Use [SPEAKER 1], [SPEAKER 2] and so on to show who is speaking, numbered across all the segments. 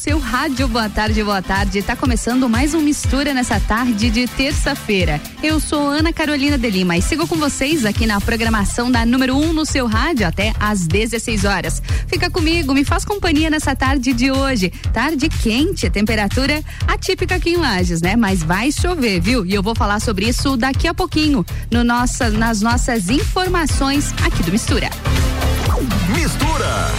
[SPEAKER 1] seu rádio. Boa tarde, boa tarde. Tá começando mais um Mistura nessa tarde de terça-feira. Eu sou Ana Carolina de Lima e sigo com vocês aqui na programação da número 1 um no seu rádio até às 16 horas. Fica comigo, me faz companhia nessa tarde de hoje. Tarde quente, temperatura atípica aqui em Lages, né? Mas vai chover, viu? E eu vou falar sobre isso daqui a pouquinho no nossa, nas nossas informações aqui do Mistura.
[SPEAKER 2] Mistura.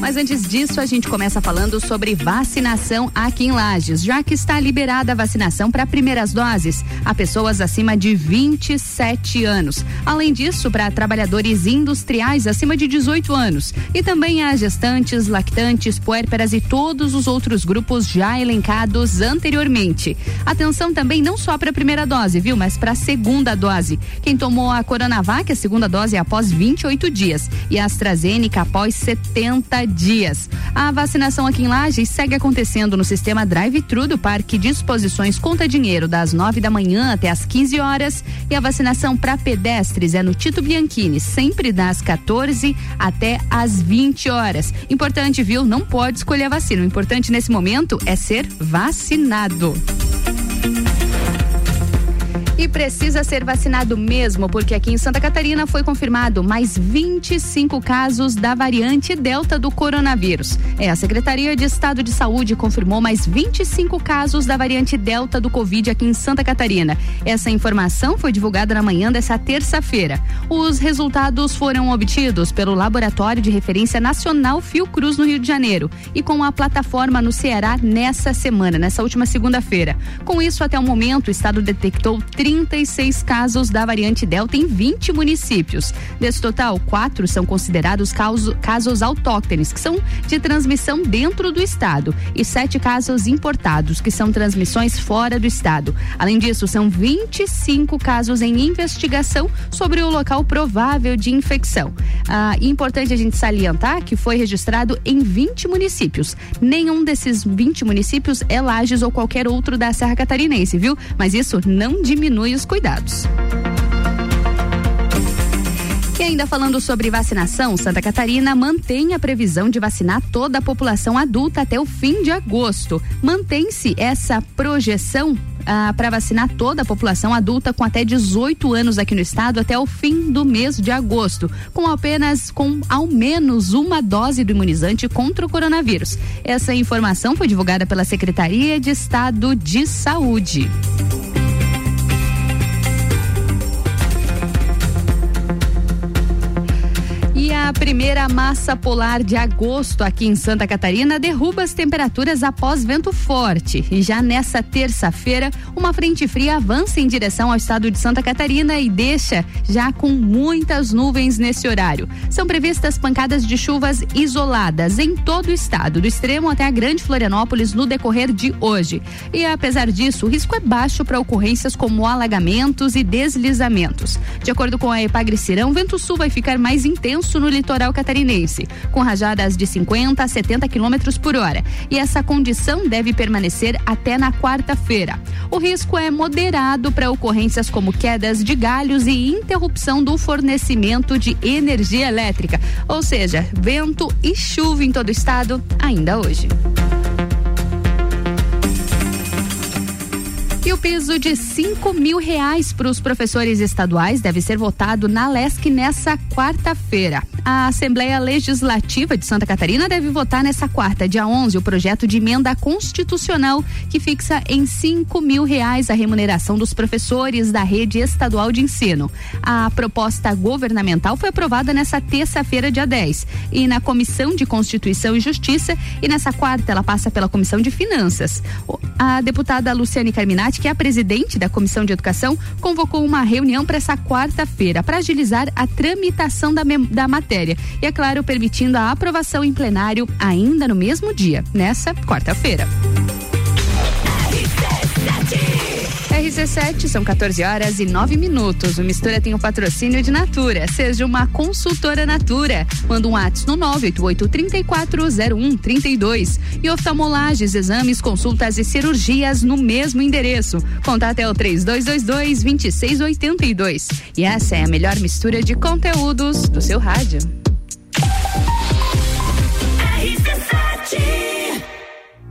[SPEAKER 1] Mas antes disso, a gente começa falando sobre vacinação aqui em Lages, já que está liberada a vacinação para primeiras doses a pessoas acima de 27 anos. Além disso, para trabalhadores industriais acima de 18 anos e também a gestantes, lactantes, puérperas e todos os outros grupos já elencados anteriormente. Atenção também não só para a primeira dose, viu, mas para a segunda dose. Quem tomou a Coronavac, a segunda dose é após 28 dias e a AstraZeneca após 70 dias. A vacinação aqui em Lages segue acontecendo no sistema drive-thru do Parque de Exposições Conta Dinheiro, das 9 da manhã até as 15 horas. E a vacinação para pedestres é no Tito Bianchini, sempre das 14 até as 20 horas. Importante, viu? Não pode escolher a vacina. O importante nesse momento é ser vacinado. E precisa ser vacinado mesmo, porque aqui em Santa Catarina foi confirmado mais 25 casos da variante Delta do coronavírus. É, a Secretaria de Estado de Saúde confirmou mais 25 casos da variante Delta do Covid aqui em Santa Catarina. Essa informação foi divulgada na manhã dessa terça-feira. Os resultados foram obtidos pelo Laboratório de Referência Nacional Fiocruz no Rio de Janeiro e com a plataforma no Ceará nessa semana, nessa última segunda-feira. Com isso, até o momento, o estado detectou 36 casos da variante Delta em 20 municípios. Desse total, quatro são considerados casos, autóctones, que são de transmissão dentro do estado, e sete casos importados, que são transmissões fora do estado. Além disso, são 25 casos em investigação sobre o local provável de infecção. Ah, importante a gente salientar que foi registrado em 20 municípios. Nenhum desses 20 municípios é Lages ou qualquer outro da Serra Catarinense, viu? Mas isso não diminui diminui os cuidados. E ainda falando sobre vacinação, Santa Catarina mantém a previsão de vacinar toda a população adulta até o fim de agosto. Mantém-se essa projeção ah, para vacinar toda a população adulta com até 18 anos aqui no estado até o fim do mês de agosto, com apenas com ao menos uma dose do imunizante contra o coronavírus. Essa informação foi divulgada pela Secretaria de Estado de Saúde. A primeira massa polar de agosto aqui em Santa Catarina derruba as temperaturas após vento forte. E já nessa terça-feira, uma frente fria avança em direção ao estado de Santa Catarina e deixa já com muitas nuvens nesse horário. São previstas pancadas de chuvas isoladas em todo o estado, do extremo até a Grande Florianópolis no decorrer de hoje. E apesar disso, o risco é baixo para ocorrências como alagamentos e deslizamentos. De acordo com a Epagre-Cirão, o vento sul vai ficar mais intenso no litoral catarinense, com rajadas de 50 a 70 quilômetros por hora. E essa condição deve permanecer até na quarta-feira. O risco é moderado para ocorrências como quedas de galhos e interrupção do fornecimento de energia elétrica, ou seja, vento e chuva em todo o estado ainda hoje. E o piso de cinco mil reais para os professores estaduais deve ser votado na LESC nessa quarta-feira. A Assembleia Legislativa de Santa Catarina deve votar nessa quarta, dia 11, o projeto de emenda constitucional que fixa em cinco mil reais a remuneração dos professores da rede estadual de ensino. A proposta governamental foi aprovada nessa terça-feira, dia 10, e na Comissão de Constituição e Justiça, e nessa quarta ela passa pela Comissão de Finanças. A deputada Luciane Carminati que é a presidente da Comissão de Educação, convocou uma reunião para essa quarta-feira para agilizar a tramitação da, da matéria. E, é claro, permitindo a aprovação em plenário ainda no mesmo dia, nessa quarta-feira. RC7, são 14 horas e 9 minutos. O Mistura tem o patrocínio de Natura. Seja uma consultora Natura. Manda um WhatsApp no 988-340132. E oftalmolages, exames, consultas e cirurgias no mesmo endereço. Contate é o 3222-2682. E essa é a melhor mistura de conteúdos do seu rádio. RC7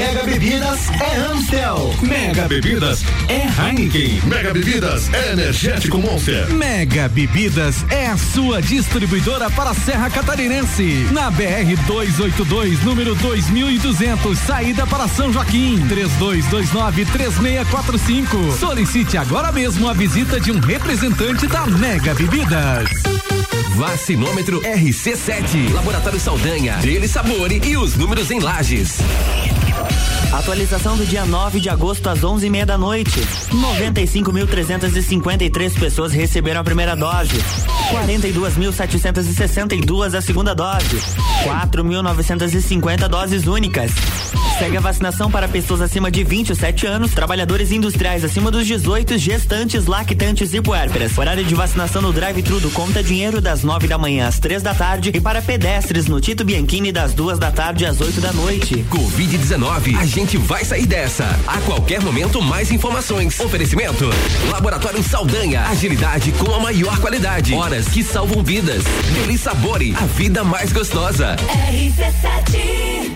[SPEAKER 3] Mega Bebidas é Amstel.
[SPEAKER 4] Mega Bebidas é Heineken.
[SPEAKER 5] Mega Bebidas é Energético Monster.
[SPEAKER 6] Mega Bebidas é a sua distribuidora para a Serra Catarinense. Na BR 282, número 2200, saída para São Joaquim. 32293645. Solicite agora mesmo a visita de um representante da Mega Bebidas.
[SPEAKER 7] Vacinômetro RC7. Laboratório Saldanha. Dele Sabore e os números em lajes.
[SPEAKER 8] Atualização do dia 9 de agosto às 11h30 da noite. 95.353 pessoas receberam a primeira dose. 42.762 a segunda dose. 4.950 doses únicas. Segue a vacinação para pessoas acima de 27 anos, trabalhadores industriais acima dos 18, gestantes, lactantes e puérperas. Horário de vacinação no drive-thru do Conta Dinheiro das 9 da manhã às 3 da tarde e para pedestres no Tito Bianchini das 2 da tarde às 8 da noite.
[SPEAKER 7] Covid-19, a gente vai sair dessa. A qualquer momento, mais informações. Oferecimento: Laboratório Saldanha. Agilidade com a maior qualidade. Horas que salvam vidas. Deli Sabore, a vida mais gostosa.
[SPEAKER 9] RC7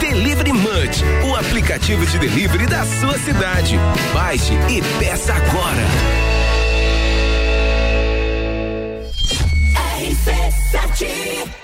[SPEAKER 7] Delivery Munch, o aplicativo de delivery da sua cidade. Baixe e peça agora.
[SPEAKER 9] RC7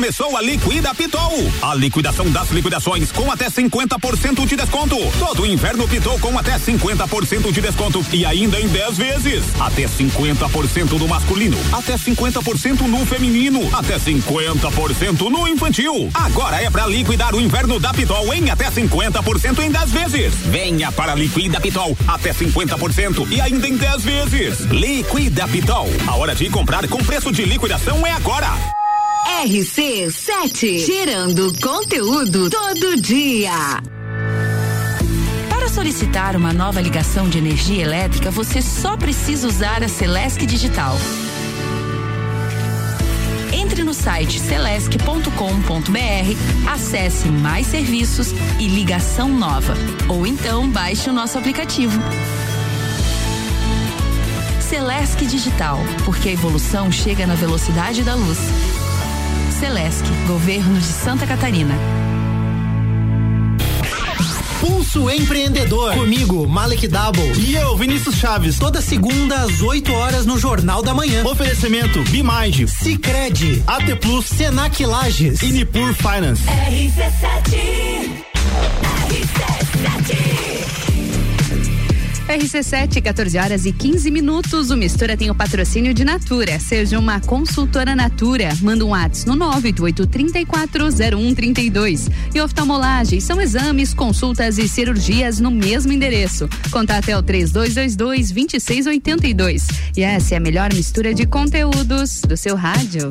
[SPEAKER 10] Começou a Liquida Pitol. A liquidação das liquidações com até 50% de desconto. Todo inverno Pitol com até 50% de desconto e ainda em 10 vezes. Até 50% no masculino, até 50% no feminino, até 50% no infantil. Agora é para liquidar o inverno da Pitol em até 50% em 10 vezes. Venha para Liquida Pitol, até 50% e ainda em 10 vezes. Liquida Pitol. A hora de comprar com preço de liquidação é agora.
[SPEAKER 11] RC7, gerando conteúdo todo dia.
[SPEAKER 2] Para solicitar uma nova ligação de energia elétrica, você só precisa usar a Celesc Digital. Entre no site celesc.com.br, acesse mais serviços e ligação nova. Ou então baixe o nosso aplicativo. Celesc Digital, porque a evolução chega na velocidade da luz. Celesc, Governo de Santa Catarina.
[SPEAKER 12] Pulso Empreendedor. Comigo, Malek Double.
[SPEAKER 13] E eu, Vinícius Chaves.
[SPEAKER 12] Toda segunda às 8 horas no Jornal da Manhã.
[SPEAKER 13] Oferecimento Bimind,
[SPEAKER 12] Cicred,
[SPEAKER 13] AT Plus,
[SPEAKER 12] Senac Lages
[SPEAKER 13] e Nipur Finance.
[SPEAKER 9] RC7 RC7
[SPEAKER 1] RC7, 14 horas e 15 minutos. O Mistura tem o patrocínio de Natura. Seja uma consultora Natura. Manda um WhatsApp no 988-340132. E oftalmolagem são exames, consultas e cirurgias no mesmo endereço. Contate é o 3222-2682. E essa é a melhor mistura de conteúdos do seu rádio.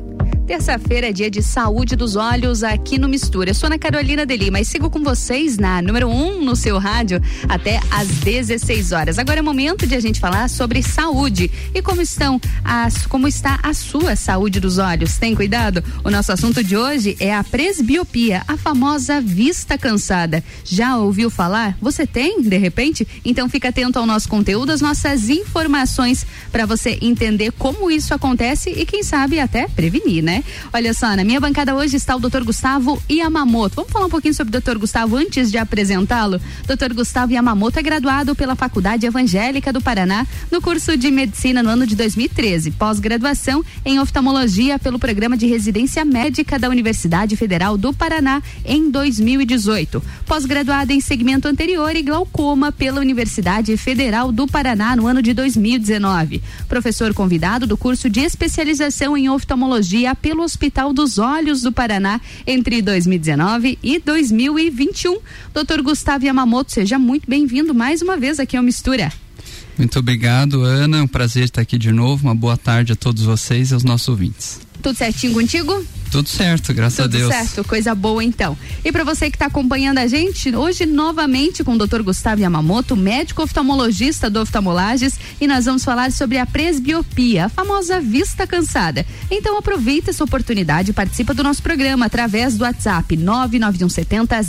[SPEAKER 1] Terça-feira é dia de saúde dos olhos aqui no Mistura. Eu sou Ana Carolina Deli, mas sigo com vocês na número 1 um no seu rádio até às 16 horas. Agora é momento de a gente falar sobre saúde e como estão as, como está a sua saúde dos olhos. Tem cuidado? O nosso assunto de hoje é a presbiopia, a famosa vista cansada. Já ouviu falar? Você tem, de repente? Então fica atento ao nosso conteúdo, às nossas informações para você entender como isso acontece e quem sabe até prevenir, né? Olha só, na minha bancada hoje está o Dr. Gustavo Yamamoto. Vamos falar um pouquinho sobre o Dr. Gustavo antes de apresentá-lo? Dr. Gustavo Yamamoto é graduado pela Faculdade Evangélica do Paraná no curso de Medicina no ano de 2013, pós-graduação em oftalmologia pelo programa de residência médica da Universidade Federal do Paraná em 2018. Pós-graduado em segmento anterior e glaucoma pela Universidade Federal do Paraná no ano de 2019. Professor convidado do curso de especialização em oftalmologia pelo Hospital dos Olhos do Paraná entre 2019 e 2021. Doutor Gustavo Yamamoto, seja muito bem-vindo mais uma vez aqui ao Mistura.
[SPEAKER 14] Muito obrigado, Ana. É um prazer estar aqui de novo. Uma boa tarde a todos vocês e aos nossos ouvintes.
[SPEAKER 1] Tudo certinho contigo?
[SPEAKER 14] Tudo certo, graças
[SPEAKER 1] Tudo
[SPEAKER 14] a Deus.
[SPEAKER 1] Tudo certo, coisa boa então. E para você que está acompanhando a gente, hoje novamente com o Dr. Gustavo Yamamoto, médico oftalmologista do Oftalmolages, e nós vamos falar sobre a presbiopia, a famosa vista cansada. Então aproveita essa oportunidade e participa do nosso programa através do WhatsApp 99170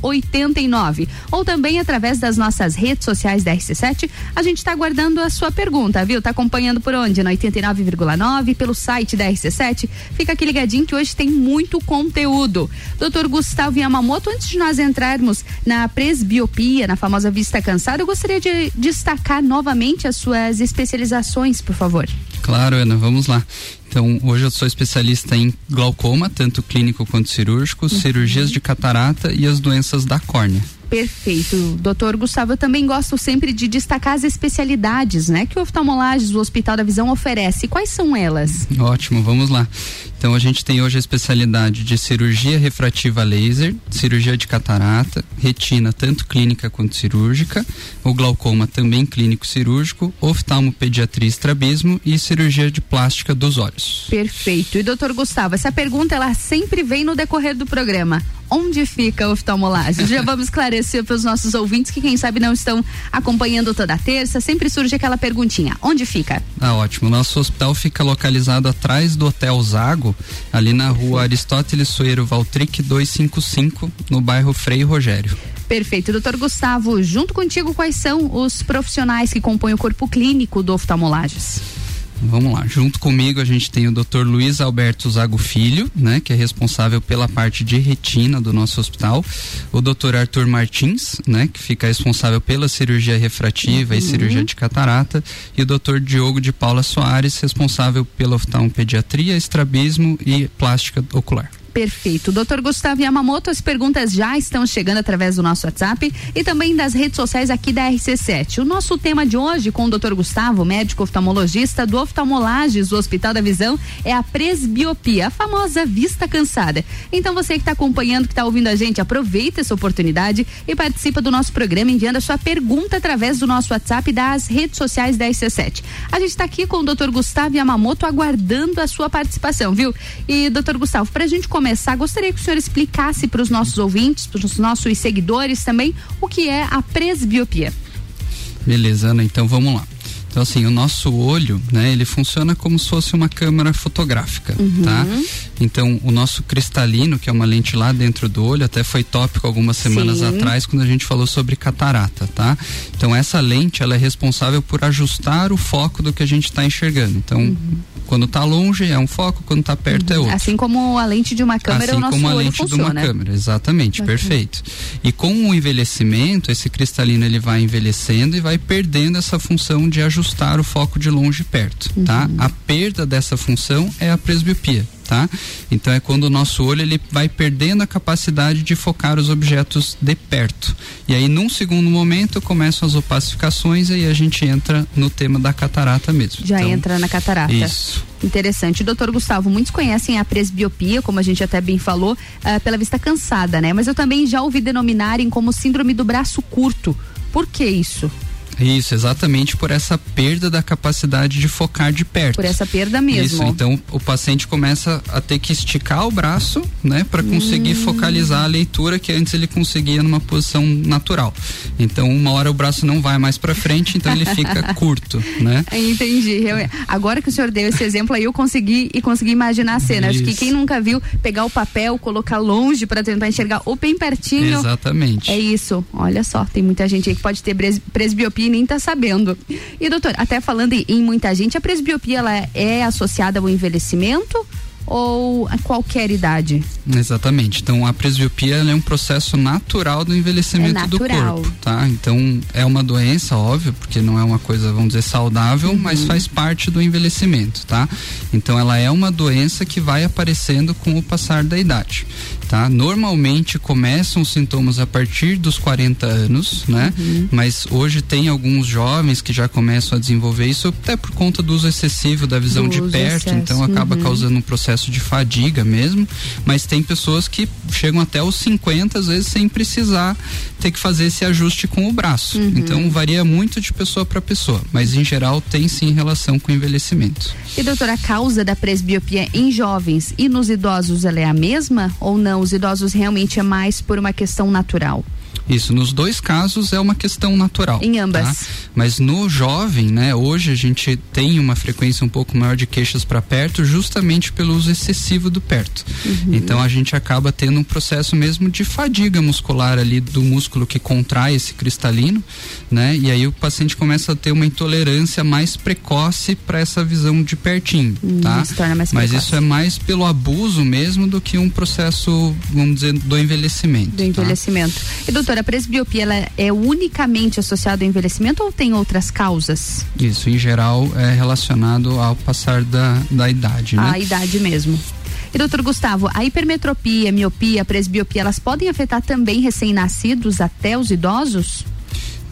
[SPEAKER 1] 0089 ou também através das nossas redes sociais da RC7. A gente está aguardando a sua pergunta, viu? Tá acompanhando por onde? No 89,9 pelo site da RC7. Fica aqui ligadinho que hoje tem muito conteúdo. Doutor Gustavo Yamamoto, antes de nós entrarmos na presbiopia, na famosa vista cansada, eu gostaria de destacar novamente as suas especializações, por favor.
[SPEAKER 14] Claro, Ana, vamos lá. Então, hoje eu sou especialista em glaucoma, tanto clínico quanto cirúrgico, uhum. cirurgias de catarata e as doenças da córnea.
[SPEAKER 1] Perfeito. Doutor Gustavo, eu também gosto sempre de destacar as especialidades, né? Que o oftalmolages, o Hospital da Visão oferece. Quais são elas?
[SPEAKER 14] Ótimo, vamos lá. Então a gente tem hoje a especialidade de cirurgia refrativa laser, cirurgia de catarata, retina tanto clínica quanto cirúrgica, o glaucoma também clínico cirúrgico, oftalmopediatria estrabismo e cirurgia de plástica dos olhos.
[SPEAKER 1] Perfeito. E doutor Gustavo, essa pergunta ela sempre vem no decorrer do programa onde fica o oftalmolagem? Já vamos esclarecer para os nossos ouvintes que quem sabe não estão acompanhando toda terça, sempre surge aquela perguntinha, onde fica?
[SPEAKER 14] Ah, ótimo, nosso hospital fica localizado atrás do Hotel Zago, ali na rua Aristóteles Soeiro Valtric 255, no bairro Frei Rogério.
[SPEAKER 1] Perfeito. Doutor Gustavo, junto contigo, quais são os profissionais que compõem o corpo clínico do oftalmolages?
[SPEAKER 14] Vamos lá, junto comigo a gente tem o Dr. Luiz Alberto Zago Filho, né, que é responsável pela parte de retina do nosso hospital, o Dr. Arthur Martins, né, que fica responsável pela cirurgia refrativa uhum. e cirurgia de catarata, e o Dr. Diogo de Paula Soares, responsável pela oftalmopediatria, estrabismo e plástica ocular.
[SPEAKER 1] Perfeito. Doutor Gustavo Yamamoto, as perguntas já estão chegando através do nosso WhatsApp e também das redes sociais aqui da RC7. O nosso tema de hoje com o doutor Gustavo, médico oftalmologista do Oftalmolages do Hospital da Visão, é a presbiopia, a famosa vista cansada. Então você que está acompanhando, que está ouvindo a gente, aproveita essa oportunidade e participa do nosso programa enviando a sua pergunta através do nosso WhatsApp e das redes sociais da RC7. A gente está aqui com o doutor Gustavo Yamamoto aguardando a sua participação, viu? E doutor Gustavo, para a gente começar, gostaria que o senhor explicasse para os nossos ouvintes, para os nossos seguidores também, o que é a presbiopia.
[SPEAKER 14] Beleza, Ana, então vamos lá. Então, assim, o nosso olho, né, ele funciona como se fosse uma câmera fotográfica, uhum. tá? Então, o nosso cristalino, que é uma lente lá dentro do olho, até foi tópico algumas semanas
[SPEAKER 1] Sim.
[SPEAKER 14] atrás quando a gente falou sobre catarata, tá? Então, essa lente, ela é responsável por ajustar o foco do que a gente está enxergando. Então, quando está longe é um foco, quando está perto é outro.
[SPEAKER 1] Assim como a lente de uma câmera,
[SPEAKER 14] assim
[SPEAKER 1] o nosso
[SPEAKER 14] como a lente
[SPEAKER 1] funciona.
[SPEAKER 14] de uma câmera, exatamente,
[SPEAKER 1] Bacana.
[SPEAKER 14] perfeito. E com o envelhecimento, esse cristalino ele vai envelhecendo e vai perdendo essa função de ajustar o foco de longe e perto, tá?
[SPEAKER 1] Uhum.
[SPEAKER 14] A perda dessa função é a presbiopia. Tá? Então é quando o nosso olho ele vai perdendo a capacidade de focar os objetos de perto. E aí num segundo momento começam as opacificações e aí a gente entra no tema da catarata mesmo.
[SPEAKER 1] Já
[SPEAKER 14] Então,
[SPEAKER 1] entra na catarata.
[SPEAKER 14] Isso.
[SPEAKER 1] Interessante. Doutor Gustavo, muitos conhecem a presbiopia, como a gente até bem falou, ah, pela vista cansada, né? Mas eu também já ouvi denominarem como síndrome do braço curto. Por que isso?
[SPEAKER 14] Isso, exatamente por essa perda da capacidade de focar de perto.
[SPEAKER 1] Por essa perda mesmo.
[SPEAKER 14] Isso, então o paciente começa a ter que esticar o braço, né, para conseguir
[SPEAKER 1] Hum.
[SPEAKER 14] focalizar a leitura que antes ele conseguia numa posição natural. Então, uma hora o braço não vai mais para frente, então ele fica curto, né?
[SPEAKER 1] Entendi. Eu- agora que o senhor deu esse exemplo aí, eu consegui e consegui imaginar a cena. Acho que
[SPEAKER 14] Isso.
[SPEAKER 1] quem nunca viu pegar o papel, colocar longe para tentar enxergar ou bem pertinho.
[SPEAKER 14] Exatamente.
[SPEAKER 1] É isso. Olha só, tem muita gente aí que pode ter pres- presbiopia nem tá sabendo. E doutor, até falando em, em muita gente, a presbiopia ela é associada ao envelhecimento ou a qualquer idade?
[SPEAKER 14] Exatamente. Então a presbiopia é um processo natural do envelhecimento
[SPEAKER 1] É
[SPEAKER 14] do
[SPEAKER 1] natural.
[SPEAKER 14] corpo, tá? Então é uma doença, óbvio, porque não é uma coisa, vamos dizer, saudável,
[SPEAKER 1] Uhum.
[SPEAKER 14] mas faz parte do envelhecimento, tá? Então ela é uma doença que vai aparecendo com o passar da idade, tá? Normalmente começam os sintomas a partir dos 40 anos, né?
[SPEAKER 1] Uhum.
[SPEAKER 14] Mas hoje tem alguns jovens que já começam a desenvolver isso até por conta do uso excessivo da visão
[SPEAKER 1] Do
[SPEAKER 14] de perto,
[SPEAKER 1] excesso,
[SPEAKER 14] então acaba
[SPEAKER 1] uhum.
[SPEAKER 14] causando um processo de fadiga mesmo, mas tem pessoas que chegam até os 50 às vezes sem precisar ter que fazer esse ajuste com o braço.
[SPEAKER 1] Uhum.
[SPEAKER 14] Então varia muito de pessoa para pessoa, mas em geral tem sim relação com o envelhecimento.
[SPEAKER 1] E doutora, a causa da presbiopia em jovens e nos idosos ela é a mesma ou não? Os idosos realmente é mais por uma questão natural?
[SPEAKER 14] Isso, nos dois casos é uma questão natural.
[SPEAKER 1] Em ambas.
[SPEAKER 14] tá? Mas no jovem, né, hoje a gente tem uma frequência um pouco maior de queixas para perto, justamente pelo uso excessivo do perto.
[SPEAKER 1] Uhum.
[SPEAKER 14] Então a gente acaba tendo um processo mesmo de fadiga muscular ali do músculo que contrai esse cristalino, né? E aí o paciente começa a ter uma intolerância mais precoce para essa visão de pertinho,
[SPEAKER 1] Hum,
[SPEAKER 14] tá?
[SPEAKER 1] se torna mais
[SPEAKER 14] Mas
[SPEAKER 1] precoce.
[SPEAKER 14] isso é mais pelo abuso mesmo do que um processo, vamos dizer, do envelhecimento.
[SPEAKER 1] Do
[SPEAKER 14] tá?
[SPEAKER 1] envelhecimento. E doutora, a presbiopia ela é unicamente associada ao envelhecimento ou tem outras causas?
[SPEAKER 14] Isso, em geral, é relacionado ao passar da, da idade, né?
[SPEAKER 1] A idade mesmo. E doutor Gustavo, a hipermetropia, miopia, presbiopia, elas podem afetar também recém-nascidos até os idosos?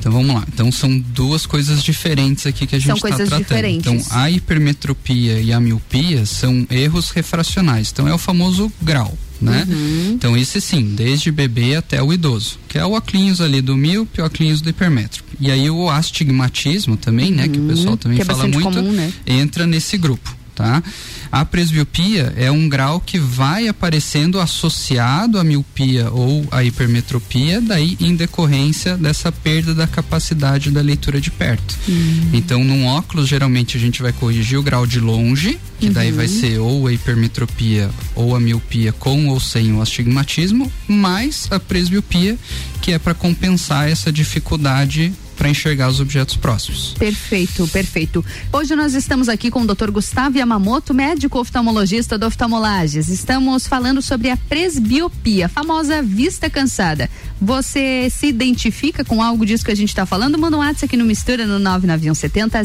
[SPEAKER 14] Então vamos lá. Então são duas coisas diferentes aqui que a gente está tratando.
[SPEAKER 1] diferentes.
[SPEAKER 14] Então a hipermetropia e a miopia são erros refracionais. Então é o famoso grau. Né?
[SPEAKER 1] Uhum.
[SPEAKER 14] Então esse sim, desde bebê até o idoso, que é o aclinhos ali do míope, o aclinhos do hipermétrope. E aí o astigmatismo também, né, que o pessoal também
[SPEAKER 1] que é
[SPEAKER 14] fala muito,
[SPEAKER 1] comum, né?
[SPEAKER 14] entra nesse grupo, tá? A presbiopia é um grau que vai aparecendo associado à miopia ou à hipermetropia, daí em decorrência dessa perda da capacidade da leitura de perto.
[SPEAKER 1] Hum.
[SPEAKER 14] Então, num óculos, geralmente a gente vai corrigir o grau de longe, que daí
[SPEAKER 1] Uhum.
[SPEAKER 14] vai ser ou a hipermetropia ou a miopia com ou sem o astigmatismo, mais a presbiopia, que é para compensar essa dificuldade para enxergar os objetos próximos.
[SPEAKER 1] Perfeito, perfeito. Hoje nós estamos aqui com o Dr. Gustavo Yamamoto, médico oftalmologista do Oftalmolages. Estamos falando sobre a presbiopia, famosa vista cansada. Você se identifica com algo disso que a gente está falando? Manda um WhatsApp aqui no Mistura no 99170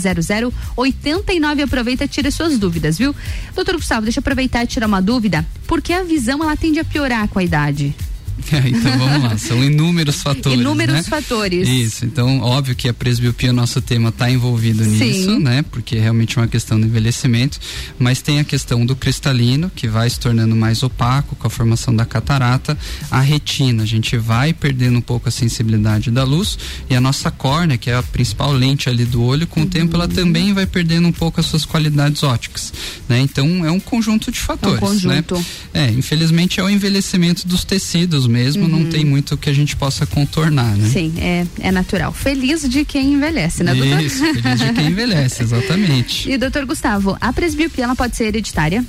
[SPEAKER 1] 0089. Aproveita e tira suas dúvidas, viu? Doutor Gustavo, deixa eu aproveitar e tirar uma dúvida. Por que a visão ela tende a piorar com a idade?
[SPEAKER 14] É, então vamos lá, são inúmeros fatores.
[SPEAKER 1] Inúmeros
[SPEAKER 14] né?
[SPEAKER 1] fatores.
[SPEAKER 14] Isso, então óbvio que a presbiopia, nosso tema, está envolvido nisso, né? Porque é realmente uma questão do envelhecimento, mas tem a questão do cristalino, que vai se tornando mais opaco com a formação da catarata, a retina, a gente vai perdendo um pouco a sensibilidade da luz, e a nossa córnea, que é a principal lente ali do olho, com o tempo ela também vai perdendo um pouco as suas qualidades ópticas, né? Então é um conjunto de fatores,
[SPEAKER 1] conjunto.
[SPEAKER 14] né? É, infelizmente é o envelhecimento dos tecidos mesmo, não tem muito que a gente possa contornar, né?
[SPEAKER 1] Sim, é, é natural. Feliz de quem envelhece, né, doutor?
[SPEAKER 14] Isso, feliz de quem envelhece, exatamente.
[SPEAKER 1] E doutor Gustavo, a presbiopia ela pode ser hereditária?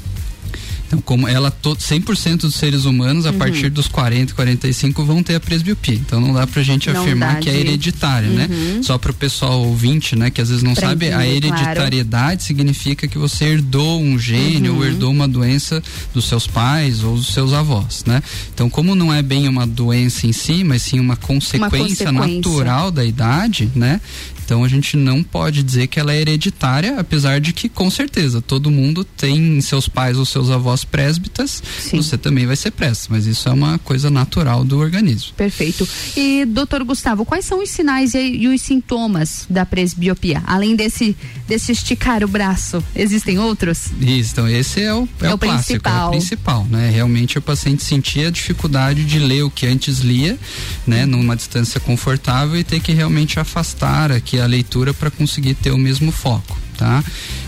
[SPEAKER 14] Então, como ela, to, 100% dos seres humanos, a
[SPEAKER 1] Uhum.
[SPEAKER 14] partir dos 40, 45, vão ter a presbiopia. Então, não dá pra gente
[SPEAKER 1] Não
[SPEAKER 14] afirmar
[SPEAKER 1] dá
[SPEAKER 14] que é hereditária, né?
[SPEAKER 1] Uhum.
[SPEAKER 14] Só pro pessoal ouvinte, né? Que às vezes não sabe, a
[SPEAKER 1] entender, claro.
[SPEAKER 14] hereditariedade significa que você herdou um gene
[SPEAKER 1] Uhum.
[SPEAKER 14] ou herdou uma doença dos seus pais ou dos seus avós, né? Então, como não é bem uma doença em si, mas sim uma consequência,
[SPEAKER 1] consequência.
[SPEAKER 14] natural da idade, né? Então a gente não pode dizer que ela é hereditária, apesar de que com certeza todo mundo tem seus pais ou seus avós presbitas, você também vai ser presbítero, mas isso é uma coisa natural do organismo.
[SPEAKER 1] Perfeito. E, doutor Gustavo, quais são os sinais e, e os sintomas da presbiopia? Além desse, desse esticar o braço, existem outros?
[SPEAKER 14] Isso, então esse é o, é
[SPEAKER 1] É
[SPEAKER 14] o,
[SPEAKER 1] o
[SPEAKER 14] clássico, é
[SPEAKER 1] principal.
[SPEAKER 14] o principal, né? Realmente o paciente sentia a dificuldade de ler o que antes lia, né? Numa distância confortável e ter que realmente afastar aqui a leitura para conseguir ter o mesmo foco. Tá?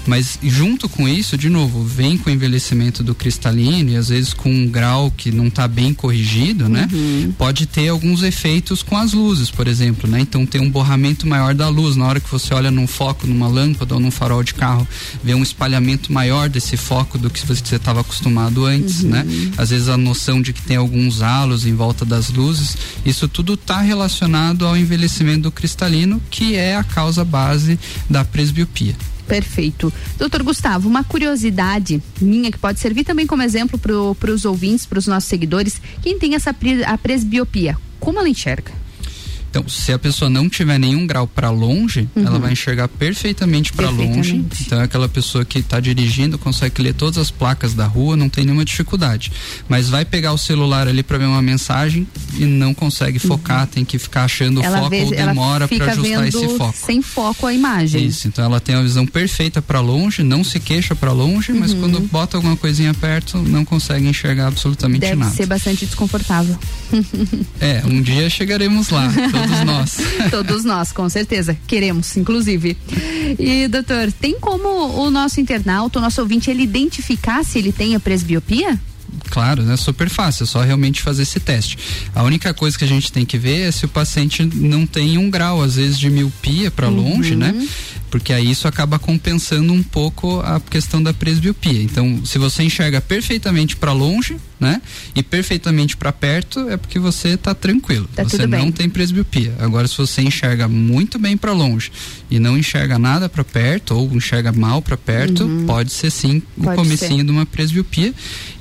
[SPEAKER 14] Mas junto com isso, de novo, vem com o envelhecimento do cristalino e às vezes com um grau que não está bem corrigido, né? Pode ter alguns efeitos com as luzes, por exemplo, né? Então tem um borramento maior da luz. Na hora que você olha num foco, numa lâmpada ou num farol de carro, vê um espalhamento maior desse foco do que você estava acostumado antes,
[SPEAKER 15] Uhum.
[SPEAKER 14] né? Às vezes a noção de que tem alguns halos em volta das luzes, isso tudo está relacionado ao envelhecimento do cristalino, que é a causa base da presbiopia.
[SPEAKER 1] Perfeito. Doutor Gustavo, uma curiosidade minha que pode servir também como exemplo para os ouvintes, para os nossos seguidores, quem tem essa a presbiopia, como ela enxerga?
[SPEAKER 14] Então, se a pessoa não tiver nenhum grau para longe,
[SPEAKER 1] Uhum.
[SPEAKER 14] ela vai enxergar perfeitamente para longe. Então, é aquela pessoa que está dirigindo, consegue ler todas as placas da rua, não tem nenhuma dificuldade. Mas vai pegar o celular ali para ver uma mensagem e não consegue focar, tem que ficar achando
[SPEAKER 1] Uhum. ela
[SPEAKER 14] foco
[SPEAKER 1] vê,
[SPEAKER 14] ou demora para ajustar
[SPEAKER 1] vendo
[SPEAKER 14] esse foco.
[SPEAKER 1] sem foco a imagem.
[SPEAKER 14] Isso, então ela tem a visão perfeita para longe, não se queixa para longe, mas
[SPEAKER 1] Uhum.
[SPEAKER 14] quando bota alguma coisinha perto, não consegue enxergar absolutamente
[SPEAKER 1] Deve
[SPEAKER 14] nada.
[SPEAKER 1] ser bastante desconfortável.
[SPEAKER 14] É, um dia chegaremos lá, todos nós.
[SPEAKER 1] Todos nós, com certeza. Queremos, inclusive. E, doutor, tem como o nosso internauta, o nosso ouvinte, ele identificar se ele tem a presbiopia?
[SPEAKER 14] Claro, né? Super fácil, é só realmente fazer esse teste. A única coisa que a gente tem que ver é se o paciente não tem um grau, às vezes, de miopia para longe,
[SPEAKER 1] Uhum.
[SPEAKER 14] né? Porque aí isso acaba compensando um pouco a questão da presbiopia. Então, se você enxerga perfeitamente para longe, né? E perfeitamente para perto, é porque você está tranquilo.
[SPEAKER 1] Tá
[SPEAKER 14] você não tem presbiopia. Agora, se você enxerga muito bem para longe e não enxerga nada para perto ou enxerga mal para perto,
[SPEAKER 1] Uhum.
[SPEAKER 14] pode ser sim o
[SPEAKER 1] Pode
[SPEAKER 14] comecinho
[SPEAKER 1] ser.
[SPEAKER 14] de uma presbiopia.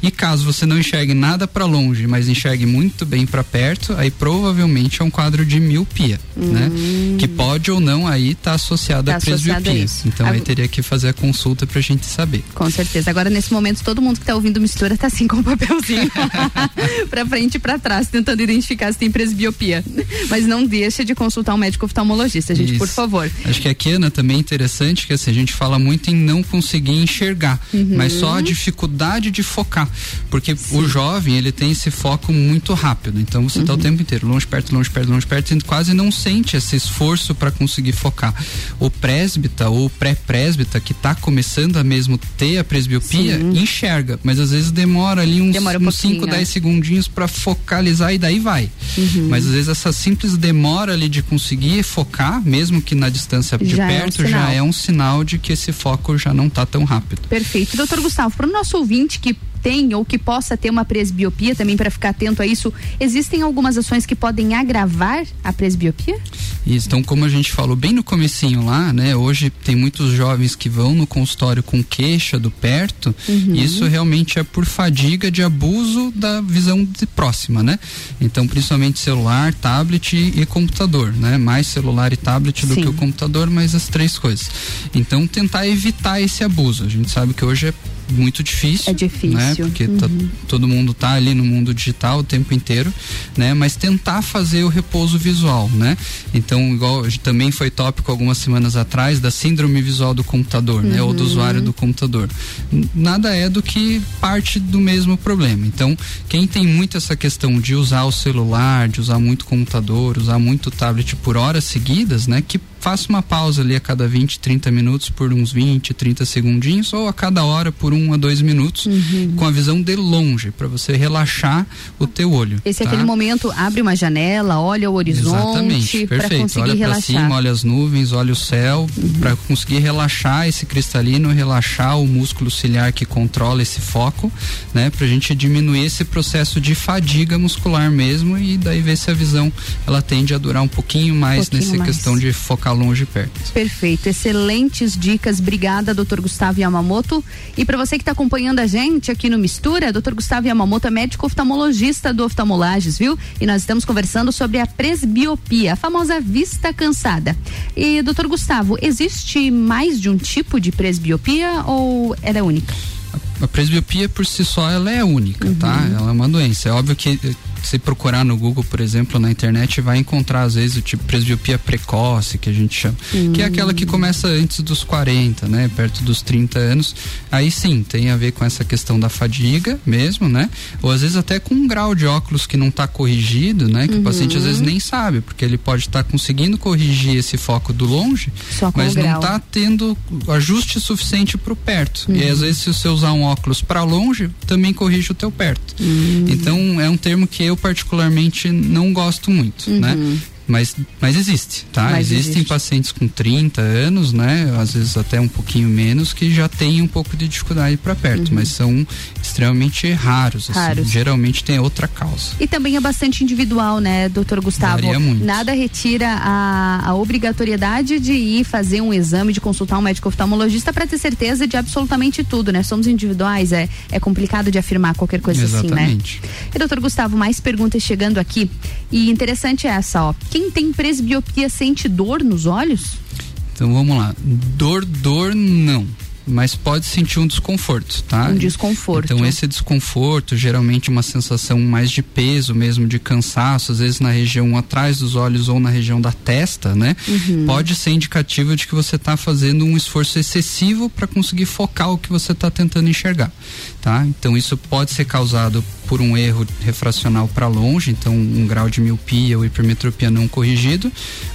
[SPEAKER 14] E caso você não enxergue nada para longe, mas enxergue muito bem para perto, aí provavelmente é um quadro de miopia, né? Que pode ou não aí estar associado
[SPEAKER 1] Hum. Tá
[SPEAKER 14] à
[SPEAKER 1] associado a isso.
[SPEAKER 14] Então aí teria que fazer a consulta pra gente saber.
[SPEAKER 1] Com certeza. Agora, nesse momento, todo mundo que tá ouvindo mistura tá assim com o papelzinho pra frente e pra trás, tentando identificar se tem presbiopia. Mas não deixa de consultar um médico oftalmologista, gente, por
[SPEAKER 14] Isso.
[SPEAKER 1] favor.
[SPEAKER 14] Acho que aqui, Ana, também é interessante que assim, a gente fala muito em não conseguir enxergar,
[SPEAKER 1] Uhum.
[SPEAKER 14] mas só a dificuldade de focar. Porque o jovem, ele tem esse foco muito rápido. Então você
[SPEAKER 1] Uhum.
[SPEAKER 14] o tempo inteiro, longe, perto, longe, perto, longe, perto, e quase não sente esse esforço para conseguir focar. O presbita ou o pré-presbita que está começando a mesmo ter a presbiopia,
[SPEAKER 1] Sim.
[SPEAKER 14] enxerga, mas às vezes demora ali uns,
[SPEAKER 1] Demora um
[SPEAKER 14] uns 5,
[SPEAKER 1] pouquinho,
[SPEAKER 14] 10
[SPEAKER 1] é.
[SPEAKER 14] segundinhos para focalizar e daí vai.
[SPEAKER 1] Uhum.
[SPEAKER 14] Mas às vezes essa simples demora ali de conseguir focar, mesmo que na distância de
[SPEAKER 1] Já é um
[SPEAKER 14] perto, já é um sinal de que esse foco já não está tão rápido.
[SPEAKER 1] Perfeito. Doutor Gustavo, para o nosso ouvinte que tem ou que possa ter uma presbiopia, também para ficar atento a isso, existem algumas ações que podem agravar a presbiopia?
[SPEAKER 14] Isso, então como a gente falou bem no comecinho lá, né? Hoje tem muitos jovens que vão no consultório com queixa do perto,
[SPEAKER 1] Uhum.
[SPEAKER 14] isso realmente é por fadiga de abuso da visão de próxima, né? Então principalmente celular, tablet e, e computador, né? Mais celular e tablet do
[SPEAKER 1] Sim.
[SPEAKER 14] que o computador, mas as três coisas. Então tentar evitar esse abuso. A gente sabe que hoje é muito difícil.
[SPEAKER 1] É difícil.
[SPEAKER 14] Né? Porque tá-
[SPEAKER 1] Uhum.
[SPEAKER 14] todo mundo tá ali no mundo digital o tempo inteiro, né? Mas tentar fazer o repouso visual, né? Então, igual também foi tópico algumas semanas atrás da síndrome visual do computador, né? Ou do
[SPEAKER 15] Uhum.
[SPEAKER 14] usuário do computador. Nada é do que parte do mesmo problema. Então, quem tem muito essa questão de usar o celular, de usar muito computador, usar muito tablet por horas seguidas, né? Que faça uma pausa ali a cada 20, 30 minutos por uns 20, 30 segundinhos ou a cada hora por um a dois minutos
[SPEAKER 1] Uhum.
[SPEAKER 14] com a visão de longe para você relaxar o teu olho.
[SPEAKER 1] Esse é
[SPEAKER 14] tá?
[SPEAKER 1] aquele momento, abre uma janela, olha o horizonte
[SPEAKER 14] Exatamente,
[SPEAKER 1] para
[SPEAKER 14] perfeito.
[SPEAKER 1] conseguir
[SPEAKER 14] Olha
[SPEAKER 1] relaxar.
[SPEAKER 14] cima, olha as nuvens, olha o céu, para conseguir relaxar esse cristalino, relaxar o músculo ciliar que controla esse foco, né? Pra gente diminuir esse processo de fadiga muscular mesmo e daí ver se a visão ela tende a durar um pouquinho mais
[SPEAKER 1] Pouquinho
[SPEAKER 14] nessa
[SPEAKER 1] mais.
[SPEAKER 14] questão de focar longe e perto.
[SPEAKER 1] Perfeito, excelentes dicas. Obrigada, doutor Gustavo Yamamoto. E para você que está acompanhando a gente aqui no Mistura, doutor Gustavo Yamamoto é médico oftalmologista do Oftalmolages, viu? E nós estamos conversando sobre a presbiopia, a famosa vista cansada. E, doutor Gustavo, existe mais de um tipo de presbiopia ou ela é única?
[SPEAKER 14] A presbiopia por si só ela é única, tá? Ela é uma doença. É óbvio que se procurar no Google, por exemplo, na internet, vai encontrar às vezes o tipo presbiopia precoce, que a gente chama, que é aquela que começa antes dos 40, né, perto dos 30 anos. Aí sim, tem a ver com essa questão da fadiga mesmo, né? Ou às vezes até com um grau de óculos que não está corrigido, né, que o paciente às vezes nem sabe, porque ele pode estar conseguindo corrigir esse foco do longe, mas não está tendo ajuste suficiente para o perto. E aí, às vezes se você usar um óculos para longe, também corrige o teu perto. Então é um termo que eu particularmente não gosto muito, né? Mas, mas existe, tá?
[SPEAKER 1] Mas
[SPEAKER 14] Existem
[SPEAKER 1] existe.
[SPEAKER 14] pacientes com 30 anos, né? Às vezes até um pouquinho menos, que já têm um pouco de dificuldade para perto, mas são extremamente raros. assim.
[SPEAKER 1] Raros.
[SPEAKER 14] Geralmente tem outra causa.
[SPEAKER 1] E também é bastante individual, né, doutor Gustavo?
[SPEAKER 14] Varia muito.
[SPEAKER 1] Nada retira a, a obrigatoriedade de ir fazer um exame, de consultar um médico oftalmologista para ter certeza de absolutamente tudo, né? Somos individuais, é, é complicado de afirmar qualquer coisa
[SPEAKER 14] Exatamente.
[SPEAKER 1] assim, né? E doutor Gustavo, mais perguntas chegando aqui. E interessante é essa, ó. Quem tem presbiopia sente dor nos olhos?
[SPEAKER 14] Então vamos lá. Dor, dor não. Mas pode sentir um desconforto, tá?
[SPEAKER 1] Um desconforto.
[SPEAKER 14] Então esse desconforto, geralmente uma sensação mais de peso mesmo, de cansaço, às vezes na região atrás dos olhos ou na região da testa, né?
[SPEAKER 1] Uhum.
[SPEAKER 14] Pode ser indicativo de que você está fazendo um esforço excessivo para conseguir focar o que você está tentando enxergar, tá? Então isso pode ser causado por um erro refracional para longe, então um grau de miopia ou hipermetropia não corrigido,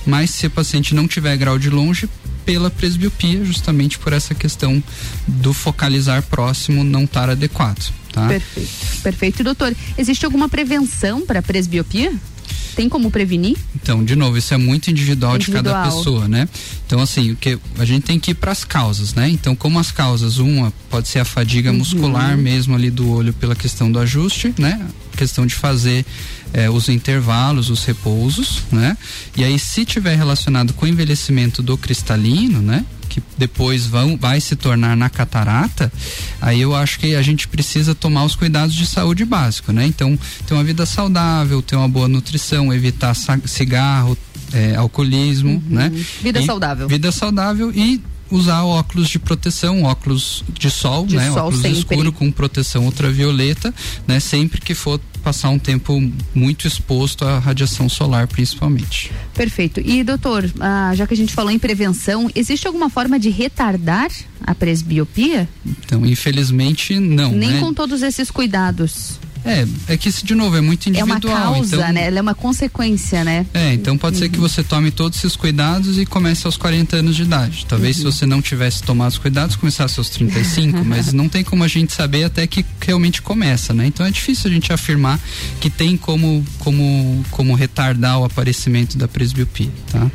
[SPEAKER 14] mas se o paciente não tiver grau de longe, pela presbiopia, justamente por essa questão do focalizar próximo não estar adequado, tá?
[SPEAKER 1] Perfeito. Perfeito. E, doutor, existe alguma prevenção para presbiopia? Tem como prevenir?
[SPEAKER 14] Então, de novo, isso é muito individual, de cada
[SPEAKER 1] Individual.
[SPEAKER 14] pessoa, né? Então, assim, o que a gente tem que ir para as causas, né? Então, como as causas, uma pode ser a fadiga
[SPEAKER 1] Uhum.
[SPEAKER 14] muscular mesmo ali do olho pela questão do ajuste, né? Questão de fazer eh, os intervalos, os repousos, né? E aí, se tiver relacionado com o envelhecimento do cristalino, né? Que depois vão, vai se tornar na catarata, aí eu acho que a gente precisa tomar os cuidados de saúde básico, né? Então, ter uma vida saudável, ter uma boa nutrição, evitar cigarro, eh, alcoolismo, né?
[SPEAKER 1] Uhum. Vida
[SPEAKER 14] E-
[SPEAKER 1] saudável.
[SPEAKER 14] Vida saudável e usar óculos de proteção, óculos de sol,
[SPEAKER 1] De
[SPEAKER 14] né?
[SPEAKER 1] sol
[SPEAKER 14] óculos
[SPEAKER 1] sempre.
[SPEAKER 14] escuro com proteção ultravioleta, né? Sempre que for passar um tempo muito exposto à radiação solar, principalmente.
[SPEAKER 1] Perfeito. E, doutor, ah, já que a gente falou em prevenção, existe alguma forma de retardar a presbiopia?
[SPEAKER 14] Então, infelizmente, não,
[SPEAKER 1] Nem
[SPEAKER 14] né?
[SPEAKER 1] com todos esses cuidados.
[SPEAKER 14] É, é que isso de novo é muito
[SPEAKER 1] É uma
[SPEAKER 14] individual.
[SPEAKER 1] causa,
[SPEAKER 14] então,
[SPEAKER 1] né? Ela é uma consequência, né?
[SPEAKER 14] É, então pode ser que
[SPEAKER 1] Uhum.
[SPEAKER 14] você tome todos esses cuidados e comece aos 40 anos de idade. Talvez
[SPEAKER 1] Uhum.
[SPEAKER 14] se você não tivesse tomado os cuidados, começasse aos 35, mas não tem como a gente saber até que realmente começa, né? Então é difícil a gente afirmar que tem como, como, como retardar o aparecimento da presbiopia, tá?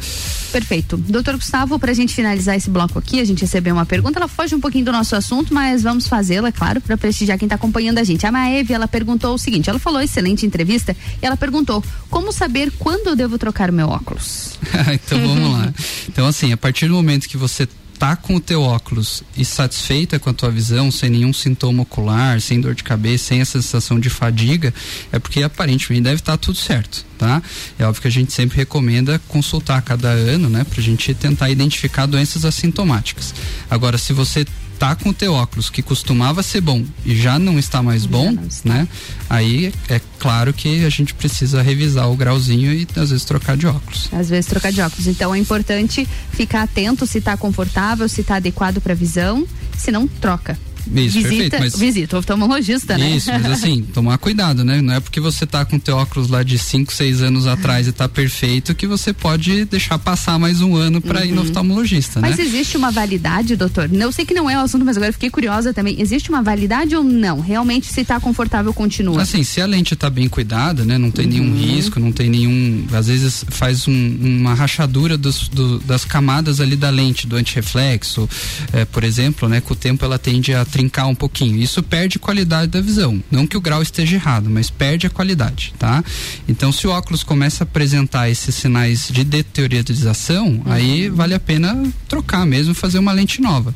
[SPEAKER 1] Perfeito. Doutor Gustavo, para a gente finalizar esse bloco aqui, a gente recebeu uma pergunta, ela foge um pouquinho do nosso assunto, mas vamos fazê-la, claro, para prestigiar quem está acompanhando a gente. A Maeve, ela perguntou o seguinte, ela falou excelente entrevista, e ela perguntou, como saber quando eu devo trocar meu óculos?
[SPEAKER 14] então vamos lá. Então assim, a partir do momento que você tá com o teu óculos e satisfeita com a tua visão, sem nenhum sintoma ocular, sem dor de cabeça, sem a sensação de fadiga, é porque aparentemente deve estar tudo certo, tá? É óbvio que a gente sempre recomenda consultar a cada ano, né, pra gente tentar identificar doenças assintomáticas. Agora, se você tá com o teu óculos que costumava ser bom e já não está mais bom, né? Aí é claro que a gente precisa revisar o grauzinho e às vezes trocar de óculos.
[SPEAKER 1] Às vezes trocar de óculos. Então é importante ficar atento se está confortável, se está adequado para a visão, se não troca.
[SPEAKER 14] Isso,
[SPEAKER 1] visita,
[SPEAKER 14] perfeito, mas-
[SPEAKER 1] visita o oftalmologista, né?
[SPEAKER 14] Isso, mas assim, tomar cuidado, né? Não é porque você tá com teu óculos lá de 5, 6 anos atrás e tá perfeito que você pode deixar passar mais um ano pra ir no oftalmologista,
[SPEAKER 1] Mas
[SPEAKER 14] né?
[SPEAKER 1] existe uma validade, doutor? Eu sei que não é o assunto, mas agora eu fiquei curiosa também. Existe uma validade ou não? Realmente, se tá confortável, continua.
[SPEAKER 14] Assim, se a lente tá bem cuidada, né? Não tem nenhum risco, não tem nenhum. Às vezes faz um- uma rachadura dos- do- das camadas ali da lente, do antirreflexo, eh, por exemplo, né? Com o tempo ela tende a trincar um pouquinho. Isso perde qualidade da visão. Não que o grau esteja errado, mas perde a qualidade, tá? Então, se o óculos começa a apresentar esses sinais de deteriorização, aí vale a pena trocar mesmo, fazer uma lente nova.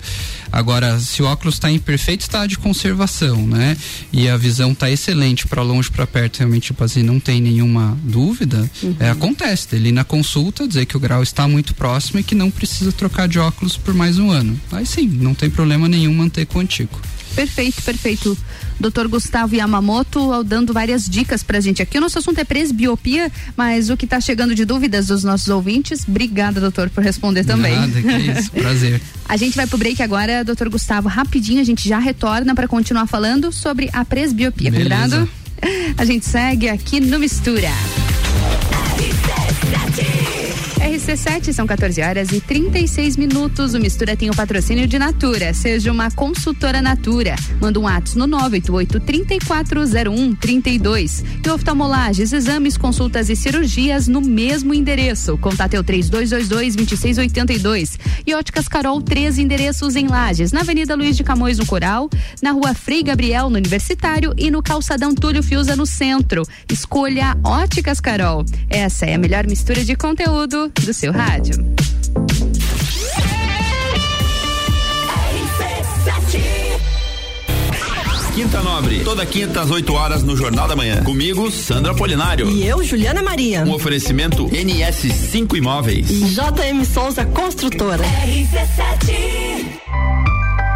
[SPEAKER 14] Agora, se o óculos está em perfeito estado de conservação, né? E a visão está excelente para longe, para perto, realmente, tipo assim, não tem nenhuma dúvida, é, acontece. Ele na consulta dizer que o grau está muito próximo e que não precisa trocar de óculos por mais um ano. Aí sim, não tem problema nenhum manter com o antigo.
[SPEAKER 1] Perfeito, perfeito. Doutor Gustavo Yamamoto dando várias dicas pra gente aqui. O nosso assunto é presbiopia, mas o que tá chegando de dúvidas dos nossos ouvintes, obrigada, doutor, por responder também.
[SPEAKER 14] Nada, que isso, prazer.
[SPEAKER 1] A gente vai pro break agora, doutor Gustavo. Rapidinho a gente já retorna para continuar falando sobre a presbiopia,
[SPEAKER 14] Beleza.
[SPEAKER 1] combinado? A gente segue aqui no Mistura. RC7 são 14 horas e 36 minutos. O Mistura tem o patrocínio de Natura. Seja uma consultora Natura. Manda um ato no 988 3401 32. E oftalmolages, exames, consultas e cirurgias no mesmo endereço. Contate o 3222 2682. E Óticas Carol, três endereços em Lages, na Avenida Luiz de Camões, no Coral, na Rua Frei Gabriel, no Universitário e no Calçadão Túlio Fiuza, no centro. Escolha Óticas Carol. Essa é a melhor mistura de conteúdo do seu rádio.
[SPEAKER 10] Quinta Nobre, toda quinta às 8 horas no Jornal da Manhã. Comigo, Sandra Polinário.
[SPEAKER 15] E eu, Juliana Maria.
[SPEAKER 10] Um oferecimento NS5 Imóveis.
[SPEAKER 15] E JM Souza Construtora.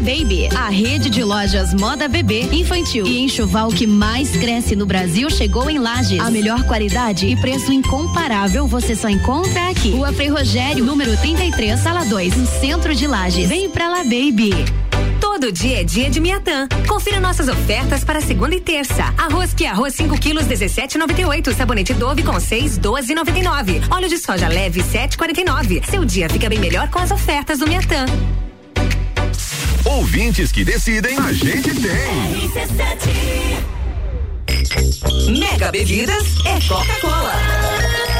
[SPEAKER 16] Baby, a rede de lojas moda bebê, infantil e enxoval que mais cresce no Brasil chegou em Lages. A melhor qualidade e preço incomparável você só encontra aqui. Rua Frei Rogério, número 33, sala 2, no centro de Lages. Vem pra La Baby.
[SPEAKER 17] Todo dia é dia de Miatã. Confira nossas ofertas para segunda e terça. Arroz que arroz 5 quilos 17,98. Sabonete Dove com 6 12,99. Óleo de soja leve 7,49. Seu dia fica bem melhor com as ofertas do Miatã.
[SPEAKER 18] Ouvintes que decidem, a gente tem.
[SPEAKER 19] Mega Bebidas é Coca-Cola.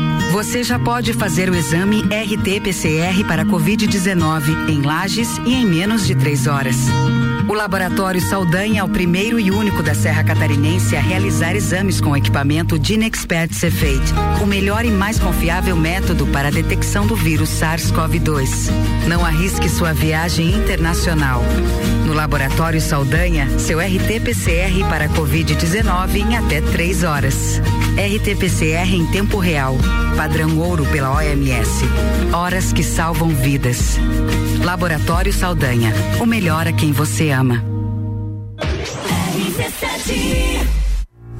[SPEAKER 20] Você já pode fazer o exame RT-PCR para Covid-19 em Lages e em menos de três horas. O Laboratório Saldanha é o primeiro e único da Serra Catarinense a realizar exames com equipamento Dinexpert Cefate, o melhor e mais confiável método para a detecção do vírus SARS-CoV-2. Não arrisque sua viagem internacional. No Laboratório Saldanha, seu RT-PCR para Covid-19 em até três horas. RT-PCR em tempo real. Padrão ouro pela OMS. Horas que salvam vidas. Laboratório Saldanha. O melhor a quem você ama.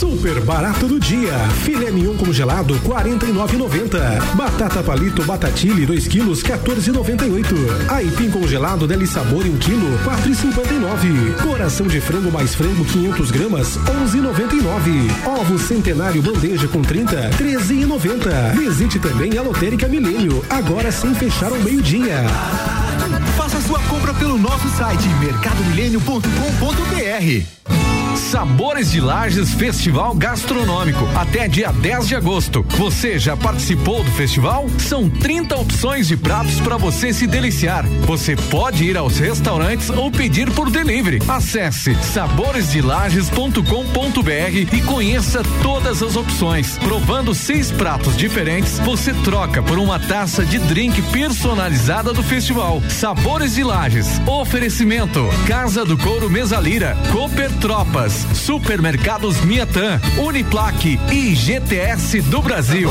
[SPEAKER 21] Super barato do dia. Filé mignon congelado 49,90. Batata palito batatilha 2 quilos 14,98. Aipim congelado Deli Sabor 1 quilo 4,59. Coração de frango mais frango 500 gramas 11,99. Ovo centenário bandeja com 30 13,90. Visite também a Lotérica Milênio agora sem fechar ao meio dia.
[SPEAKER 22] Faça sua compra pelo nosso site mercadomilênio.com.br.
[SPEAKER 6] Sabores de Lages Festival Gastronômico, até dia 10 de agosto. Você já participou do festival? São 30 opções de pratos para você se deliciar. Você pode ir aos restaurantes ou pedir por delivery. Acesse saboresdelages.com.br e conheça todas as opções. Provando seis pratos diferentes, você troca por uma taça de drink personalizada do festival. Sabores de Lages. Oferecimento: Casa do Couro Mesalira, Cooper Supermercados Miatã, Uniplaque e GTS do Brasil.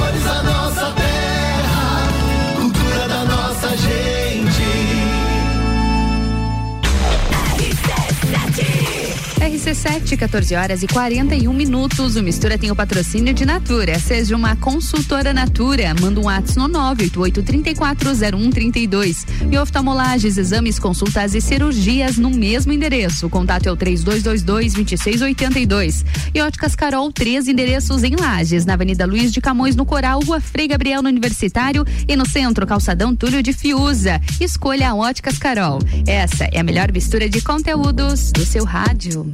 [SPEAKER 1] RC7, 14 horas e 41 minutos. O Mistura tem o patrocínio de Natura. Seja uma consultora Natura. Manda um WhatsApp no 988-340132. E oftalmolages, exames, consultas e cirurgias no mesmo endereço. O contato é o 3222-2682. E Óticas Carol, três endereços em Lages. Na Avenida Luiz de Camões, no Coral, Rua Frei Gabriel, no Universitário. E no centro, Calçadão Túlio de Fiuza. Escolha a Óticas Carol. Essa é a melhor mistura de conteúdos do seu rádio.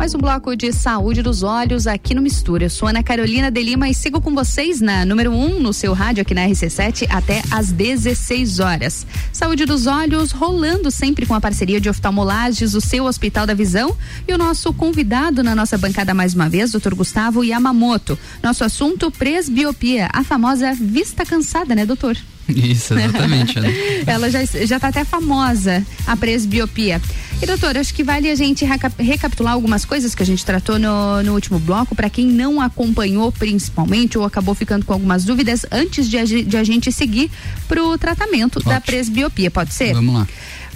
[SPEAKER 1] Mais um bloco de saúde dos olhos aqui no Mistura. Eu sou Ana Carolina de Lima e sigo com vocês na número 1 um no seu rádio aqui na RC7 até às 16 horas. Saúde dos olhos rolando sempre com a parceria de oftalmolages, o seu Hospital da Visão e o nosso convidado na nossa bancada mais uma vez, Dr. Gustavo Yamamoto. Nosso assunto presbiopia, a famosa vista cansada, né, doutor?
[SPEAKER 14] Isso, exatamente. né?
[SPEAKER 1] Ela já, já tá até famosa, a presbiopia. E doutor, acho que vale a gente reca- recapitular algumas coisas que a gente tratou no, no último bloco, para quem não acompanhou principalmente ou acabou ficando com algumas dúvidas antes de a, de a gente seguir pro tratamento da presbiopia, pode ser?
[SPEAKER 14] Vamos lá.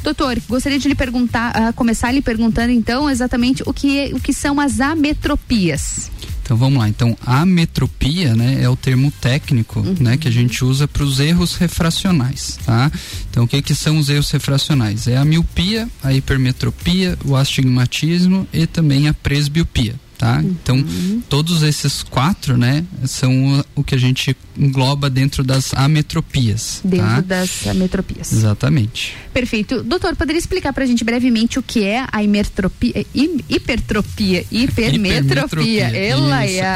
[SPEAKER 1] Doutor, gostaria de lhe perguntar, ah, começar lhe perguntando então exatamente o que, o que são as ametropias.
[SPEAKER 14] Então vamos lá. Então a metropia, né, é o termo técnico, né, que a gente usa para os erros refracionais, tá? Então o que que são os erros refracionais? É a miopia, a hipermetropia, o astigmatismo e também a presbiopia. Tá? Então, todos esses quatro, né, são o que a gente engloba dentro das ametropias.
[SPEAKER 1] Dentro
[SPEAKER 14] tá?
[SPEAKER 1] das ametropias.
[SPEAKER 14] Exatamente.
[SPEAKER 1] Perfeito. Doutor, poderia explicar pra gente brevemente o que é a hi- hipertropia, hipermetropia.
[SPEAKER 14] Hipermetropia,
[SPEAKER 1] Ela é.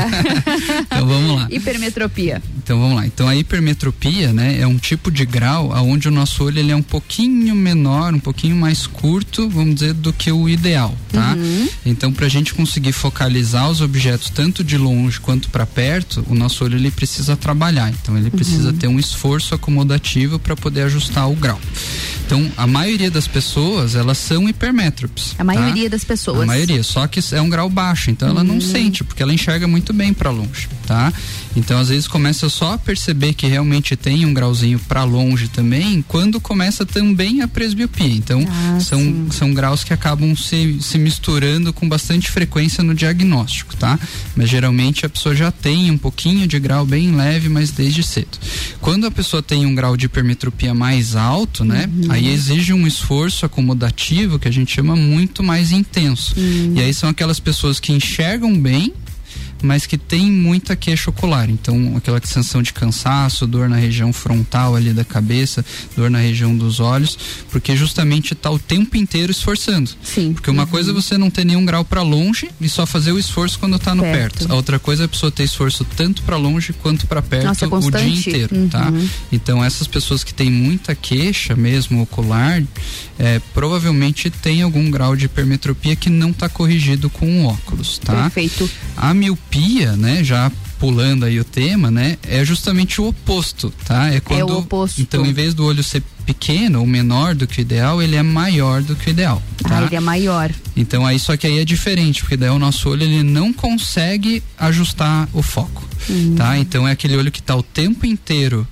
[SPEAKER 14] Então vamos lá.
[SPEAKER 1] Hipermetropia.
[SPEAKER 14] Então vamos lá. Então a hipermetropia, né, é um tipo de grau aonde o nosso olho ele é um pouquinho menor, um pouquinho mais curto, vamos dizer, do que o ideal, tá?
[SPEAKER 1] Uhum.
[SPEAKER 14] Então para a gente conseguir focalizar os objetos tanto de longe quanto para perto, o nosso olho ele precisa trabalhar. Então ele precisa
[SPEAKER 1] Uhum.
[SPEAKER 14] ter um esforço acomodativo para poder ajustar o grau. Então a maioria das pessoas elas são hipermétropes.
[SPEAKER 1] A maioria das pessoas.
[SPEAKER 14] A maioria, só que é um grau baixo, então ela não
[SPEAKER 1] Hum.
[SPEAKER 14] sente, porque ela enxerga muito bem para longe, tá? Então às vezes começa só a perceber que realmente tem um grauzinho para longe também, quando começa também a presbiopia. Então
[SPEAKER 1] Ah,
[SPEAKER 14] são, são graus que acabam se, se misturando com bastante frequência no diagnóstico, tá? Mas geralmente a pessoa já tem um pouquinho de grau bem leve, mas desde cedo. Quando a pessoa tem um grau de hipermetropia mais alto, né? Aí exige um esforço acomodativo que a gente chama muito mais intenso. E aí são aquelas pessoas que enxergam bem, mas que tem muita queixa ocular. Então, aquela sensação de cansaço, dor na região frontal ali da cabeça, dor na região dos olhos, porque justamente está o tempo inteiro esforçando.
[SPEAKER 1] Sim.
[SPEAKER 14] Porque uma coisa é você não ter nenhum grau para longe e só fazer o esforço quando está no perto.
[SPEAKER 1] Perto.
[SPEAKER 14] A outra coisa é a pessoa ter esforço tanto para longe quanto para perto
[SPEAKER 1] Nossa,
[SPEAKER 14] o dia inteiro, tá?
[SPEAKER 1] Uhum.
[SPEAKER 14] Então essas pessoas que têm muita queixa mesmo ocular, é, provavelmente tem algum grau de hipermetropia que não está corrigido com o óculos, tá?
[SPEAKER 1] Perfeito.
[SPEAKER 14] A miopia, né, já pulando aí o tema, né, é justamente o oposto, tá? É quando
[SPEAKER 1] o oposto.
[SPEAKER 14] então em vez do olho ser pequeno ou menor do que o ideal, ele é maior do que o ideal, tá?
[SPEAKER 1] Ah, ele é maior.
[SPEAKER 14] Então aí só que aí é diferente, porque daí o nosso olho ele não consegue ajustar o foco,
[SPEAKER 1] Hum.
[SPEAKER 14] tá? Então é aquele olho que está o tempo inteiro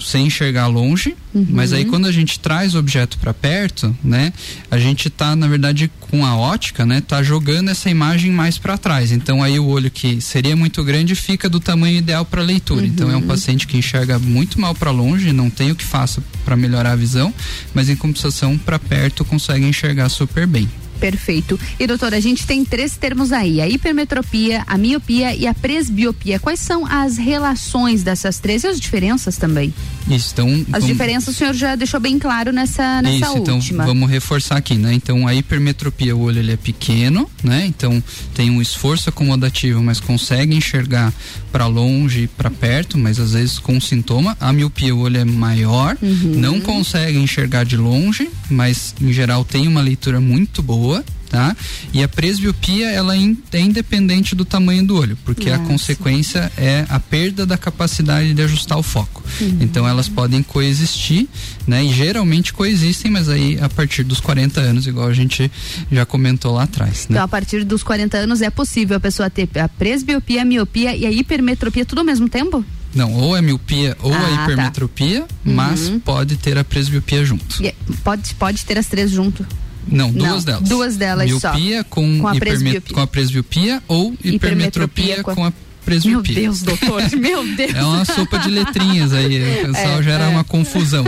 [SPEAKER 14] sem enxergar longe,
[SPEAKER 1] Uhum.
[SPEAKER 14] mas aí quando a gente traz o objeto para perto, né, a gente tá na verdade com a ótica, né, tá jogando essa imagem mais para trás. Então aí o olho que seria muito grande fica do tamanho ideal para leitura. Então é um paciente que enxerga muito mal para longe, não tem o que faça para melhorar a visão, mas em compensação para perto consegue enxergar super bem.
[SPEAKER 1] Perfeito. E doutora, a gente tem três termos aí: a hipermetropia, a miopia e a presbiopia. Quais são as relações dessas três e as diferenças também?
[SPEAKER 14] Isso, então
[SPEAKER 1] As
[SPEAKER 14] vamos-
[SPEAKER 1] diferenças o senhor já deixou bem claro nessa, nessa
[SPEAKER 14] Isso, então
[SPEAKER 1] última.
[SPEAKER 14] vamos reforçar aqui, né? Então a hipermetropia, o olho ele é pequeno, né? Então tem um esforço acomodativo, mas consegue enxergar para longe e para perto, mas às vezes com sintoma. A miopia, o olho é maior,
[SPEAKER 1] Uhum.
[SPEAKER 14] não consegue enxergar de longe, mas em geral tem uma leitura muito boa. Tá? E a presbiopia ela é independente do tamanho do olho, porque a consequência é a perda da capacidade de ajustar o foco.
[SPEAKER 1] Uhum.
[SPEAKER 14] Então elas podem coexistir, né? E geralmente coexistem, mas aí a partir dos 40 anos, igual a gente já comentou lá atrás, né?
[SPEAKER 1] Então, a partir dos 40 anos é possível a pessoa ter a presbiopia, a miopia e a hipermetropia tudo ao mesmo tempo?
[SPEAKER 14] Não, ou é miopia ou
[SPEAKER 1] Ah,
[SPEAKER 14] a
[SPEAKER 1] tá.
[SPEAKER 14] hipermetropia, mas
[SPEAKER 1] Uhum.
[SPEAKER 14] pode ter a presbiopia junto.
[SPEAKER 1] E é- pode, pode ter as três junto.
[SPEAKER 14] Não, duas
[SPEAKER 1] Não,
[SPEAKER 14] delas.
[SPEAKER 1] duas delas só.
[SPEAKER 14] miopia com,
[SPEAKER 1] Com a presbiopia.
[SPEAKER 14] com a presbiopia ou hipermetropia,
[SPEAKER 1] Hipermetropia com a-
[SPEAKER 14] com a presbiopia.
[SPEAKER 1] Meu Deus, doutor, meu Deus.
[SPEAKER 14] É uma sopa de letrinhas aí, o pessoal
[SPEAKER 1] É,
[SPEAKER 14] gera
[SPEAKER 1] é.
[SPEAKER 14] uma confusão.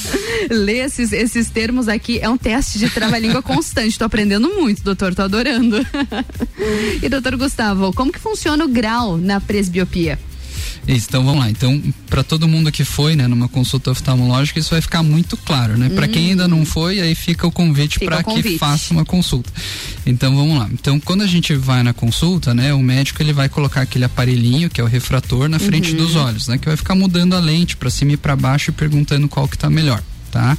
[SPEAKER 1] Ler esses, esses termos aqui é um teste de trava-língua constante. Tô aprendendo muito, doutor, tô adorando. e doutor Gustavo, como que funciona o grau na presbiopia?
[SPEAKER 14] Isso, então vamos lá. Então, para todo mundo que foi, né, numa consulta oftalmológica, isso vai ficar muito claro, né? Para quem ainda não foi, aí fica o convite para que faça uma consulta. Então, vamos lá. Então, quando a gente vai na consulta, né, o médico ele vai colocar aquele aparelhinho, que é o refrator, na frente
[SPEAKER 1] Uhum.
[SPEAKER 14] dos olhos, né, que vai ficar mudando a lente para cima e para baixo e perguntando qual que tá melhor, tá?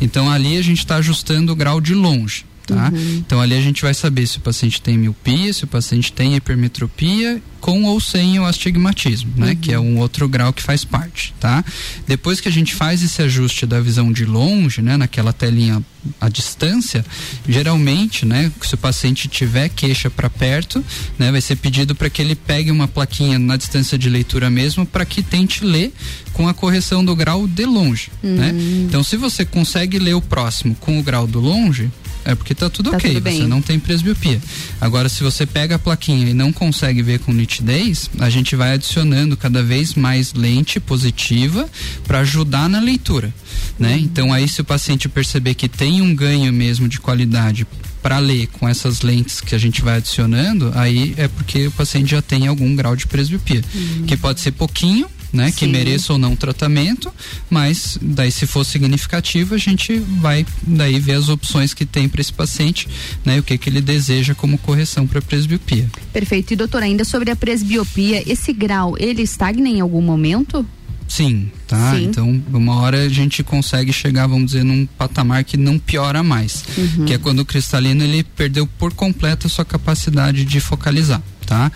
[SPEAKER 14] Então, ali a gente está ajustando o grau de longe. Tá? Então ali a gente vai saber se o paciente tem miopia, se o paciente tem hipermetropia, com ou sem o astigmatismo, né? Que é um outro grau que faz parte, tá? Depois que a gente faz esse ajuste da visão de longe, né? Naquela telinha à distância, geralmente, né? Se o paciente tiver queixa para perto, né? Vai ser pedido para que ele pegue uma plaquinha na distância de leitura mesmo, para que tente ler com a correção do grau de longe, né? Então, se você consegue ler o próximo com o grau do longe, é porque tá tudo
[SPEAKER 1] Tá
[SPEAKER 14] ok,
[SPEAKER 1] tudo bem.
[SPEAKER 14] você não tem presbiopia. Agora, se você pega a plaquinha e não consegue ver com nitidez, a gente vai adicionando cada vez mais lente positiva para ajudar na leitura, né? Então aí se o paciente perceber que tem um ganho mesmo de qualidade para ler com essas lentes que a gente vai adicionando, aí é porque o paciente já tem algum grau de presbiopia, que pode ser pouquinho, né, que
[SPEAKER 1] Sim.
[SPEAKER 14] mereça ou não tratamento, mas daí se for significativo a gente vai daí ver as opções que tem para esse paciente, né, o que que ele deseja como correção para presbiopia.
[SPEAKER 1] Perfeito. E doutor, ainda sobre a presbiopia, esse grau, ele estagna em algum momento?
[SPEAKER 14] Sim, tá?
[SPEAKER 1] Sim.
[SPEAKER 14] Então, uma hora a gente consegue chegar, vamos dizer, num patamar que não piora mais,
[SPEAKER 1] Uhum.
[SPEAKER 14] que é quando o cristalino ele perdeu por completo a sua capacidade de focalizar, tá?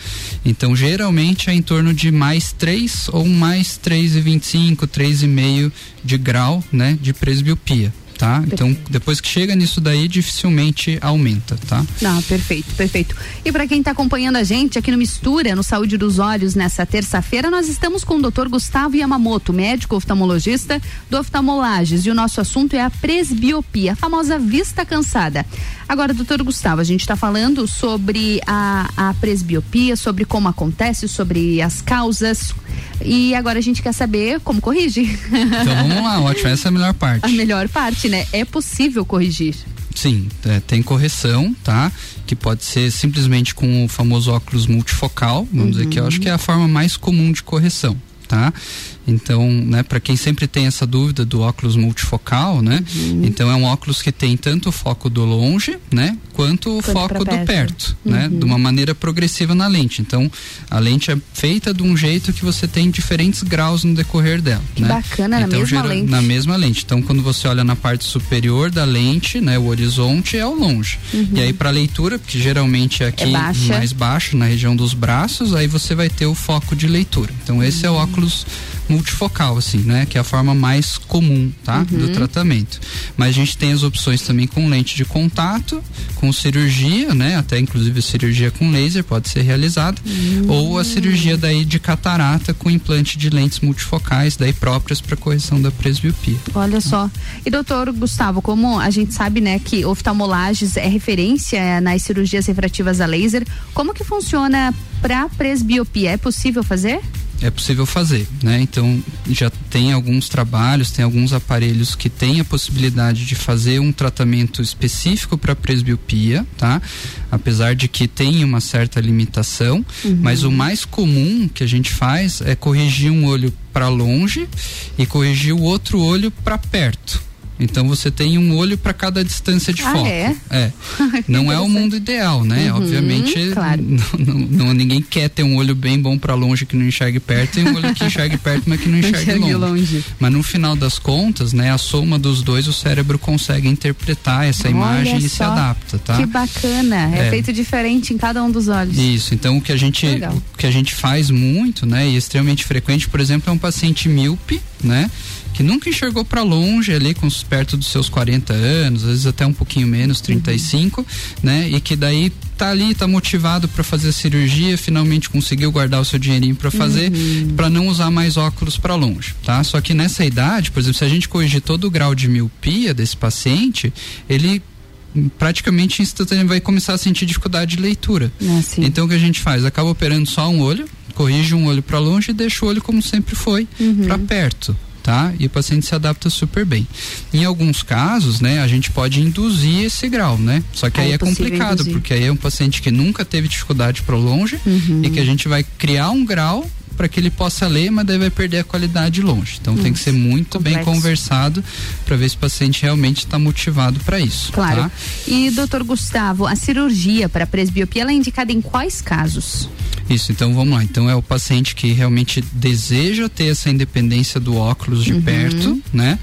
[SPEAKER 14] Então, geralmente é em torno de mais 3 ou mais 3,25, 3,5 de grau, né, de presbiopia. Tá? Então, depois que chega nisso daí, dificilmente aumenta, tá?
[SPEAKER 1] Não, perfeito, perfeito. E para quem está acompanhando a gente aqui no Mistura, no Saúde dos Olhos, nessa terça-feira, nós estamos com o Dr. Gustavo Yamamoto, médico oftalmologista do Oftalmolages, e o nosso assunto é a presbiopia, a famosa vista cansada. Agora, doutor Gustavo, a gente está falando sobre a, a presbiopia, sobre como acontece, sobre as causas. E agora a gente quer saber como corrigir.
[SPEAKER 14] Então vamos lá, ótimo, essa é a melhor parte.
[SPEAKER 1] a melhor parte, né? É possível corrigir.
[SPEAKER 14] Sim, é, tem correção, tá? Que pode ser simplesmente com o famoso óculos multifocal, vamos uhum. dizer que eu acho que é a forma mais comum de correção, tá? Então, né, para quem sempre tem essa dúvida do óculos multifocal, né? Uhum. Então é um óculos que tem tanto o foco do longe, né, quanto o quanto foco do perto, né, uhum. né, de uma maneira progressiva na lente. Então, a lente é feita de um jeito que você tem diferentes graus no decorrer dela,
[SPEAKER 1] que
[SPEAKER 14] né?
[SPEAKER 1] bacana, então, na mesma gera, lente.
[SPEAKER 14] Na mesma lente. Então, quando você olha na parte superior da lente, né, o horizonte é o longe. Uhum. E aí para leitura, que geralmente é aqui é baixa. mais baixo, na região dos braços, aí você vai ter o foco de leitura. Então, esse é o óculos multifocal, assim, né? Que é a forma mais comum, tá? Uhum. Do tratamento. Mas a gente tem as opções também com lente de contato, com cirurgia, né? Até inclusive cirurgia com laser pode ser realizada. Uhum. Ou a cirurgia daí de catarata com implante de lentes multifocais, daí próprias para correção da presbiopia.
[SPEAKER 1] Olha só. E doutor Gustavo, como a gente sabe, né, que oftalmolages é referência nas cirurgias refrativas a laser, como que funciona para presbiopia? É possível fazer?
[SPEAKER 14] é possível fazer, né? Então já tem alguns trabalhos, tem alguns aparelhos que têm a possibilidade de fazer um tratamento específico para presbiopia, tá? Apesar de que tem uma certa limitação, uhum. mas o mais comum que a gente faz é corrigir um olho para longe e corrigir o outro olho para perto. Então você tem um olho para cada distância de
[SPEAKER 1] ah,
[SPEAKER 14] foco.
[SPEAKER 1] É?
[SPEAKER 14] é. Não é o mundo ideal, né?
[SPEAKER 1] Uhum,
[SPEAKER 14] Obviamente,
[SPEAKER 1] claro.
[SPEAKER 14] não, não, ninguém quer ter um olho bem bom para longe que não enxergue perto e um olho que enxergue perto, mas que não enxergue, longe. longe. Mas no final das contas, né, a soma dos dois, o cérebro consegue interpretar essa Olha imagem e se adapta, tá?
[SPEAKER 1] Que bacana. É, é, feito diferente em cada um dos olhos.
[SPEAKER 14] Isso. Então o que a gente o que a gente faz muito, né, e extremamente frequente, por exemplo, é um paciente míope, né? Que nunca enxergou para longe ali com perto dos seus 40 anos, às vezes até um pouquinho menos, 35, uhum. né? E que daí tá ali, tá motivado para fazer a cirurgia, finalmente conseguiu guardar o seu dinheirinho para fazer, uhum. para não usar mais óculos para longe, tá? Só que nessa idade, por exemplo, se a gente corrigir todo o grau de miopia desse paciente, ele praticamente instantaneamente vai começar a sentir dificuldade de leitura.
[SPEAKER 1] Ah,
[SPEAKER 14] então o que a gente faz? Acaba operando só um olho, corrige um olho para longe e deixa o olho como sempre foi, uhum. para perto tá? E o paciente se adapta super bem. Em alguns casos, né, a gente pode induzir esse grau, né? Só que aí é, é complicado, induzir. porque aí é um paciente que nunca teve dificuldade para longe uhum. e que a gente vai criar um grau para que ele possa ler, mas daí vai perder a qualidade longe. Então tem que ser muito complexo. bem conversado para ver se o paciente realmente está motivado para isso.
[SPEAKER 1] Claro.
[SPEAKER 14] Tá?
[SPEAKER 1] E doutor Gustavo, a cirurgia para presbiopia ela é indicada em quais casos?
[SPEAKER 14] Isso, então vamos lá. Então é o paciente que realmente deseja ter essa independência do óculos de uhum. perto, né?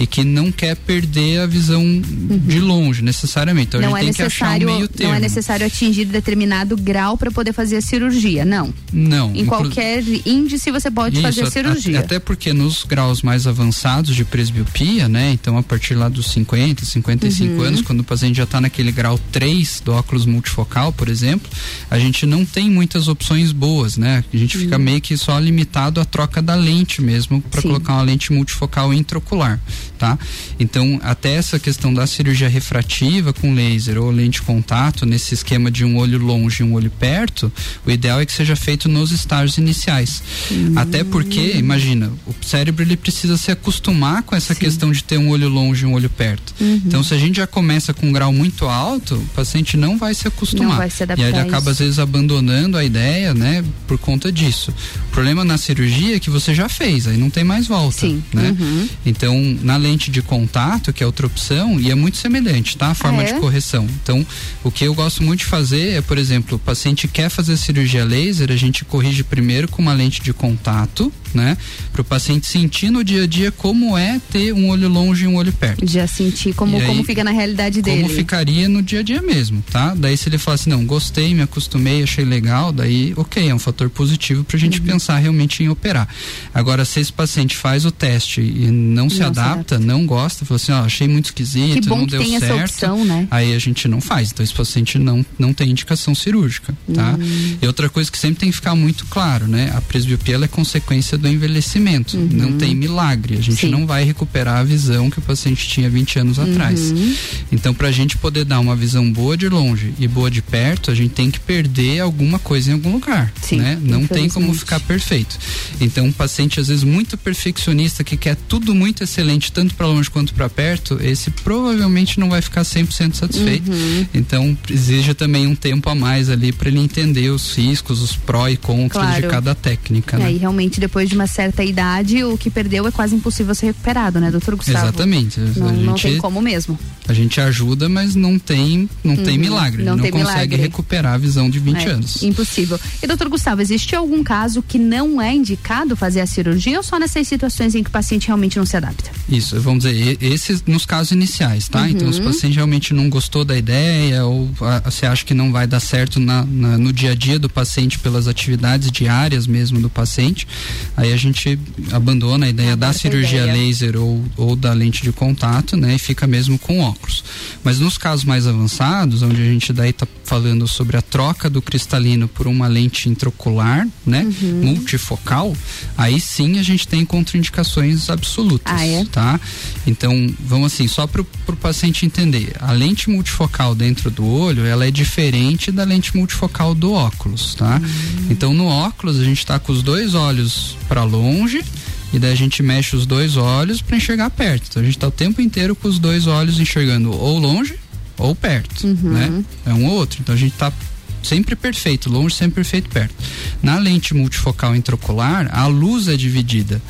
[SPEAKER 14] E que não quer perder a visão uhum. de longe, necessariamente. Então
[SPEAKER 1] não
[SPEAKER 14] a gente é tem que achar um meio termo.
[SPEAKER 1] Não é necessário atingir determinado grau para poder fazer a cirurgia, não.
[SPEAKER 14] Não.
[SPEAKER 1] Em qualquer índice você pode Isso, fazer a cirurgia.
[SPEAKER 14] Até porque nos graus mais avançados de presbiopia, né? Então a partir lá dos 50, 55 uhum. anos, quando o paciente já está naquele grau 3 do óculos multifocal, por exemplo, a gente não tem muitas opções opções boas, né? A gente fica uhum. meio que só limitado à troca da lente mesmo para colocar uma lente multifocal intraocular, tá? Então, até essa questão da cirurgia refrativa com laser ou lente de contato, nesse esquema de um olho longe e um olho perto, o ideal é que seja feito nos estágios iniciais. Uhum. Até porque, imagina, o cérebro ele precisa se acostumar com essa Sim. questão de ter um olho longe e um olho perto. Uhum. Então, se a gente já começa com um grau muito alto, o paciente não vai se acostumar. Não
[SPEAKER 1] vai se adaptar
[SPEAKER 14] e aí ele acaba, às vezes, abandonando a ideia ideia, né, por conta disso. O problema na cirurgia é que você já fez, aí não tem mais volta,
[SPEAKER 1] Sim.
[SPEAKER 14] né?
[SPEAKER 1] Uhum.
[SPEAKER 14] Então, na lente de contato, que é outra opção, e é muito semelhante, tá? A forma
[SPEAKER 1] ah, é?
[SPEAKER 14] de correção. Então, o que eu gosto muito de fazer é, por exemplo, o paciente quer fazer cirurgia laser, a gente corrige primeiro com uma lente de contato, né? Para o paciente sentir no dia a dia como é ter um olho longe e um olho perto.
[SPEAKER 1] Já sentir como, aí, como fica na realidade dele.
[SPEAKER 14] Como ficaria no dia a dia mesmo, tá? Daí se ele falar assim, não, gostei, me acostumei, achei legal, daí ok, é um fator positivo para a gente uhum. pensar realmente em operar. Agora, se esse paciente faz o teste e não se, não adapta, se adapta, não gosta, fala assim, ó, achei muito esquisito,
[SPEAKER 1] que bom
[SPEAKER 14] não
[SPEAKER 1] que
[SPEAKER 14] deu
[SPEAKER 1] tem
[SPEAKER 14] certo.
[SPEAKER 1] Essa opção, né?
[SPEAKER 14] Aí a gente não faz. Então esse paciente não, não tem indicação cirúrgica, tá?
[SPEAKER 1] Uhum.
[SPEAKER 14] E outra coisa que sempre tem que ficar muito claro, né? A presbiopia é consequência do envelhecimento.
[SPEAKER 1] Uhum.
[SPEAKER 14] Não tem milagre. A gente
[SPEAKER 1] Sim.
[SPEAKER 14] não vai recuperar a visão que o paciente tinha 20 anos atrás.
[SPEAKER 1] Uhum.
[SPEAKER 14] Então, para a gente poder dar uma visão boa de longe e boa de perto, a gente tem que perder alguma coisa em algum lugar.
[SPEAKER 1] Sim,
[SPEAKER 14] né? Não tem como ficar perfeito. Então, um paciente, às vezes, muito perfeccionista, que quer tudo muito excelente, tanto para longe quanto para perto, esse provavelmente não vai ficar 100% satisfeito.
[SPEAKER 1] Uhum.
[SPEAKER 14] Então, exige também um tempo a mais ali para ele entender os riscos, os pró e contras
[SPEAKER 1] Claro.
[SPEAKER 14] de cada técnica.
[SPEAKER 1] E
[SPEAKER 14] né?
[SPEAKER 1] aí, realmente, depois de uma certa idade, o que perdeu é quase impossível ser recuperado, né, doutor Gustavo?
[SPEAKER 14] Exatamente.
[SPEAKER 1] Não,
[SPEAKER 14] a,
[SPEAKER 1] não
[SPEAKER 14] gente,
[SPEAKER 1] tem como mesmo.
[SPEAKER 14] a gente ajuda, mas não tem, não tem
[SPEAKER 1] Uhum,
[SPEAKER 14] milagre.
[SPEAKER 1] não
[SPEAKER 14] não
[SPEAKER 1] tem
[SPEAKER 14] consegue
[SPEAKER 1] milagre.
[SPEAKER 14] recuperar a visão de 20
[SPEAKER 1] É,
[SPEAKER 14] anos.
[SPEAKER 1] Impossível. E doutor Gustavo, existe algum caso que não é indicado fazer a cirurgia ou só nessas situações em que o paciente realmente não se adapta?
[SPEAKER 14] Isso, vamos dizer, esses nos casos iniciais, tá?
[SPEAKER 1] Uhum.
[SPEAKER 14] Então, se o paciente realmente não gostou da ideia ou ah, você acha que não vai dar certo na, na- no dia a dia do paciente pelas atividades diárias mesmo do paciente, aí a gente abandona a ideia da cirurgia
[SPEAKER 1] ideia.
[SPEAKER 14] laser ou, ou da lente de contato, né? E fica mesmo com óculos. Mas nos casos mais avançados, onde a gente daí tá falando sobre a troca do cristalino por uma lente intraocular, né?
[SPEAKER 1] Uhum.
[SPEAKER 14] Multifocal, aí sim a gente tem contraindicações absolutas,
[SPEAKER 1] Ah, é?
[SPEAKER 14] tá? Então, vamos assim, só para o paciente entender, a lente multifocal dentro do olho, ela é diferente da lente multifocal do óculos, tá? Então, no óculos a gente tá com os dois olhos para longe e daí a gente mexe os dois olhos para enxergar perto. Então, a gente tá o tempo inteiro com os dois olhos enxergando ou longe ou perto, né? É um ou outro. Então, a gente tá sempre perfeito, longe sempre perfeito perto. Na lente multifocal intraocular, a luz é dividida.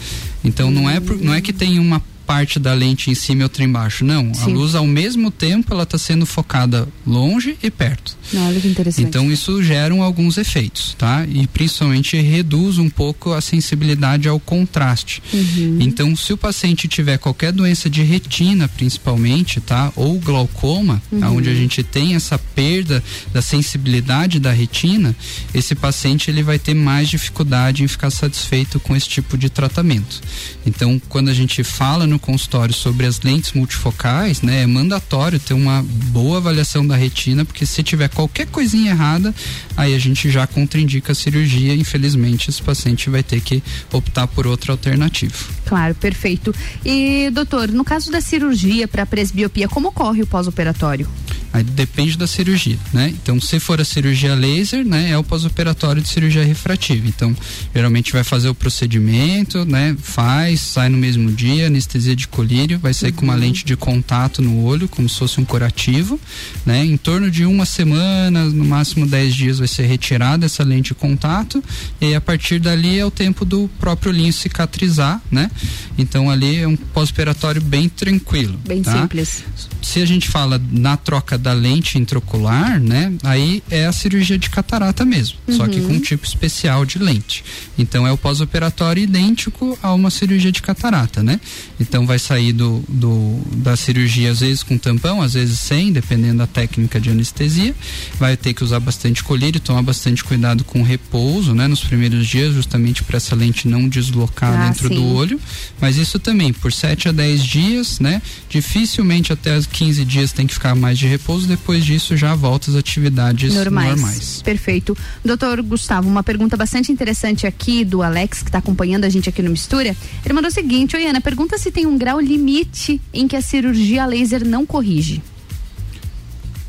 [SPEAKER 14] Então não é por- não é que tem uma parte da lente em cima e outra embaixo, não. A
[SPEAKER 1] Sim.
[SPEAKER 14] luz ao mesmo tempo ela está sendo focada longe e perto.
[SPEAKER 1] Olha que interessante.
[SPEAKER 14] Então isso gera alguns efeitos, tá? E principalmente reduz um pouco a sensibilidade ao contraste.
[SPEAKER 1] Uhum.
[SPEAKER 14] Então, se o paciente tiver qualquer doença de retina, principalmente, tá? Ou glaucoma,
[SPEAKER 1] Uhum.
[SPEAKER 14] onde a gente tem essa perda da sensibilidade da retina, esse paciente ele vai ter mais dificuldade em ficar satisfeito com esse tipo de tratamento. Então, quando a gente fala no consultório sobre as lentes multifocais, né, é mandatório ter uma boa avaliação da retina, porque se tiver qualquer coisinha errada, aí a gente já contraindica a cirurgia. Infelizmente, esse paciente vai ter que optar por outra alternativa.
[SPEAKER 1] Claro, perfeito. E, doutor, no caso da cirurgia para presbiopia, como ocorre o pós-operatório?
[SPEAKER 14] Aí depende da cirurgia, né? Então, se for a cirurgia laser, né, é o pós-operatório de cirurgia refrativa. Então, geralmente vai fazer o procedimento, né? Faz, sai no mesmo dia, anestesia de colírio, vai sair com uma lente de contato no olho, como se fosse um curativo, né? Em torno de uma semana, no máximo 10 dias vai ser retirada essa lente de contato e a partir dali é o tempo do próprio linho cicatrizar, né? Então ali é um pós-operatório bem tranquilo.
[SPEAKER 1] Bem
[SPEAKER 14] tá?
[SPEAKER 1] simples.
[SPEAKER 14] se a gente fala na troca da lente intraocular, né? Aí é a cirurgia de catarata mesmo, só que
[SPEAKER 1] Uhum.
[SPEAKER 14] com um tipo especial de lente. Então é o pós-operatório idêntico a uma cirurgia de catarata, né? Então vai sair do, do da cirurgia às vezes com tampão, às vezes sem, dependendo da técnica de anestesia. Vai ter que usar bastante colírio, tomar bastante cuidado com o repouso, né? Nos primeiros dias, justamente para essa lente não deslocar
[SPEAKER 1] Ah,
[SPEAKER 14] dentro do
[SPEAKER 1] sim.
[SPEAKER 14] olho. Mas isso também, por 7 a 10 dias, né? Dificilmente até os 15 dias tem que ficar mais de repouso, depois disso já volta às atividades
[SPEAKER 1] Normais.
[SPEAKER 14] normais.
[SPEAKER 1] Perfeito. Doutor Gustavo, uma pergunta bastante interessante aqui do Alex, que está acompanhando a gente aqui no Mistura. Ele mandou o seguinte: Oi, Ana, pergunta se tem um grau limite em que a cirurgia laser não corrige.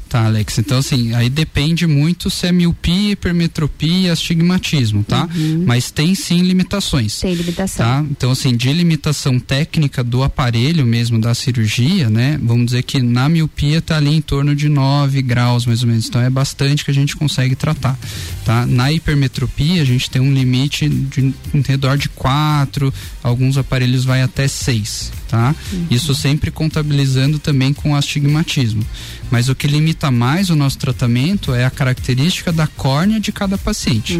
[SPEAKER 14] Tá, Alex. Então, assim, aí depende muito se é miopia, hipermetropia, astigmatismo, tá? Mas tem sim limitações.
[SPEAKER 1] Tem limitação.
[SPEAKER 14] Tá? Então, assim, de limitação técnica do aparelho mesmo da cirurgia, né? Vamos dizer que na miopia tá ali em torno de 9 graus, mais ou menos. Então, é bastante que a gente consegue tratar, tá? Na hipermetropia, a gente tem um limite de em redor de 4, alguns aparelhos vai até 6, tá? Isso sempre contabilizando também com astigmatismo. Mas o que limita mais o nosso tratamento é a característica da córnea de cada paciente.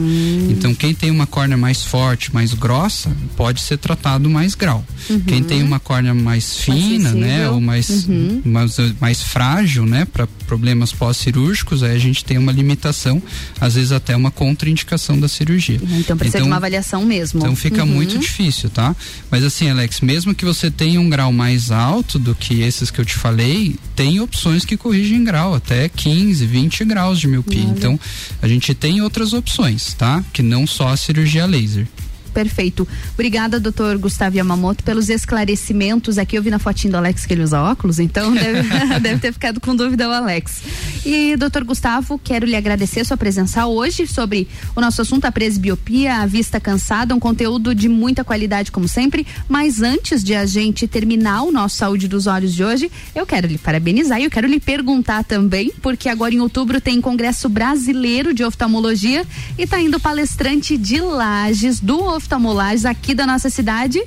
[SPEAKER 14] Então, quem tem uma córnea mais forte, mais grossa, pode ser tratado mais grau.
[SPEAKER 1] Uhum.
[SPEAKER 14] Quem tem uma córnea mais fina, né,
[SPEAKER 1] sensível.
[SPEAKER 14] ou mais,
[SPEAKER 1] Uhum.
[SPEAKER 14] mais, mais frágil, né, para problemas pós-cirúrgicos, aí a gente tem uma limitação, às vezes até uma contraindicação da cirurgia.
[SPEAKER 1] Então precisa de uma avaliação mesmo.
[SPEAKER 14] Então fica
[SPEAKER 1] Uhum.
[SPEAKER 14] muito difícil, tá? Mas assim, Alex, mesmo que você tenha um grau mais alto do que esses que eu te falei, tem opções que corrigem grau, até 15, 20 graus de miopia.
[SPEAKER 1] Olha.
[SPEAKER 14] Então, a gente tem outras opções, tá? Que não só a cirurgia laser.
[SPEAKER 1] Perfeito. Obrigada, doutor Gustavo Yamamoto, pelos esclarecimentos. Aqui eu vi na fotinha do Alex que ele usa óculos, então deve, deve ter ficado com dúvida o Alex. E, doutor Gustavo, quero lhe agradecer sua presença hoje sobre o nosso assunto, a presbiopia, a vista cansada, um conteúdo de muita qualidade, como sempre. Mas antes de a gente terminar o nosso Saúde dos Olhos de hoje, eu quero lhe parabenizar e eu quero lhe perguntar também, porque agora em outubro tem Congresso Brasileiro de Oftalmologia e está indo palestrante de Lages, do Oftalmolages aqui da nossa cidade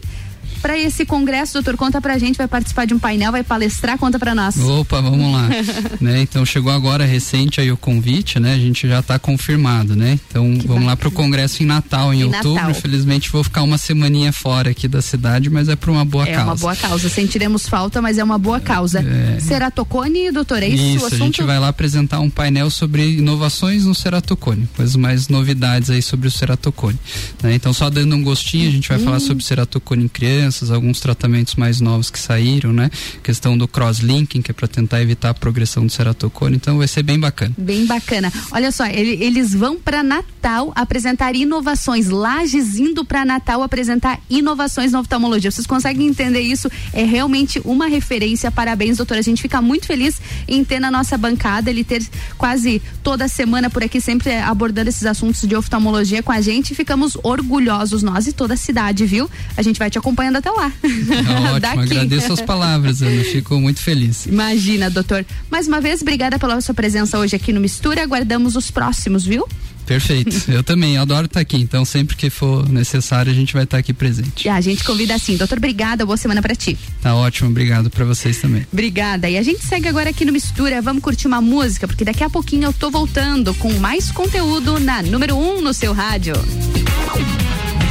[SPEAKER 1] para esse congresso, doutor, conta pra gente, vai participar de um painel, vai palestrar, conta pra nós.
[SPEAKER 14] Opa, vamos lá. né? Então chegou agora recente aí o convite, né? A gente já está confirmado, né? Então que vamos bacana. lá pro congresso em Natal, em, em outubro. Natal. Infelizmente vou ficar uma semaninha fora aqui da cidade, mas é por uma boa
[SPEAKER 1] é
[SPEAKER 14] causa.
[SPEAKER 1] É uma boa causa, sentiremos falta, mas é uma boa causa. É... Ceratocone, doutor, é isso,
[SPEAKER 14] isso
[SPEAKER 1] o assunto?
[SPEAKER 14] a gente vai lá apresentar um painel sobre inovações no ceratocone, coisas mais novidades aí sobre o ceratocone. Né? Então só dando um gostinho, a gente vai hum. falar sobre ceratocone em crianças, alguns tratamentos mais novos que saíram, né? Questão do cross-linking, que é para tentar evitar a progressão do ceratocone. Então vai ser bem bacana.
[SPEAKER 1] Bem bacana. Olha só, ele, eles vão para Natal apresentar inovações. Lages indo para Natal apresentar inovações na oftalmologia. Vocês conseguem entender isso? É realmente uma referência. Parabéns, doutora. A gente fica muito feliz em ter na nossa bancada, ele ter quase toda semana por aqui, sempre abordando esses assuntos de oftalmologia com a gente. Ficamos orgulhosos, nós e toda a cidade, viu? A gente vai te acompanhando até lá.
[SPEAKER 14] Ótimo, Daqui. agradeço as palavras, Ana. Fico muito feliz.
[SPEAKER 1] Imagina, doutor. Mais uma vez, obrigada pela sua presença hoje aqui no Mistura. Aguardamos os próximos, viu?
[SPEAKER 14] Perfeito. Eu também adoro estar aqui. Então, sempre que for necessário, a gente vai estar aqui presente.
[SPEAKER 1] E a gente convida assim. Doutor, obrigada. Boa semana para ti.
[SPEAKER 14] Tá ótimo. Obrigado para vocês também.
[SPEAKER 1] Obrigada. E a gente segue agora aqui no Mistura. Vamos curtir uma música, porque daqui a pouquinho eu tô voltando com mais conteúdo na número 1 um no seu rádio.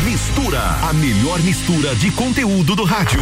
[SPEAKER 5] Mistura, a melhor mistura de conteúdo do rádio.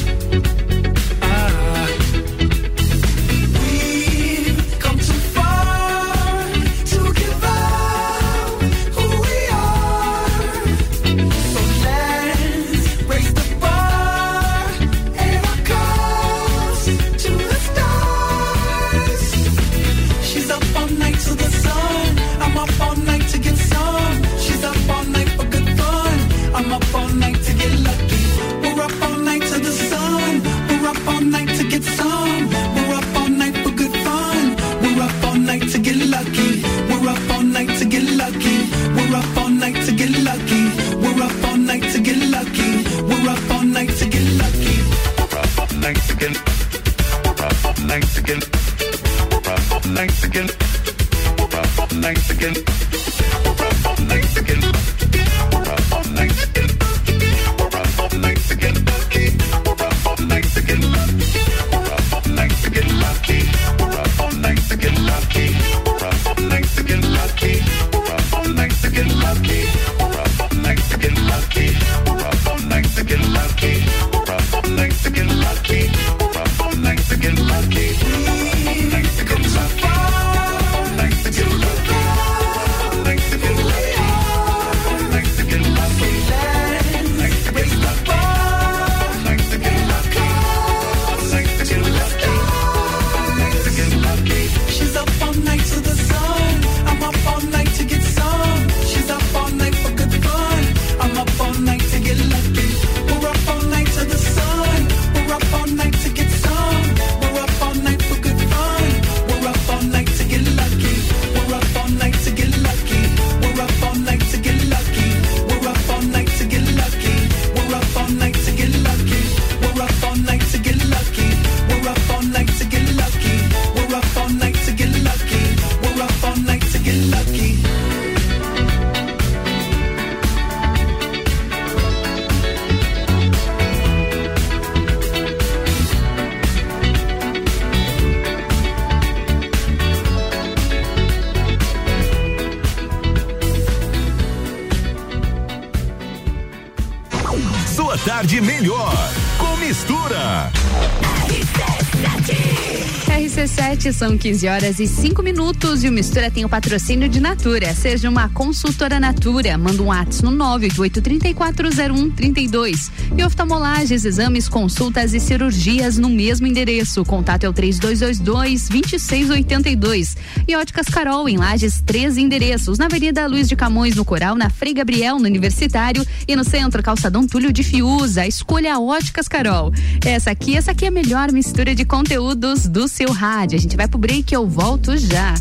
[SPEAKER 1] São 15 horas e 5 minutos e o Mistura tem o patrocínio de Natura. Seja uma consultora Natura. Manda um WhatsApp no 988340132. E oftalmolagens, exames, consultas e cirurgias no mesmo endereço. O contato é o 3222 2682. Óticas Carol, em Lages, três endereços. Na Avenida Luiz de Camões, no Coral, na Frei Gabriel, no Universitário e no centro, Calçadão Túlio de Fiuza. Escolha Óticas Carol. Essa aqui, essa aqui é a melhor mistura de conteúdos do seu rádio. A gente vai pro break e eu volto já.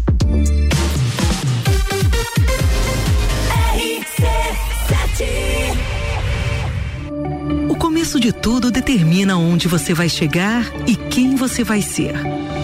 [SPEAKER 23] O começo de tudo determina onde você vai chegar e quem você vai ser.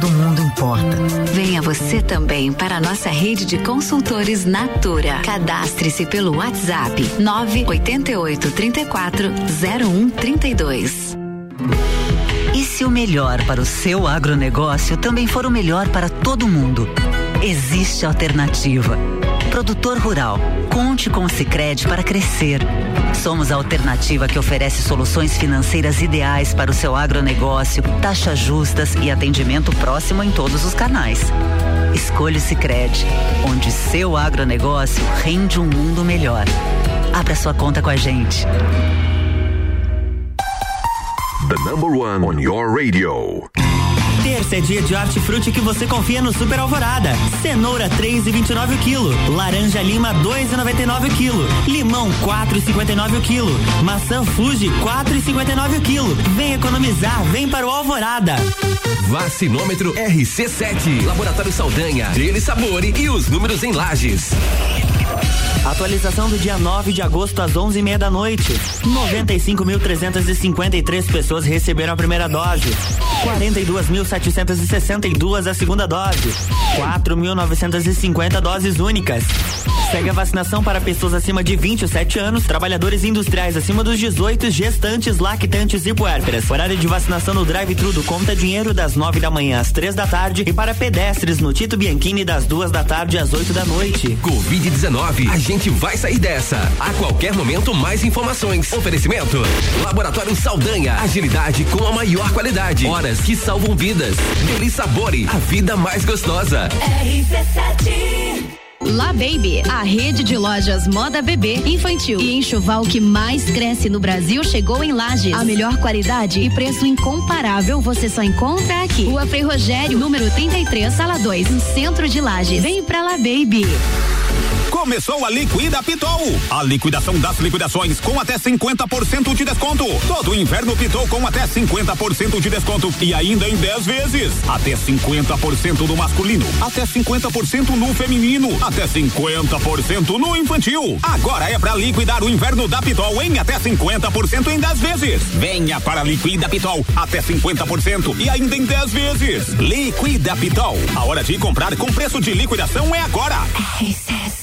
[SPEAKER 24] Todo mundo importa.
[SPEAKER 2] Venha você também para a nossa rede de consultores Natura. Cadastre-se pelo WhatsApp 988 34 0132.
[SPEAKER 25] E se o melhor para o seu agronegócio também for o melhor para todo mundo? Existe alternativa. Produtor rural, conte com o Sicredi para crescer. Somos a alternativa que oferece soluções financeiras ideais para o seu agronegócio, taxas justas e atendimento próximo em todos os canais. Escolha o Sicredi, onde seu agronegócio rende um mundo melhor. Abra sua conta com a gente.
[SPEAKER 5] The number one on your radio.
[SPEAKER 8] Terça é dia de hortifruti que você confia no Super Alvorada. Cenoura 3,29 o quilo. Laranja lima 2,99 o quilo. Limão 4,59 o quilo. Maçã Fuji 4,59 o quilo. Vem economizar, vem para o Alvorada.
[SPEAKER 7] Vacinômetro RC7. Laboratório Saldanha. Dele Sabore e os números em lajes.
[SPEAKER 8] Atualização do dia 9 de agosto às 11h30 da noite. 95.353 pessoas receberam a primeira dose. 42.762 a segunda dose. 4.950 doses únicas. Segue a vacinação para pessoas acima de 27 anos, trabalhadores industriais acima dos 18, gestantes, lactantes e puérperas. Horário de vacinação no drive-thru do Conta Dinheiro das 9 da manhã às 3 da tarde e para pedestres no Tito Bianchini das 2 da tarde às 8 da noite.
[SPEAKER 7] Covid-19, a gente vai sair dessa. A qualquer momento, mais informações. Oferecimento: Laboratório Saldanha. Agilidade com a maior qualidade. Horas que salvam vidas. Deli Sabore, a vida mais gostosa.
[SPEAKER 16] RC7 La Baby, a rede de lojas moda bebê, infantil e enxoval que mais cresce no Brasil chegou em Lages. A melhor qualidade e preço incomparável você só encontra aqui. Rua Frei Rogério, número 33, sala 2, no centro de Lages. Vem pra La Baby.
[SPEAKER 10] Começou a Liquida Pitol. A liquidação das liquidações com até 50% de desconto. Todo inverno Pitol com até 50% de desconto e ainda em 10 vezes. Até 50% no masculino, até 50% no feminino, até 50% no infantil. Agora é para liquidar o inverno da Pitol em até 50% em 10 vezes. Venha para Liquida Pitol, até 50% e ainda em 10 vezes. Liquida Pitol. A hora de comprar com preço de liquidação é agora.
[SPEAKER 21] Boletim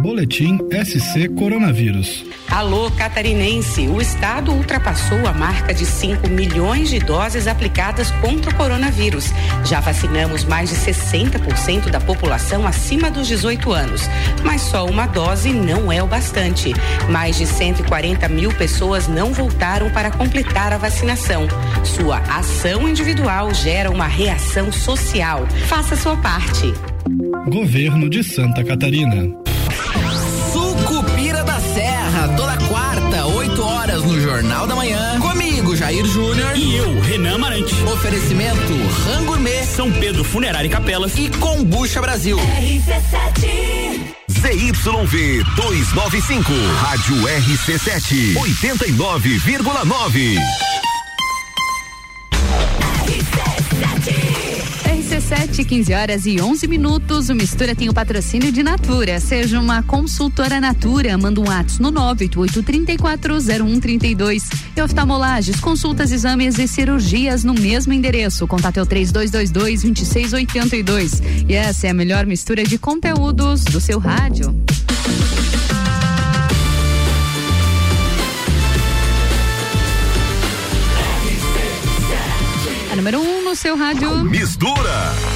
[SPEAKER 26] Boletim SC Coronavírus.
[SPEAKER 27] Alô, catarinense! O estado ultrapassou a marca de 5 milhões de doses aplicadas contra o coronavírus. Já vacinamos mais de 60% da população acima dos 18 anos. Mas só uma dose não é o bastante. Mais de 140 mil pessoas não voltaram para completar a vacinação. Sua ação individual gera uma reação social. Faça sua parte.
[SPEAKER 26] Governo de Santa Catarina.
[SPEAKER 9] Sucupira da Serra, toda quarta, 8 horas no Jornal da Manhã. Comigo, Jair Júnior.
[SPEAKER 28] E eu, Renan Marante.
[SPEAKER 9] Oferecimento Rangourmet,
[SPEAKER 28] São Pedro Funerária e Capelas
[SPEAKER 9] e Combucha Brasil.
[SPEAKER 29] RC7 ZYV 295, Rádio RC7, 89,9.
[SPEAKER 1] RC7, 15 horas e 11 minutos. O Mistura tem o patrocínio de Natura. Seja uma consultora Natura. Manda um WhatsApp no 988-340132. E oftalmolages, consultas, exames e cirurgias no mesmo endereço. Contate o 3222-2682. E essa é a melhor mistura de conteúdos do seu rádio. Número 1 um no seu rádio.
[SPEAKER 29] Mistura.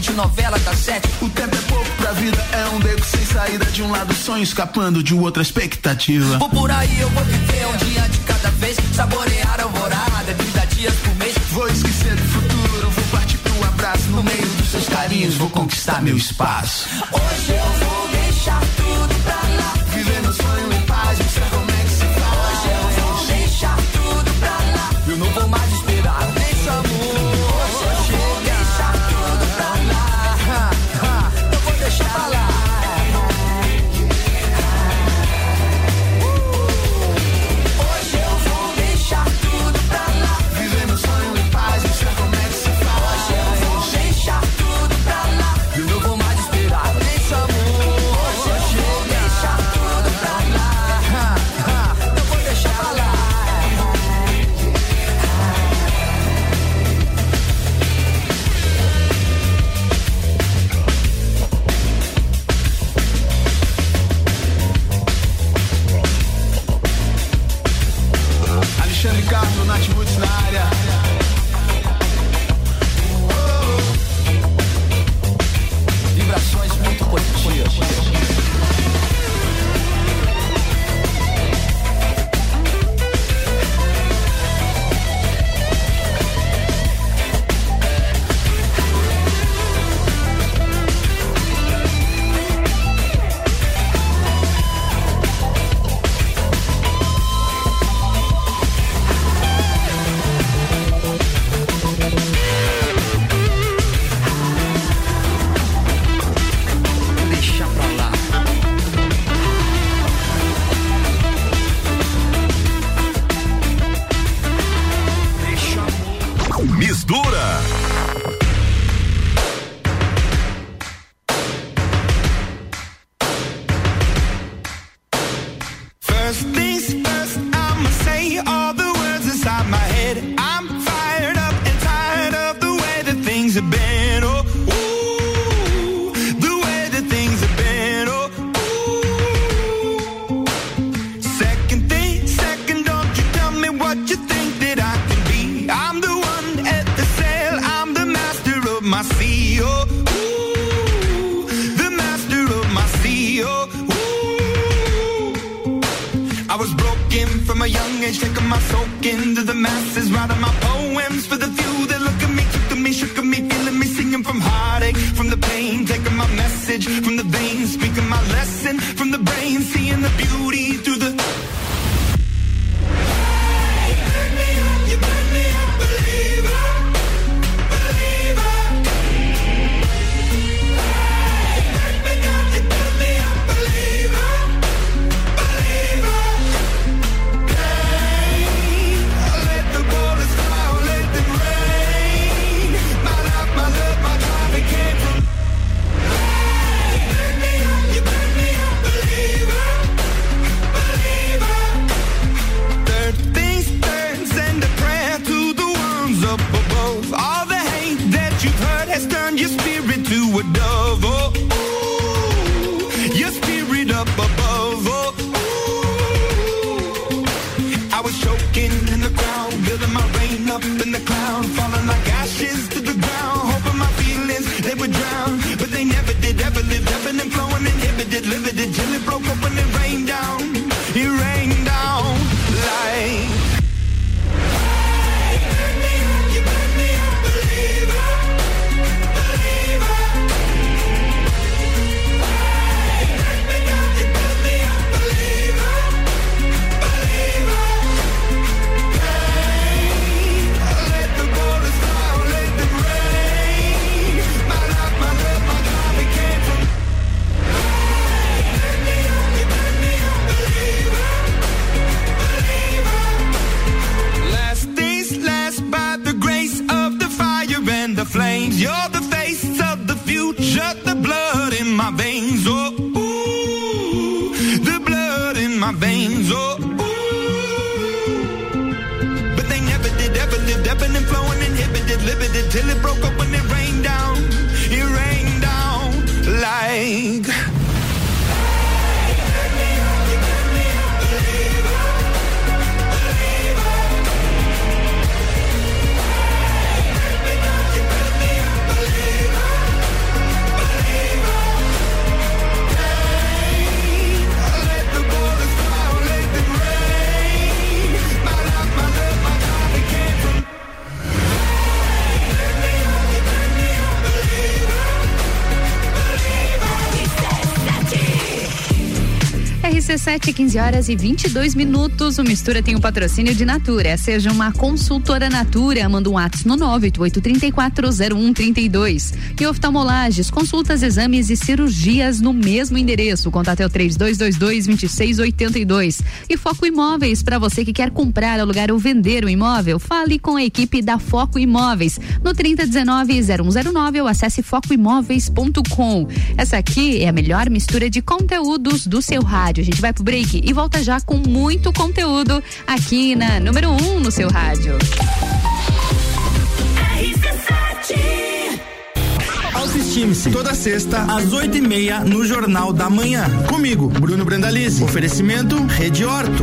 [SPEAKER 30] de novela tá da sete.
[SPEAKER 3] O tempo é pouco pra vida, é um beco sem saída. De um lado sonho escapando de outra expectativa.
[SPEAKER 30] Vou por aí, eu vou viver um dia de cada vez. Saborear a alvorada, 30 dias por mês.
[SPEAKER 3] Vou esquecer do futuro, vou partir pro abraço. No meio dos seus carinhos, vou conquistar meu espaço.
[SPEAKER 30] Hoje eu vou deixar tudo pra
[SPEAKER 1] RC7, 15 horas e 22 minutos. O Mistura tem o um patrocínio de Natura. Seja uma consultora Natura. Manda um WhatsApp no 988340132. E oftalmolages, consultas, exames e cirurgias no mesmo endereço. Contato é o 3222-2682. E Foco Imóveis, para você que quer comprar, alugar ou vender o um imóvel, fale com a equipe da Foco Imóveis. No 3019-0109 ou acesse focoimóveis.com. Essa aqui é a melhor mistura de conteúdos do seu rádio. A gente vai pro break e volta já com muito conteúdo aqui na número 1 um no seu rádio.
[SPEAKER 31] Autoestime-se. Toda sexta, às oito e meia, no Jornal da Manhã. Comigo, Bruno Brandalize. Oferecimento Rede Horto.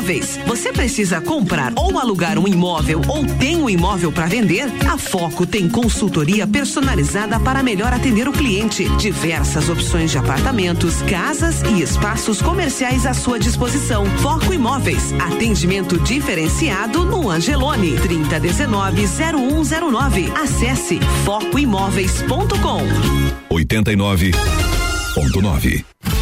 [SPEAKER 32] Imóveis. Você precisa comprar ou alugar um imóvel ou tem um imóvel para vender? A Foco tem consultoria personalizada para melhor atender o cliente. Diversas opções de apartamentos, casas e espaços comerciais à sua disposição. Foco Imóveis. Atendimento diferenciado no Angelone 3019-0109. Acesse focoimóveis.com.
[SPEAKER 29] 89.9.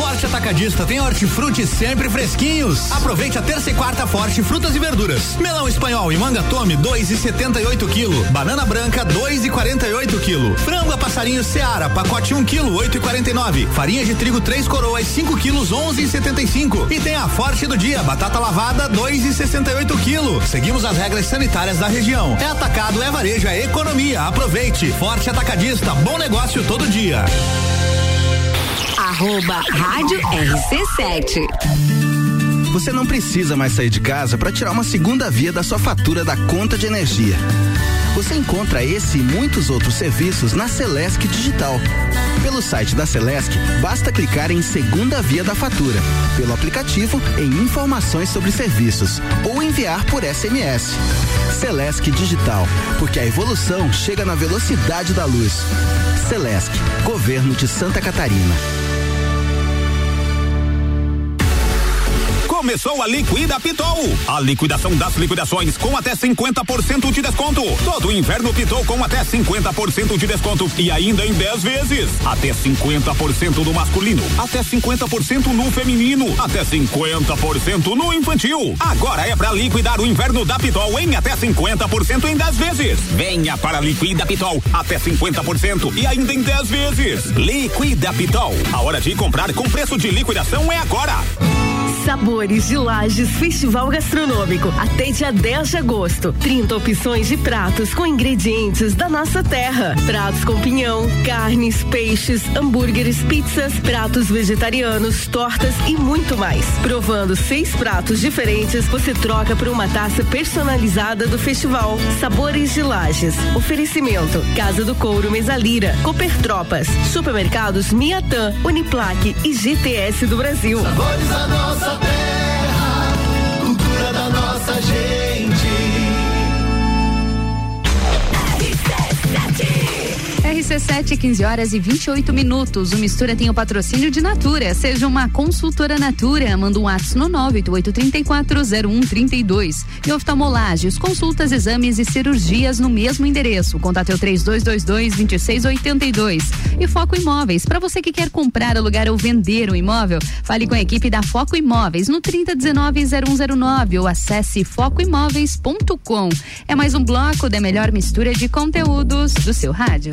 [SPEAKER 33] Forte Atacadista tem hortifruti sempre fresquinhos. Aproveite a terça e quarta Forte Frutas e Verduras. Melão espanhol e manga tome 2,78 kg. Banana branca 2,48 kg. Frango a passarinho Seara, pacote 1 kg 8,49. Farinha de trigo 3 coroas 5 kg 11,75. E tem a Forte do dia, batata lavada 2,68 kg. Seguimos as regras sanitárias da região. É atacado, é varejo, é economia. Aproveite. Forte Atacadista, bom negócio todo dia.
[SPEAKER 11] Arroba Rádio RC7.
[SPEAKER 34] Você não precisa mais sair de casa para tirar uma segunda via da sua fatura da conta de energia. Você encontra esse e muitos outros serviços na Celesc Digital. Pelo site da Celesc, basta clicar em Segunda Via da Fatura, pelo aplicativo em Informações sobre Serviços ou enviar por SMS. Celesc Digital, porque a evolução chega na velocidade da luz. Celesc, Governo de Santa Catarina.
[SPEAKER 10] Começou a Liquida Pitol. A liquidação das liquidações com até 50% de desconto. Todo inverno Pitol com até 50% de desconto e ainda em 10 vezes. Até 50% no masculino, até 50% no feminino, até 50% no infantil. Agora é para liquidar o inverno da Pitol em até 50% em 10 vezes. Venha para Liquida Pitol, até 50% e ainda em 10 vezes. Liquida Pitol. A hora de comprar com preço de liquidação é agora.
[SPEAKER 35] Sabores de Lages Festival Gastronômico. Até dia 10 de agosto. 30 opções de pratos com ingredientes da nossa terra. Pratos com pinhão, carnes, peixes, hambúrgueres, pizzas, pratos vegetarianos, tortas e muito mais. Provando seis pratos diferentes, você troca por uma taça personalizada do festival. Sabores de Lages. Oferecimento: Casa do Couro Mesalira, Cooper Tropas, Supermercados Miatã, Uniplaque e GTS do Brasil.
[SPEAKER 22] Sabores nossa terra,
[SPEAKER 1] RC7, 15 horas e 28 minutos. O Mistura tem o patrocínio de Natura. Seja uma consultora Natura. Manda um ato no 988340132. E oftalmolagens, consultas, exames e cirurgias no mesmo endereço. Contate o 3222-2682. E Foco Imóveis. Para você que quer comprar, alugar ou vender um imóvel, fale com a equipe da Foco Imóveis no 3019-0109 ou acesse focoimóveis.com. É mais um bloco da melhor mistura de conteúdos do seu rádio.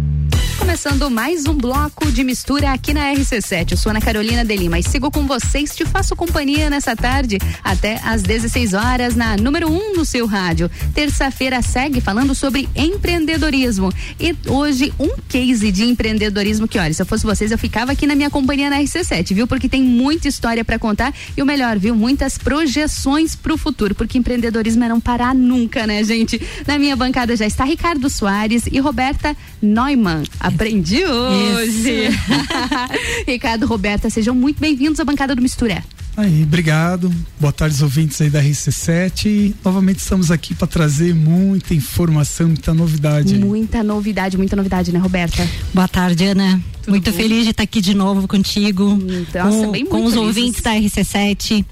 [SPEAKER 1] Começando mais um bloco de mistura aqui na RC7. Eu sou Ana Carolina de Lima e sigo com vocês, te faço companhia nessa tarde até às 16 horas na número 1 um no seu rádio. Terça-feira segue falando sobre empreendedorismo. E hoje um case de empreendedorismo que, olha, se eu fosse vocês, eu ficava aqui na minha companhia na RC7, viu? Porque tem muita história para contar e o melhor, viu? Muitas projeções pro futuro, porque empreendedorismo é não parar nunca, né, gente? Na minha bancada já está Ricardo Soares e Roberta Neumann. Aprendi hoje. Ricardo, Roberta, sejam muito bem-vindos à bancada do Misturé.
[SPEAKER 36] Aí, obrigado. Boa tarde, os ouvintes aí da RC7. E novamente estamos aqui para trazer muita informação, muita novidade.
[SPEAKER 1] Muita novidade, muita novidade, né, Roberta?
[SPEAKER 37] Boa tarde, Ana. Tudo Muito bom? feliz de estar aqui de novo contigo.
[SPEAKER 1] Nossa,
[SPEAKER 37] com,
[SPEAKER 1] bem
[SPEAKER 37] com os ouvintes da RC7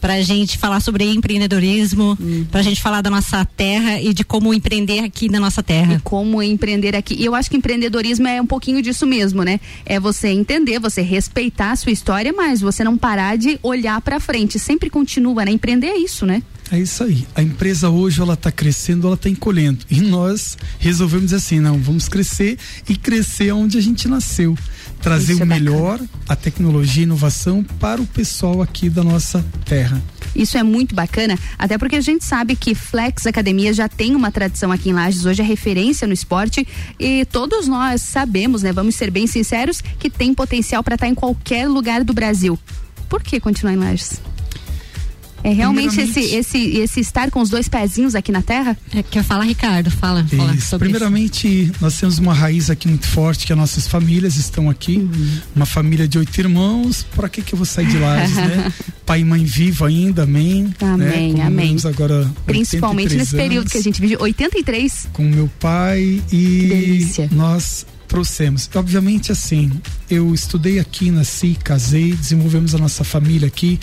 [SPEAKER 37] para a gente falar sobre empreendedorismo,
[SPEAKER 1] Uhum.
[SPEAKER 37] para a gente falar da nossa terra e de como empreender aqui na nossa terra.
[SPEAKER 1] E como empreender aqui. E eu acho que empreendedorismo é um pouquinho disso mesmo, né? É você entender, você respeitar a sua história, mas você não parar de olhar para frente. Sempre continua, né? Empreender é isso, né?
[SPEAKER 36] É isso aí. A empresa hoje ela está crescendo, ela está encolhendo. E nós resolvemos dizer assim, não, vamos crescer e crescer onde a gente nasceu. Trazer
[SPEAKER 1] Isso é
[SPEAKER 36] o melhor, a tecnologia e inovação para o pessoal aqui da nossa terra.
[SPEAKER 1] Isso é muito bacana, até porque a gente sabe que Flex Academia já tem uma tradição aqui em Lages, hoje é referência no esporte e todos nós sabemos, né, vamos ser bem sinceros, que tem potencial para estar em qualquer lugar do Brasil. Por que continuar em Lages? É realmente esse, esse, esse estar com os dois pezinhos aqui na terra?
[SPEAKER 37] É, quer falar, Ricardo? Fala, fala
[SPEAKER 36] Isso.
[SPEAKER 37] sobre
[SPEAKER 36] Primeiramente, nós temos uma raiz aqui muito forte, que as nossas famílias estão aqui.
[SPEAKER 1] Uhum.
[SPEAKER 36] Uma família de oito irmãos. Para que que eu vou sair de Lages, né? Pai e mãe vivo ainda, amém.
[SPEAKER 1] Amém,
[SPEAKER 36] né?
[SPEAKER 1] amém.
[SPEAKER 36] Agora
[SPEAKER 1] Principalmente
[SPEAKER 36] 83
[SPEAKER 1] nesse período
[SPEAKER 36] anos
[SPEAKER 1] que a gente vive, 83.
[SPEAKER 36] com meu pai e nós trouxemos. Obviamente, assim, eu estudei aqui, nasci, casei, desenvolvemos a nossa família aqui.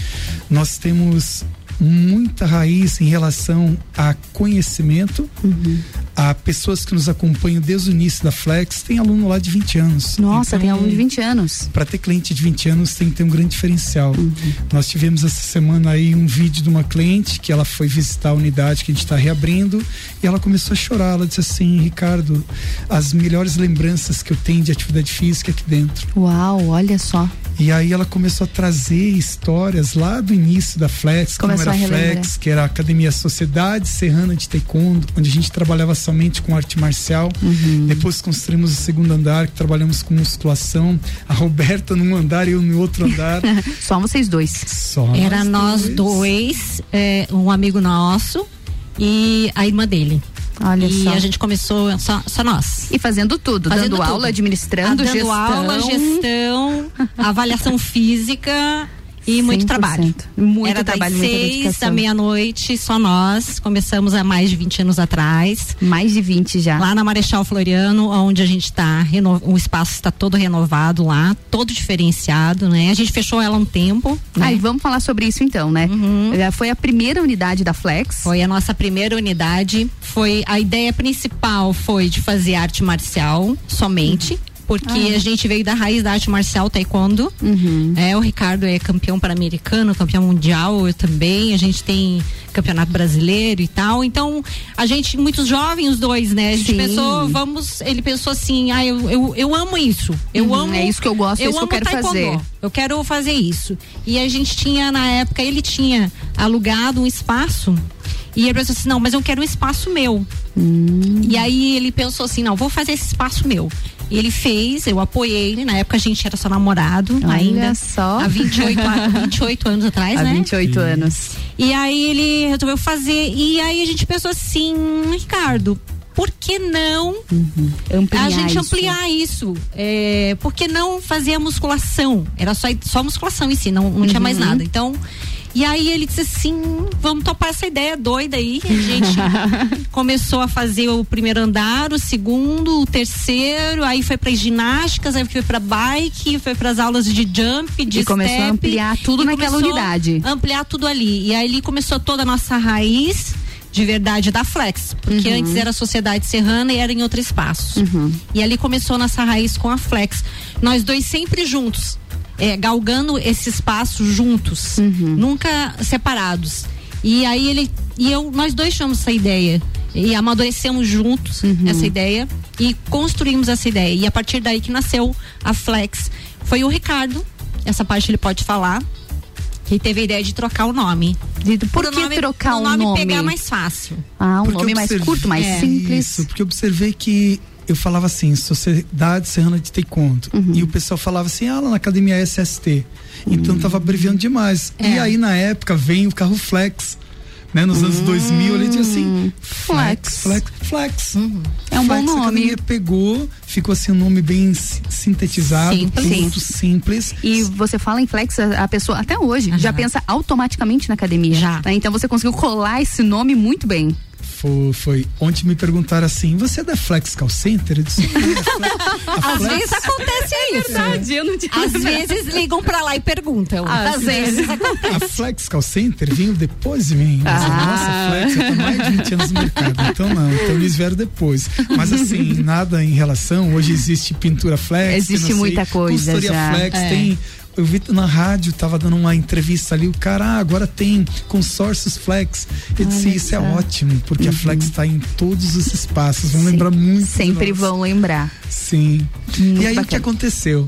[SPEAKER 36] Nós temos muita raiz em relação a conhecimento, a pessoas que nos acompanham desde o início da Flex. Tem aluno lá de 20 anos.
[SPEAKER 1] Nossa, tem
[SPEAKER 36] Então,
[SPEAKER 1] aluno de 20 anos.
[SPEAKER 36] para ter cliente de 20 anos tem que ter um grande diferencial.
[SPEAKER 1] Uhum.
[SPEAKER 36] Nós tivemos essa semana aí um vídeo de uma cliente que ela foi visitar a unidade que a gente está reabrindo e ela começou a chorar. Ela disse assim, Ricardo, as melhores lembranças que eu tenho de atividade física é aqui dentro.
[SPEAKER 1] Uau, olha só.
[SPEAKER 36] E aí ela começou a trazer histórias lá do início da Flex,
[SPEAKER 1] Começou
[SPEAKER 36] Flex, que era a Academia Sociedade Serrana de Taekwondo, onde a gente trabalhava somente com arte marcial.
[SPEAKER 1] Uhum.
[SPEAKER 36] Depois construímos o segundo andar, que trabalhamos com musculação. A Roberta num andar e eu no outro andar.
[SPEAKER 1] Só vocês dois.
[SPEAKER 36] Só
[SPEAKER 37] Era nós dois, é, um amigo nosso e a irmã dele.
[SPEAKER 1] Olha
[SPEAKER 37] e
[SPEAKER 1] só.
[SPEAKER 37] a gente começou só, só nós.
[SPEAKER 1] E fazendo tudo,
[SPEAKER 37] Fazendo
[SPEAKER 1] dando aula,
[SPEAKER 37] tudo.
[SPEAKER 1] administrando,
[SPEAKER 37] Ah, dando
[SPEAKER 1] gestão.
[SPEAKER 37] aula, gestão, avaliação física e muito
[SPEAKER 1] 100%.
[SPEAKER 37] trabalho.
[SPEAKER 1] Muito
[SPEAKER 37] Era
[SPEAKER 1] trabalho,
[SPEAKER 37] das seis da meia-noite, só nós. Começamos há mais de 20 anos atrás.
[SPEAKER 1] Mais de 20 já.
[SPEAKER 37] Lá na Marechal Floriano, onde a gente está, o espaço está todo renovado lá, todo diferenciado, né? A gente fechou ela um tempo. Né?
[SPEAKER 1] Aí vamos falar sobre isso então, né?
[SPEAKER 37] Uhum.
[SPEAKER 1] Eh, Foi a primeira unidade da Flex.
[SPEAKER 37] Foi a nossa primeira unidade. Foi a ideia principal foi de fazer arte marcial somente. Porque
[SPEAKER 1] Ah.
[SPEAKER 37] a gente veio da raiz da arte marcial taekwondo. É, o Ricardo é campeão pan-americano, campeão mundial, eu também. A gente tem campeonato brasileiro e tal. Então, a gente, muitos jovens, os dois, né? A gente
[SPEAKER 1] Sim.
[SPEAKER 37] pensou, vamos. Ele pensou assim, ah, eu, eu, eu amo isso. Eu
[SPEAKER 1] Uhum,
[SPEAKER 37] amo.
[SPEAKER 1] é isso que eu gosto, é isso que eu
[SPEAKER 37] amo
[SPEAKER 1] quero
[SPEAKER 37] taekwondo.
[SPEAKER 1] fazer.
[SPEAKER 37] Eu quero fazer isso. E a gente tinha, na época, ele tinha alugado um espaço. E ele pensou assim, não, mas eu quero um espaço meu.
[SPEAKER 1] Hum.
[SPEAKER 37] E aí ele pensou assim, não, vou fazer esse espaço meu. E ele fez, eu apoiei ele. Na época a gente era só namorado
[SPEAKER 1] Olha
[SPEAKER 37] ainda.
[SPEAKER 1] só.
[SPEAKER 37] Há 28, a- 28 anos atrás,
[SPEAKER 1] Há
[SPEAKER 37] né?
[SPEAKER 1] 28 anos.
[SPEAKER 37] E aí ele resolveu fazer. E aí a gente pensou assim, Ricardo, por que não
[SPEAKER 1] Ampliar
[SPEAKER 37] a gente
[SPEAKER 1] isso.
[SPEAKER 37] ampliar isso? É, por que não fazer a musculação? Era só, só musculação em si, não, não tinha mais
[SPEAKER 1] Uhum.
[SPEAKER 37] nada. Então, e aí ele disse assim: vamos topar essa ideia doida aí. A gente começou a fazer o primeiro andar, o segundo, o terceiro, aí foi para ginásticas, aí foi para bike, foi para as aulas de jump, de
[SPEAKER 1] E começou a ampliar tudo naquela unidade.
[SPEAKER 37] Ampliar tudo ali. E aí ali começou toda a nossa raiz de verdade da Flex, porque
[SPEAKER 1] Uhum.
[SPEAKER 37] antes era Sociedade Serrana e era em outro espaço.
[SPEAKER 1] Uhum.
[SPEAKER 37] E ali começou nossa raiz com a Flex. Nós dois sempre juntos, é, galgando esse espaço juntos,
[SPEAKER 1] Uhum.
[SPEAKER 37] nunca separados. E aí ele e eu, nós dois tivemos essa ideia e amadurecemos juntos
[SPEAKER 1] Uhum.
[SPEAKER 37] essa ideia e construímos essa ideia. E a partir daí que nasceu a Flex. Foi o Ricardo, essa parte ele pode falar, que teve a ideia de trocar o nome.
[SPEAKER 1] por que
[SPEAKER 37] nome,
[SPEAKER 1] trocar o
[SPEAKER 37] nome
[SPEAKER 1] nome?
[SPEAKER 37] pegar mais fácil.
[SPEAKER 1] Ah, um
[SPEAKER 36] Porque
[SPEAKER 1] nome mais curto, mais
[SPEAKER 37] É.
[SPEAKER 1] simples.
[SPEAKER 36] Isso, porque eu observei que eu falava assim, Sociedade Serrana de Taekwondo.
[SPEAKER 1] Uhum.
[SPEAKER 36] E o pessoal falava assim, ah, lá na academia SST. Então tava abreviando demais.
[SPEAKER 1] É.
[SPEAKER 36] E aí, na época, vem o carro Flex. Né, nos anos 2000, ele dizia assim: Flex, Flex, Flex.
[SPEAKER 1] É um bom
[SPEAKER 36] Flex, A
[SPEAKER 1] nome.
[SPEAKER 36] academia pegou, ficou assim um nome bem si- sintetizado,
[SPEAKER 1] Simples.
[SPEAKER 36] muito simples.
[SPEAKER 1] E você fala em flex, a a pessoa até hoje já pensa automaticamente na academia. Já. Então você conseguiu colar esse nome muito bem.
[SPEAKER 36] Foi, foi. Ontem me perguntaram assim: você é da Flex Call Center? Eu disse,
[SPEAKER 37] Às vezes acontece isso.
[SPEAKER 1] verdade, eu não tinha
[SPEAKER 37] Às vezes ligam pra lá e perguntam.
[SPEAKER 1] Às
[SPEAKER 37] Às vezes acontece.
[SPEAKER 36] A Flex Call Center veio depois de mim.
[SPEAKER 37] Ah.
[SPEAKER 36] nossa Flex já tá mais de 20 anos no mercado. Então não, então eles vieram depois. Mas assim, nada em relação. Hoje existe pintura Flex.
[SPEAKER 1] Existe
[SPEAKER 36] eu não sei,
[SPEAKER 1] muita coisa
[SPEAKER 36] Consultoria
[SPEAKER 1] já.
[SPEAKER 36] Flex
[SPEAKER 1] É.
[SPEAKER 36] tem. Eu vi na rádio, tava dando uma entrevista ali, o cara, ah, agora tem consórcios Flex. Eu disse,
[SPEAKER 1] Olha
[SPEAKER 36] isso é ótimo, porque a Flex está em todos os espaços. Vão lembrar muito.
[SPEAKER 1] Sempre vão lembrar.
[SPEAKER 36] Sim.
[SPEAKER 1] Muito
[SPEAKER 36] e aí o que
[SPEAKER 1] bacana.
[SPEAKER 36] aconteceu?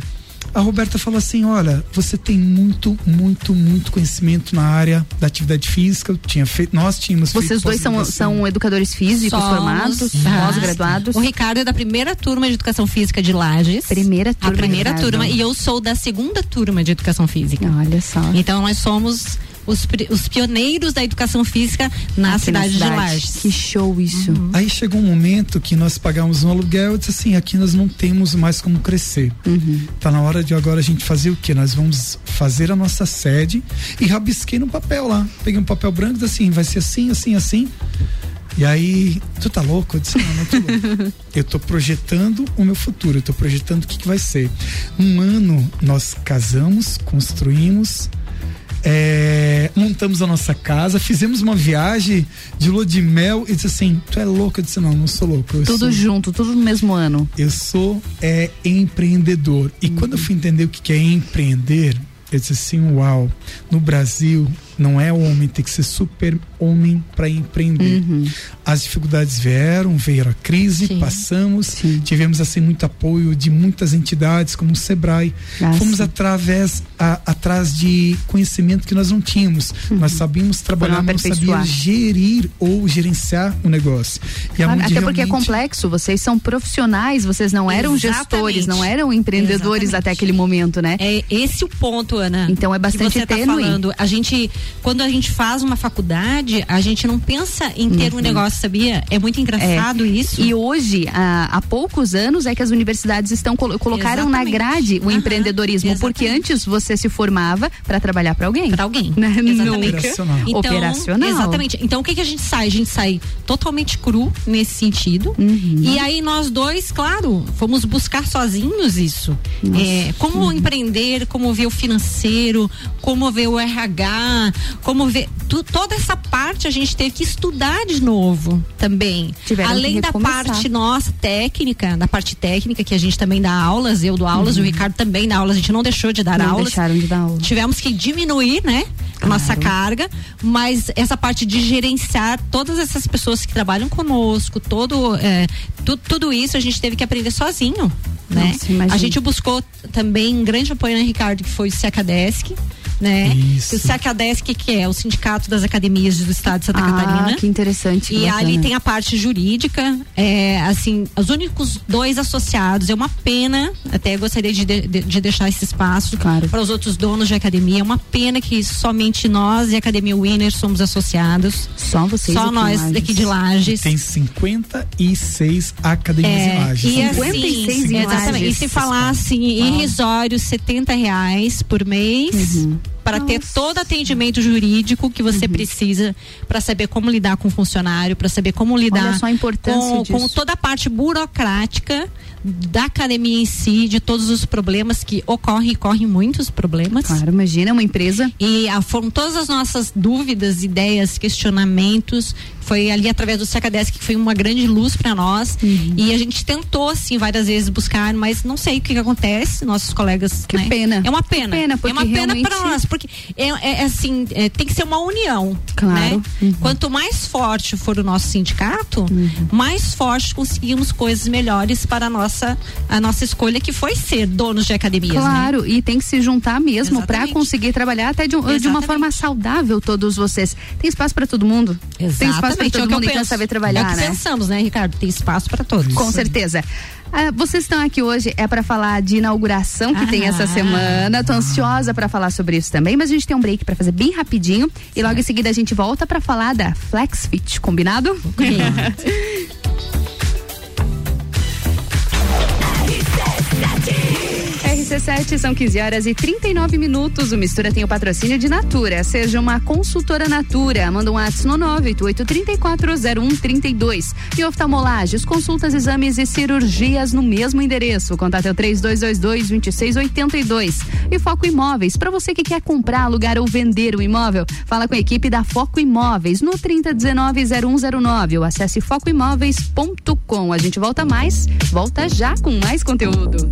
[SPEAKER 36] A Roberta falou assim: olha, você tem muito, muito, muito conhecimento na área da atividade física. Eu tinha feito, nós tínhamos
[SPEAKER 1] Vocês
[SPEAKER 36] feito
[SPEAKER 1] dois são, são educadores físicos
[SPEAKER 37] Somos.
[SPEAKER 1] formados,
[SPEAKER 37] Ah.
[SPEAKER 1] pós-graduados.
[SPEAKER 37] O Ricardo é da primeira turma de educação física de Lages.
[SPEAKER 1] Primeira turma,
[SPEAKER 37] A primeira turma. E eu sou da segunda turma de educação física.
[SPEAKER 1] Olha só.
[SPEAKER 37] Então nós somos os, os pioneiros da educação física na
[SPEAKER 1] Aqui
[SPEAKER 37] cidade,
[SPEAKER 1] cidade.
[SPEAKER 37] de Lages.
[SPEAKER 1] Que show isso.
[SPEAKER 37] Uhum.
[SPEAKER 36] Aí chegou um momento que nós pagamos um aluguel e disse assim, aqui nós não temos mais como crescer.
[SPEAKER 1] Uhum.
[SPEAKER 36] Tá na hora de agora a gente fazer o quê? Nós vamos fazer a nossa sede e rabisquei no papel lá. Peguei um papel branco e disse assim, vai ser assim, assim, assim. E aí, tu tá louco? Eu disse, não, não tô louco. eu tô projetando o meu futuro, eu tô projetando o que, que vai ser. Um ano nós casamos, construímos, é, montamos a nossa casa, fizemos uma viagem de lua de mel e disse assim: Tu é louco? Eu disse: Não, não sou louco.
[SPEAKER 1] Tudo
[SPEAKER 36] sou,
[SPEAKER 1] junto, tudo no mesmo ano.
[SPEAKER 36] Eu sou é, empreendedor. E quando eu fui entender o que é empreender, eu disse assim: Uau, no Brasil não é homem, tem que ser super homem para empreender.
[SPEAKER 1] Uhum.
[SPEAKER 36] As dificuldades vieram, veio a crise, passamos, tivemos assim muito apoio de muitas entidades como o Sebrae.
[SPEAKER 1] Ah,
[SPEAKER 36] Fomos
[SPEAKER 1] sim.
[SPEAKER 36] através a- atrás de conhecimento que nós não tínhamos. Nós sabíamos trabalhar, não sabíamos gerir ou gerenciar o negócio. E
[SPEAKER 1] Claro, até porque é complexo, vocês são profissionais, vocês não eram
[SPEAKER 37] Exatamente.
[SPEAKER 1] gestores, não eram empreendedores
[SPEAKER 37] Exatamente.
[SPEAKER 1] até aquele momento, né?
[SPEAKER 37] É esse o ponto, Ana.
[SPEAKER 1] Então é bastante
[SPEAKER 37] que você tá
[SPEAKER 1] tênue.
[SPEAKER 37] falando. A gente, quando a gente faz uma faculdade, a gente não pensa em ter um
[SPEAKER 1] Uhum.
[SPEAKER 37] negócio, sabia? É muito engraçado isso.
[SPEAKER 1] E hoje, há, há poucos anos, é que as universidades estão colo- colocaram na
[SPEAKER 37] Exatamente.
[SPEAKER 1] grade o
[SPEAKER 37] Aham,
[SPEAKER 1] empreendedorismo, porque antes você se formava para trabalhar para alguém.
[SPEAKER 37] Para alguém.
[SPEAKER 1] Né?
[SPEAKER 37] Exatamente.
[SPEAKER 36] Operacional.
[SPEAKER 37] Então,
[SPEAKER 1] Operacional.
[SPEAKER 37] Exatamente. Então o que, que a gente sai? A gente sai totalmente cru nesse sentido.
[SPEAKER 1] Uhum.
[SPEAKER 37] E aí nós dois, claro, fomos buscar sozinhos isso. É, como
[SPEAKER 1] Uhum.
[SPEAKER 37] empreender, como ver o financeiro, como ver o RH, como ver tu- toda essa parte a gente teve que estudar de novo também.
[SPEAKER 1] Tiveram
[SPEAKER 37] Além da parte nossa técnica, da parte técnica que a gente também dá aulas, eu dou aulas, o Ricardo também dá aulas, a gente não deixou de dar
[SPEAKER 1] Uhum. Não
[SPEAKER 37] aulas
[SPEAKER 1] deixaram de dar aula.
[SPEAKER 37] tivemos que diminuir, né, a nossa carga, mas essa parte de gerenciar todas essas pessoas que trabalham conosco, todo, é, tu- tudo isso a gente teve que aprender sozinho, né?
[SPEAKER 1] Nossa,
[SPEAKER 37] a gente buscou também um grande apoio na Ricardo, que foi o Secadesc, né?
[SPEAKER 36] Isso.
[SPEAKER 37] O Secadesc que é o Sindicato das Academias do Estado de Santa Catarina.
[SPEAKER 1] Ah, que interessante. que
[SPEAKER 37] E
[SPEAKER 1] bacana.
[SPEAKER 37] ali tem a parte jurídica, é, assim, os únicos dois associados. É uma pena, até gostaria de, de, de deixar esse espaço para os outros donos de academia. É uma pena que somente nós e a Academia Winner somos associados.
[SPEAKER 1] Só vocês
[SPEAKER 37] Só
[SPEAKER 1] aqui em
[SPEAKER 37] nós
[SPEAKER 1] Lages.
[SPEAKER 37] daqui de Lages.
[SPEAKER 36] Tem 56 academias em
[SPEAKER 37] É,
[SPEAKER 36] Lages.
[SPEAKER 37] e
[SPEAKER 1] 56
[SPEAKER 37] assim,
[SPEAKER 1] em
[SPEAKER 37] exatamente. E se falar assim, irrisório, 70 reais por mês.
[SPEAKER 1] Uhum.
[SPEAKER 37] Para ter todo atendimento jurídico que você precisa para saber como lidar com o funcionário, para saber como lidar
[SPEAKER 1] a
[SPEAKER 37] com, com toda a parte burocrática da academia em si, de todos os problemas que ocorrem e correm muitos problemas.
[SPEAKER 1] Claro, imagina uma empresa.
[SPEAKER 37] E ah, foram todas as nossas dúvidas, ideias, questionamentos. Foi ali através do Secadesc que foi uma grande luz para nós.
[SPEAKER 1] Uhum.
[SPEAKER 37] E a gente tentou, assim, várias vezes buscar, mas não sei o que, que acontece. Nossos colegas.
[SPEAKER 1] Que
[SPEAKER 37] né?
[SPEAKER 1] pena.
[SPEAKER 37] É uma pena.
[SPEAKER 1] Pena,
[SPEAKER 37] é uma pena para nós, porque é, é- é assim, é, tem que ser uma união.
[SPEAKER 1] Claro.
[SPEAKER 37] Né?
[SPEAKER 1] Uhum.
[SPEAKER 37] Quanto mais forte for o nosso sindicato, mais forte conseguimos coisas melhores para a nossa, a nossa escolha, que foi ser donos de academias. né?
[SPEAKER 1] Claro, e tem que se juntar mesmo para
[SPEAKER 37] Exatamente.
[SPEAKER 1] conseguir trabalhar até de, um- de uma
[SPEAKER 37] Exatamente.
[SPEAKER 1] forma saudável todos vocês. Tem espaço para todo mundo? Tem espaço para
[SPEAKER 37] Exatamente,
[SPEAKER 1] todo
[SPEAKER 37] é o que eu
[SPEAKER 1] mundo
[SPEAKER 37] penso.
[SPEAKER 1] saber
[SPEAKER 37] É
[SPEAKER 1] trabalhar,
[SPEAKER 37] o que
[SPEAKER 1] né?
[SPEAKER 37] pensamos, né, Ricardo? Tem espaço para todos.
[SPEAKER 1] Com certeza. Ah, vocês estão aqui hoje é para falar de inauguração que tem essa
[SPEAKER 37] Ah.
[SPEAKER 1] semana. Tô ansiosa para falar sobre isso também, mas a gente tem um break para fazer bem rapidinho e logo em seguida a gente volta para falar da FlexFit, combinado? RC7 são 15 horas e 39 minutos. O Mistura tem o patrocínio de Natura. Seja uma consultora Natura. Manda um WhatsApp no 988340132. E oftalmolagens, consultas, exames e cirurgias no mesmo endereço. Contato é o 3222-2682. E Foco Imóveis. Para você que quer comprar, alugar ou vender o imóvel, fala com a equipe da Foco Imóveis no 3019-0109. Ou acesse focoimóveis.com. A gente volta mais, volta já com mais conteúdo.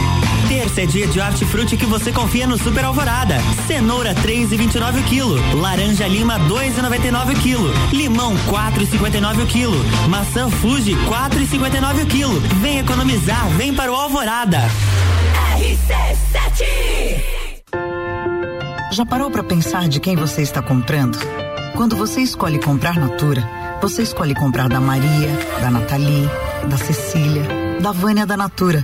[SPEAKER 8] Terça é dia de hortifruti que você confia no Super Alvorada. Cenoura 3,29 o quilo. Laranja Lima 2,99 o quilo. Limão 4,59 o quilo. Maçã Fuji 4,59 o quilo. Vem economizar, vem para o Alvorada.
[SPEAKER 38] RC7
[SPEAKER 24] Já parou para pensar de quem você está comprando? Quando você escolhe comprar Natura, você escolhe comprar da Maria, da Nathalie, da Cecília, da Vânia da Natura.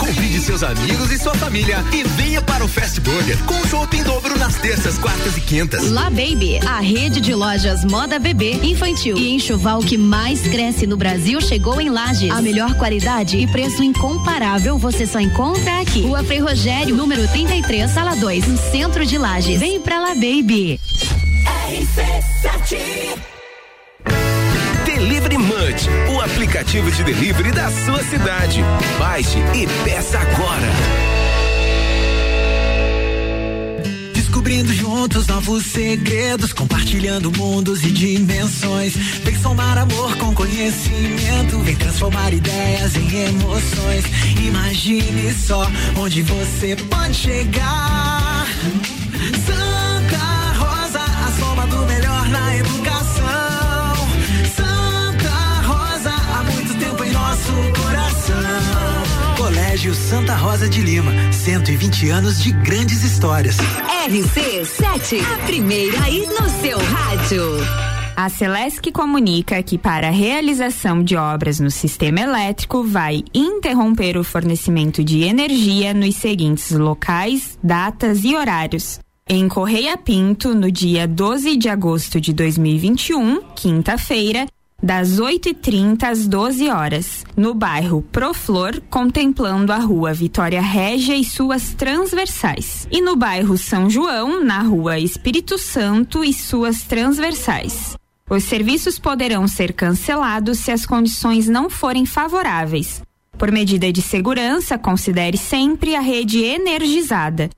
[SPEAKER 3] Convide seus amigos e sua família e venha para o Fast Burger com chopp em dobro nas terças, quartas e quintas.
[SPEAKER 16] La Baby, a rede de lojas moda bebê, infantil e enxoval que mais cresce no Brasil chegou em Lages. A melhor qualidade e preço incomparável você só encontra aqui. Rua Frei Rogério, número 33, sala 2, no centro de Lages. Vem pra La Baby.
[SPEAKER 7] RC7
[SPEAKER 3] O aplicativo de delivery da sua cidade. Baixe e peça agora.
[SPEAKER 39] Descobrindo juntos novos segredos, compartilhando mundos e dimensões. Vem somar amor com conhecimento, vem transformar ideias em emoções. Imagine só onde você pode chegar. Santa Colégio Santa Rosa de Lima, 120 anos de grandes histórias.
[SPEAKER 11] RC7, a primeira aí no seu rádio.
[SPEAKER 40] A Celesc comunica que para a realização de obras no sistema elétrico vai interromper o fornecimento de energia nos seguintes locais, datas e horários. Em Correia Pinto, no dia 12 de agosto de 2021, quinta-feira, das 8h30 às 12 horas, no bairro Proflor, contemplando a rua Vitória Régia e suas transversais. E no bairro São João, na rua Espírito Santo e suas transversais. Os serviços poderão ser cancelados se as condições não forem favoráveis. Por medida de segurança, considere sempre a rede energizada.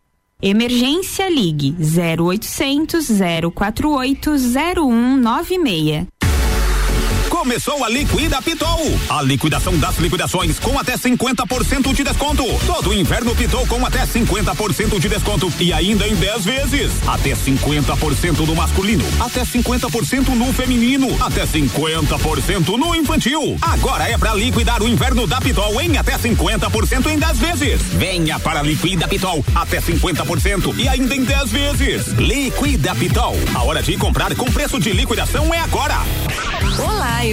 [SPEAKER 40] Emergência Ligue 0800 048 0196.
[SPEAKER 10] Começou a Liquida Pitol. A liquidação das liquidações com até 50% de desconto. Todo inverno Pitol com até 50% de desconto e ainda em 10 vezes. Até 50% no masculino, até 50% no feminino, até 50% no infantil. Agora é para liquidar o inverno da Pitol em até 50% em 10 vezes. Venha para Liquida Pitol, até 50% e ainda em 10 vezes. Liquida Pitol. A hora de comprar com preço de liquidação é agora.
[SPEAKER 32] Olá, eu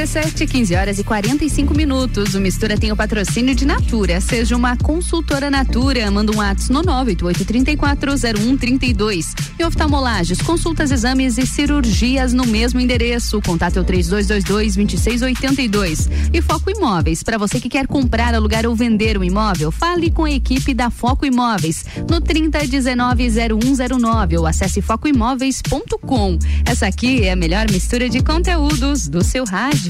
[SPEAKER 1] RC7, 15 horas e 45 minutos. O Mistura tem o patrocínio de Natura. Seja uma consultora Natura. Manda um WhatsApp no 988340132. E oftalmolages, consultas, exames e cirurgias no mesmo endereço. O contato é o 3222-2682. E Foco Imóveis. Para você que quer comprar, alugar ou vender um imóvel, fale com a equipe da Foco Imóveis no 30190109 ou acesse focoimóveis.com. Essa aqui é a melhor mistura de conteúdos do seu rádio.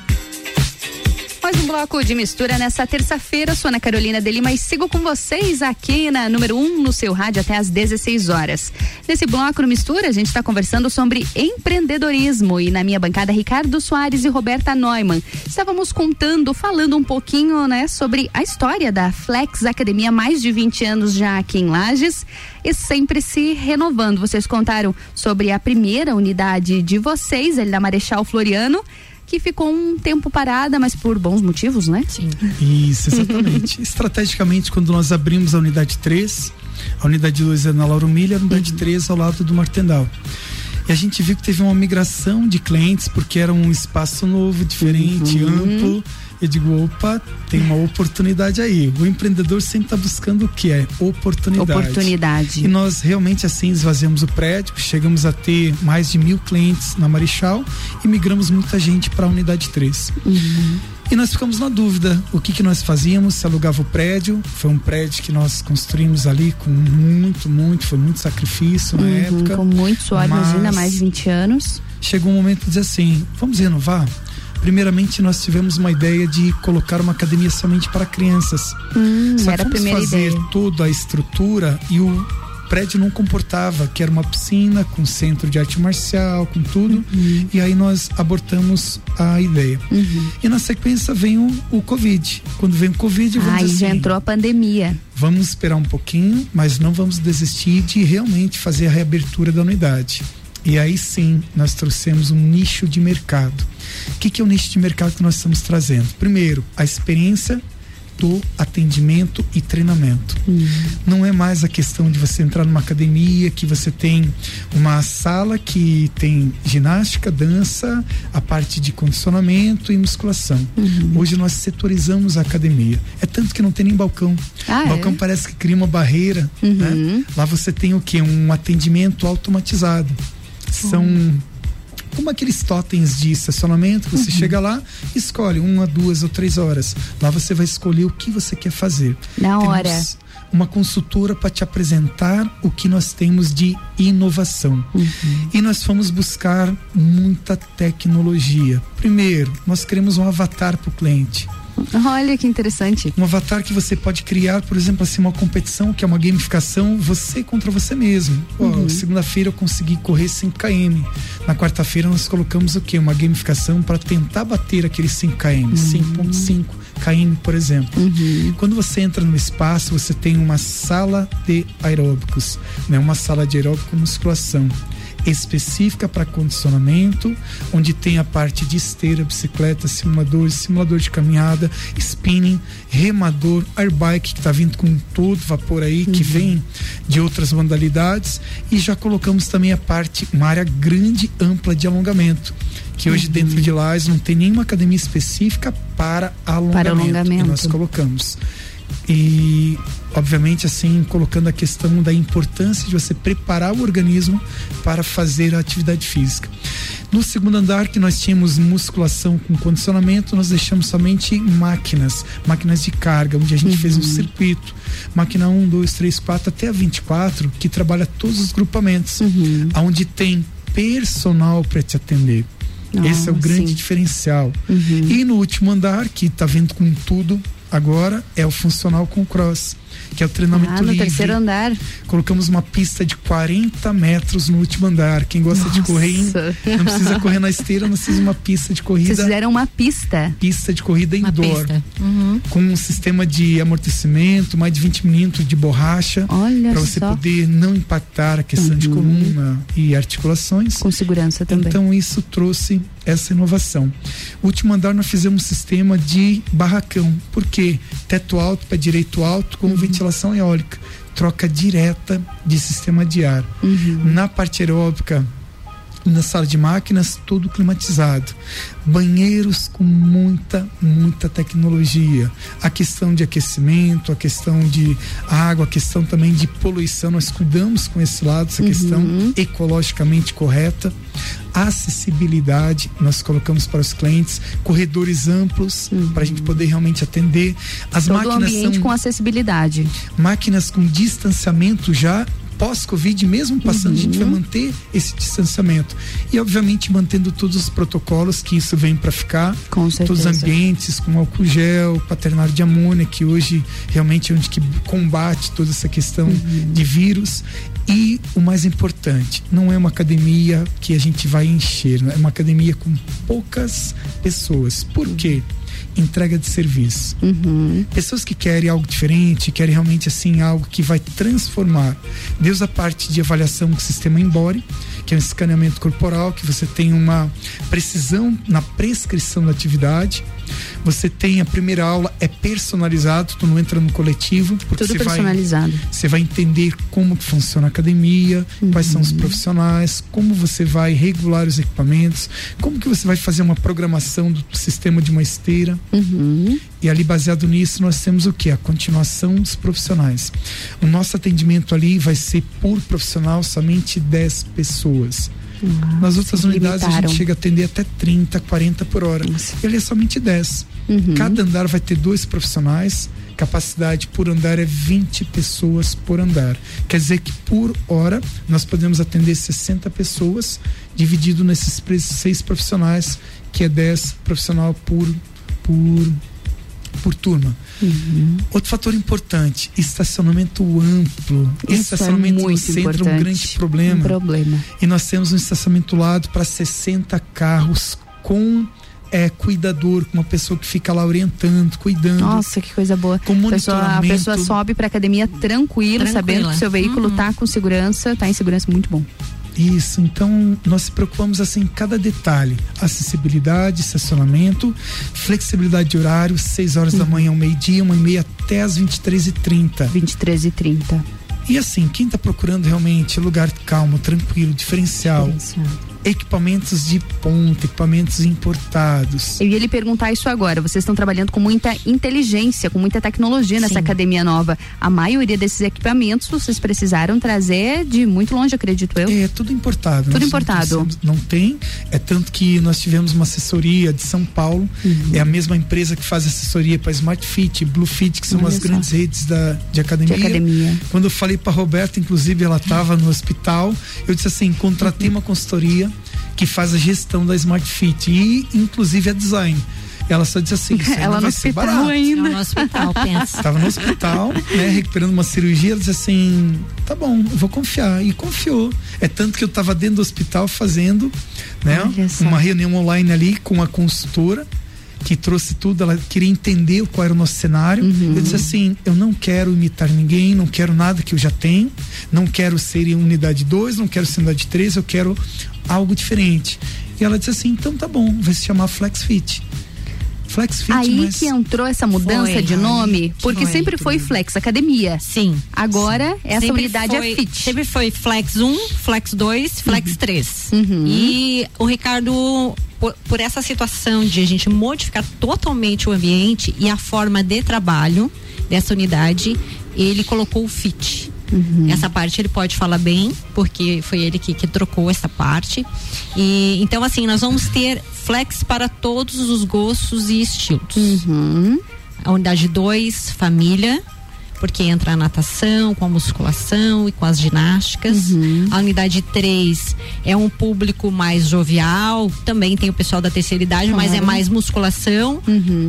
[SPEAKER 1] Um bloco de mistura nessa terça-feira. Sou Ana Carolina de Lima e sigo com vocês aqui na número 1 um, no seu rádio até às 16 horas. Nesse bloco no Mistura, a gente está conversando sobre empreendedorismo e na minha bancada Ricardo Soares e Roberta Neumann. Estávamos contando, falando um pouquinho, né, sobre a história da Flex Academia, mais de 20 anos já aqui em Lages e sempre se renovando. Vocês contaram sobre a primeira unidade de vocês, ele da Marechal Floriano que ficou um tempo parada, mas por bons motivos, né? Sim.
[SPEAKER 36] Isso, exatamente. Estrategicamente, quando nós abrimos a unidade 3, a unidade 2 é na Lauro Milha, a unidade uhum. 3 ao lado do Martendal. E a gente viu que teve uma migração de clientes, porque era um espaço novo, diferente, uhum. amplo eu digo, opa, tem uma oportunidade aí. O empreendedor sempre está buscando o que é oportunidade.
[SPEAKER 1] Oportunidade.
[SPEAKER 36] E nós realmente assim esvaziamos o prédio, chegamos a ter mais de mil clientes na Marechal e migramos muita gente para a unidade 3. Uhum. E nós ficamos na dúvida o que, que nós fazíamos, se alugava o prédio. Foi um prédio que nós construímos ali com muito, muito, foi muito sacrifício na
[SPEAKER 1] uhum,
[SPEAKER 36] época.
[SPEAKER 1] Com muito suor, imagina, mais de 20 anos.
[SPEAKER 36] Chegou um momento de dizer assim: vamos renovar? Primeiramente, nós tivemos uma ideia de colocar uma academia somente para crianças.
[SPEAKER 1] Hum,
[SPEAKER 36] Só
[SPEAKER 1] era a primeira
[SPEAKER 36] fazer
[SPEAKER 1] ideia.
[SPEAKER 36] toda a estrutura e o prédio não comportava, que era uma piscina com centro de arte marcial, com tudo. Uhum. E aí nós abortamos a ideia.
[SPEAKER 1] Uhum.
[SPEAKER 36] E na sequência vem o, o Covid. Quando vem o Covid, vamos
[SPEAKER 1] Aí
[SPEAKER 36] assim,
[SPEAKER 1] já entrou a pandemia.
[SPEAKER 36] Vamos esperar um pouquinho, mas não vamos desistir de realmente fazer a reabertura da unidade. E aí sim, nós trouxemos um nicho de mercado. O que, que é o nicho de mercado que nós estamos trazendo? Primeiro, a experiência do atendimento e treinamento.
[SPEAKER 1] Uhum.
[SPEAKER 36] Não é mais a questão de você entrar numa academia que você tem uma sala que tem ginástica, dança, a parte de condicionamento e musculação.
[SPEAKER 1] Uhum.
[SPEAKER 36] Hoje nós setorizamos a academia. É tanto que não tem nem balcão.
[SPEAKER 1] Ah,
[SPEAKER 36] o balcão
[SPEAKER 1] é?
[SPEAKER 36] parece que cria uma barreira.
[SPEAKER 1] Uhum.
[SPEAKER 36] Né? Lá você tem o que? Um atendimento automatizado. São como aqueles totens de estacionamento, você
[SPEAKER 1] Uhum.
[SPEAKER 36] chega lá, escolhe uma, duas ou três horas. Lá você vai escolher o que você quer fazer.
[SPEAKER 1] Na
[SPEAKER 36] Temos
[SPEAKER 1] hora.
[SPEAKER 36] Uma consultora para te apresentar o que nós temos de inovação.
[SPEAKER 1] Uhum.
[SPEAKER 36] E nós fomos buscar muita tecnologia. Primeiro, nós queremos um avatar para o cliente.
[SPEAKER 1] Olha que interessante.
[SPEAKER 36] Um avatar que você pode criar, por exemplo, assim, uma competição que é uma gamificação, você contra você mesmo.
[SPEAKER 1] Uhum.
[SPEAKER 36] Segunda-feira eu consegui correr 5 km. Na quarta-feira nós colocamos o quê? Uma gamificação para tentar bater aqueles 5 km, 5.5 km, por exemplo.
[SPEAKER 1] Uhum.
[SPEAKER 36] Quando você entra no espaço, você tem uma sala de aeróbicos, né? Uma sala de aeróbico musculação específica para condicionamento, onde tem a parte de esteira, bicicleta, simulador, simulador de caminhada, spinning, remador, airbike que está vindo com todo vapor aí, que vem de outras modalidades, e já colocamos também a parte, uma área grande, ampla de alongamento. Que hoje
[SPEAKER 1] Uhum.
[SPEAKER 36] dentro de Lages não tem nenhuma academia específica para alongamento,
[SPEAKER 1] alongamento.
[SPEAKER 36] que nós colocamos. E, obviamente, assim, colocando a questão da importância de você preparar o organismo para fazer a atividade física. No segundo andar, que nós tínhamos musculação com condicionamento, nós deixamos somente máquinas, máquinas de carga, onde a gente fez um circuito. Máquina 1, 2, 3, 4, até a 24, que trabalha todos os grupamentos, onde tem personal para te atender.
[SPEAKER 1] Ah,
[SPEAKER 36] Esse é o grande
[SPEAKER 1] sim.
[SPEAKER 36] diferencial.
[SPEAKER 1] Uhum.
[SPEAKER 36] E no último andar, que está vindo com tudo agora, é o funcional com cross. Que é o treinamento
[SPEAKER 1] Ah, no
[SPEAKER 36] livre.
[SPEAKER 1] terceiro andar.
[SPEAKER 36] Colocamos uma pista de 40 metros no último andar. Quem gosta de
[SPEAKER 1] Nossa.
[SPEAKER 36] correr, hein? não precisa correr na esteira, não precisa de uma pista de corrida.
[SPEAKER 1] Vocês fizeram uma pista.
[SPEAKER 36] Pista de corrida indoor.
[SPEAKER 37] pista. Uhum.
[SPEAKER 36] Com um sistema de amortecimento, mais de 20 minutos de borracha.
[SPEAKER 1] Olha
[SPEAKER 36] Para você
[SPEAKER 1] só.
[SPEAKER 36] poder não impactar a questão de
[SPEAKER 1] Uhum.
[SPEAKER 36] coluna e articulações.
[SPEAKER 1] Com segurança também.
[SPEAKER 36] Então isso trouxe essa inovação. O último andar nós fizemos um sistema de barracão. Por quê? Teto alto, pé direito alto,
[SPEAKER 1] Uhum.
[SPEAKER 36] Ventilação eólica. Troca direta de sistema de ar.
[SPEAKER 1] Uhum.
[SPEAKER 36] Na parte aeróbica, na sala de máquinas, tudo climatizado. Banheiros com muita, muita tecnologia. A questão de aquecimento, a questão de água, a questão também de poluição, nós cuidamos com esse lado, essa questão ecologicamente correta. Acessibilidade, nós colocamos para os clientes, corredores amplos para a gente poder realmente atender. As
[SPEAKER 1] Todo
[SPEAKER 36] máquinas
[SPEAKER 1] ambiente
[SPEAKER 36] são
[SPEAKER 1] com acessibilidade.
[SPEAKER 36] máquinas com distanciamento já pós-Covid, mesmo passando, a gente vai manter esse distanciamento. E, obviamente, mantendo todos os protocolos que isso vem para ficar.
[SPEAKER 1] Com
[SPEAKER 36] Todos os
[SPEAKER 1] certeza.
[SPEAKER 36] ambientes, com álcool gel, quaternário de amônia, que hoje realmente é onde que combate toda essa questão de vírus. E o mais importante, não é uma academia que a gente vai encher, é uma academia com poucas pessoas. Por quê? Entrega de serviço. Pessoas que querem algo diferente, querem realmente assim algo que vai transformar. Deus a parte de avaliação do sistema Embore, que é um escaneamento corporal, que você tem uma precisão na prescrição da atividade. Você tem a primeira aula é personalizado, tu não entra no coletivo, porque
[SPEAKER 1] Tudo
[SPEAKER 36] você vai
[SPEAKER 1] personalizado.
[SPEAKER 36] você vai entender como que funciona a academia, quais são
[SPEAKER 1] Uhum.
[SPEAKER 36] os profissionais, como você vai regular os equipamentos, como que você vai fazer uma programação do sistema de uma esteira.
[SPEAKER 1] Uhum.
[SPEAKER 36] E ali, baseado nisso, nós temos o que? A continuação dos profissionais. O nosso atendimento ali vai ser por profissional somente 10 pessoas. Nas outras unidades a
[SPEAKER 1] limitaram.
[SPEAKER 36] gente chega a atender até 30, 40 por hora. E ali é somente 10.
[SPEAKER 1] Uhum.
[SPEAKER 36] Cada andar vai ter dois profissionais. Capacidade por andar é 20 pessoas por andar. Quer dizer que por hora nós podemos atender 60 pessoas, dividido nesses seis profissionais, que é 10 profissional por, por, por turma.
[SPEAKER 1] Uhum.
[SPEAKER 36] Outro fator importante, estacionamento amplo.
[SPEAKER 1] Isso
[SPEAKER 36] estacionamento
[SPEAKER 1] é
[SPEAKER 36] no centro é um grande problema.
[SPEAKER 1] Um problema.
[SPEAKER 36] E nós temos um estacionamento lado para 60 carros com é, cuidador, com uma pessoa que fica lá orientando, cuidando.
[SPEAKER 1] Nossa, que coisa boa.
[SPEAKER 36] Com
[SPEAKER 1] A pessoa, a
[SPEAKER 36] monitoramento.
[SPEAKER 1] pessoa sobe pra academia tranquilo,
[SPEAKER 36] Tranquila.
[SPEAKER 1] sabendo que o seu veículo tá com segurança, tá em segurança muito bom.
[SPEAKER 36] Isso, então nós se preocupamos assim em cada detalhe: acessibilidade, estacionamento, flexibilidade de horário, 6 horas da manhã ao meio-dia, uma e meia até as 23h30.
[SPEAKER 1] 23h30.
[SPEAKER 36] E assim, quem está procurando realmente lugar calmo, tranquilo, diferencial, equipamentos de ponta, equipamentos importados.
[SPEAKER 1] Eu ia lhe perguntar isso agora. Vocês estão trabalhando com muita inteligência, com muita tecnologia nessa academia nova. A maioria desses equipamentos vocês precisaram trazer de muito longe, acredito eu.
[SPEAKER 36] É tudo importado.
[SPEAKER 1] Tudo
[SPEAKER 36] Nós
[SPEAKER 1] importado.
[SPEAKER 36] Não, não tem. É tanto que nós tivemos uma assessoria de São Paulo.
[SPEAKER 1] Uhum.
[SPEAKER 36] É a mesma empresa que faz assessoria para Smart Fit, Blue Fit, que são
[SPEAKER 1] Olha
[SPEAKER 36] as
[SPEAKER 1] só.
[SPEAKER 36] grandes redes da, de academia.
[SPEAKER 1] De academia.
[SPEAKER 36] Quando eu falei para Roberta, inclusive ela estava no hospital, eu disse assim: contratei uma consultoria que faz a gestão da Smart Fit e, inclusive, a design. Ela só disse assim: isso
[SPEAKER 1] Ela
[SPEAKER 36] não
[SPEAKER 1] no
[SPEAKER 36] vai ser
[SPEAKER 1] hospital
[SPEAKER 36] barato.
[SPEAKER 1] ainda.
[SPEAKER 37] No hospital, pensa.
[SPEAKER 36] Estava no hospital, né, recuperando uma cirurgia. Ela disse assim: tá bom, eu vou confiar. E confiou. É tanto que eu estava dentro do hospital fazendo né, uma reunião online ali com a consultora que trouxe tudo, ela queria entender qual era o nosso cenário.
[SPEAKER 1] Uhum.
[SPEAKER 36] Eu disse assim: eu não quero imitar ninguém, não quero nada que eu já tenho, não quero ser em unidade 2, não quero ser em unidade 3, eu quero algo diferente. E ela disse assim: então tá bom, vai se chamar FlexFit. FlexFit,
[SPEAKER 1] Aí
[SPEAKER 36] mas
[SPEAKER 1] que entrou essa mudança
[SPEAKER 37] Foi.
[SPEAKER 1] de nome, porque
[SPEAKER 37] Foi.
[SPEAKER 1] sempre foi Flex Academia.
[SPEAKER 37] Sim.
[SPEAKER 1] Agora essa
[SPEAKER 37] Sempre
[SPEAKER 1] unidade
[SPEAKER 37] foi-
[SPEAKER 1] é Fit.
[SPEAKER 37] Sempre foi Flex 1, Flex 2, Flex 3.
[SPEAKER 1] Uhum.
[SPEAKER 37] E o Ricardo, por, por essa situação de a gente modificar totalmente o ambiente e a forma de trabalho dessa unidade, ele colocou o Fit.
[SPEAKER 1] Uhum.
[SPEAKER 37] Essa parte ele pode falar bem, porque foi ele que, que trocou essa parte. E então assim, nós vamos ter flex para todos os gostos e estilos.
[SPEAKER 1] Uhum.
[SPEAKER 37] A unidade 2, família. Porque entra a natação, com a musculação e com as ginásticas.
[SPEAKER 1] Uhum.
[SPEAKER 37] A unidade 3 é um público mais jovial, também tem o pessoal da terceira idade, mas é
[SPEAKER 1] Claro.
[SPEAKER 37] mais musculação,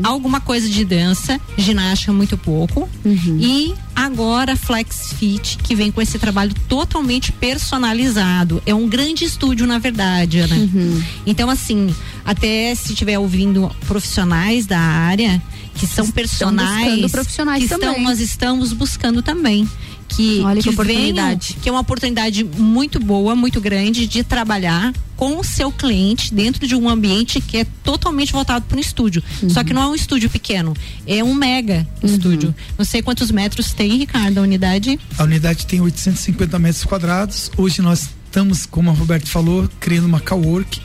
[SPEAKER 37] alguma coisa de dança, ginástica muito pouco.
[SPEAKER 1] Uhum.
[SPEAKER 37] E agora Flex Fit, que vem com esse trabalho totalmente personalizado. É um grande estúdio, na verdade, Ana.
[SPEAKER 1] Uhum.
[SPEAKER 37] Então, assim, até se estiver ouvindo profissionais da área que são personagens,
[SPEAKER 1] profissionais
[SPEAKER 37] que estão,
[SPEAKER 1] também.
[SPEAKER 37] nós estamos buscando também. Que,
[SPEAKER 1] Olha que
[SPEAKER 37] que
[SPEAKER 1] oportunidade.
[SPEAKER 37] venham, que é uma oportunidade muito boa, muito grande de trabalhar com o seu cliente dentro de um ambiente que é totalmente voltado para um estúdio. Só que não é um estúdio pequeno, é um mega estúdio. Não sei quantos metros tem, Ricardo, a unidade.
[SPEAKER 36] A unidade tem 850 metros quadrados. Hoje nós estamos, como a Roberto falou, criando uma cowork.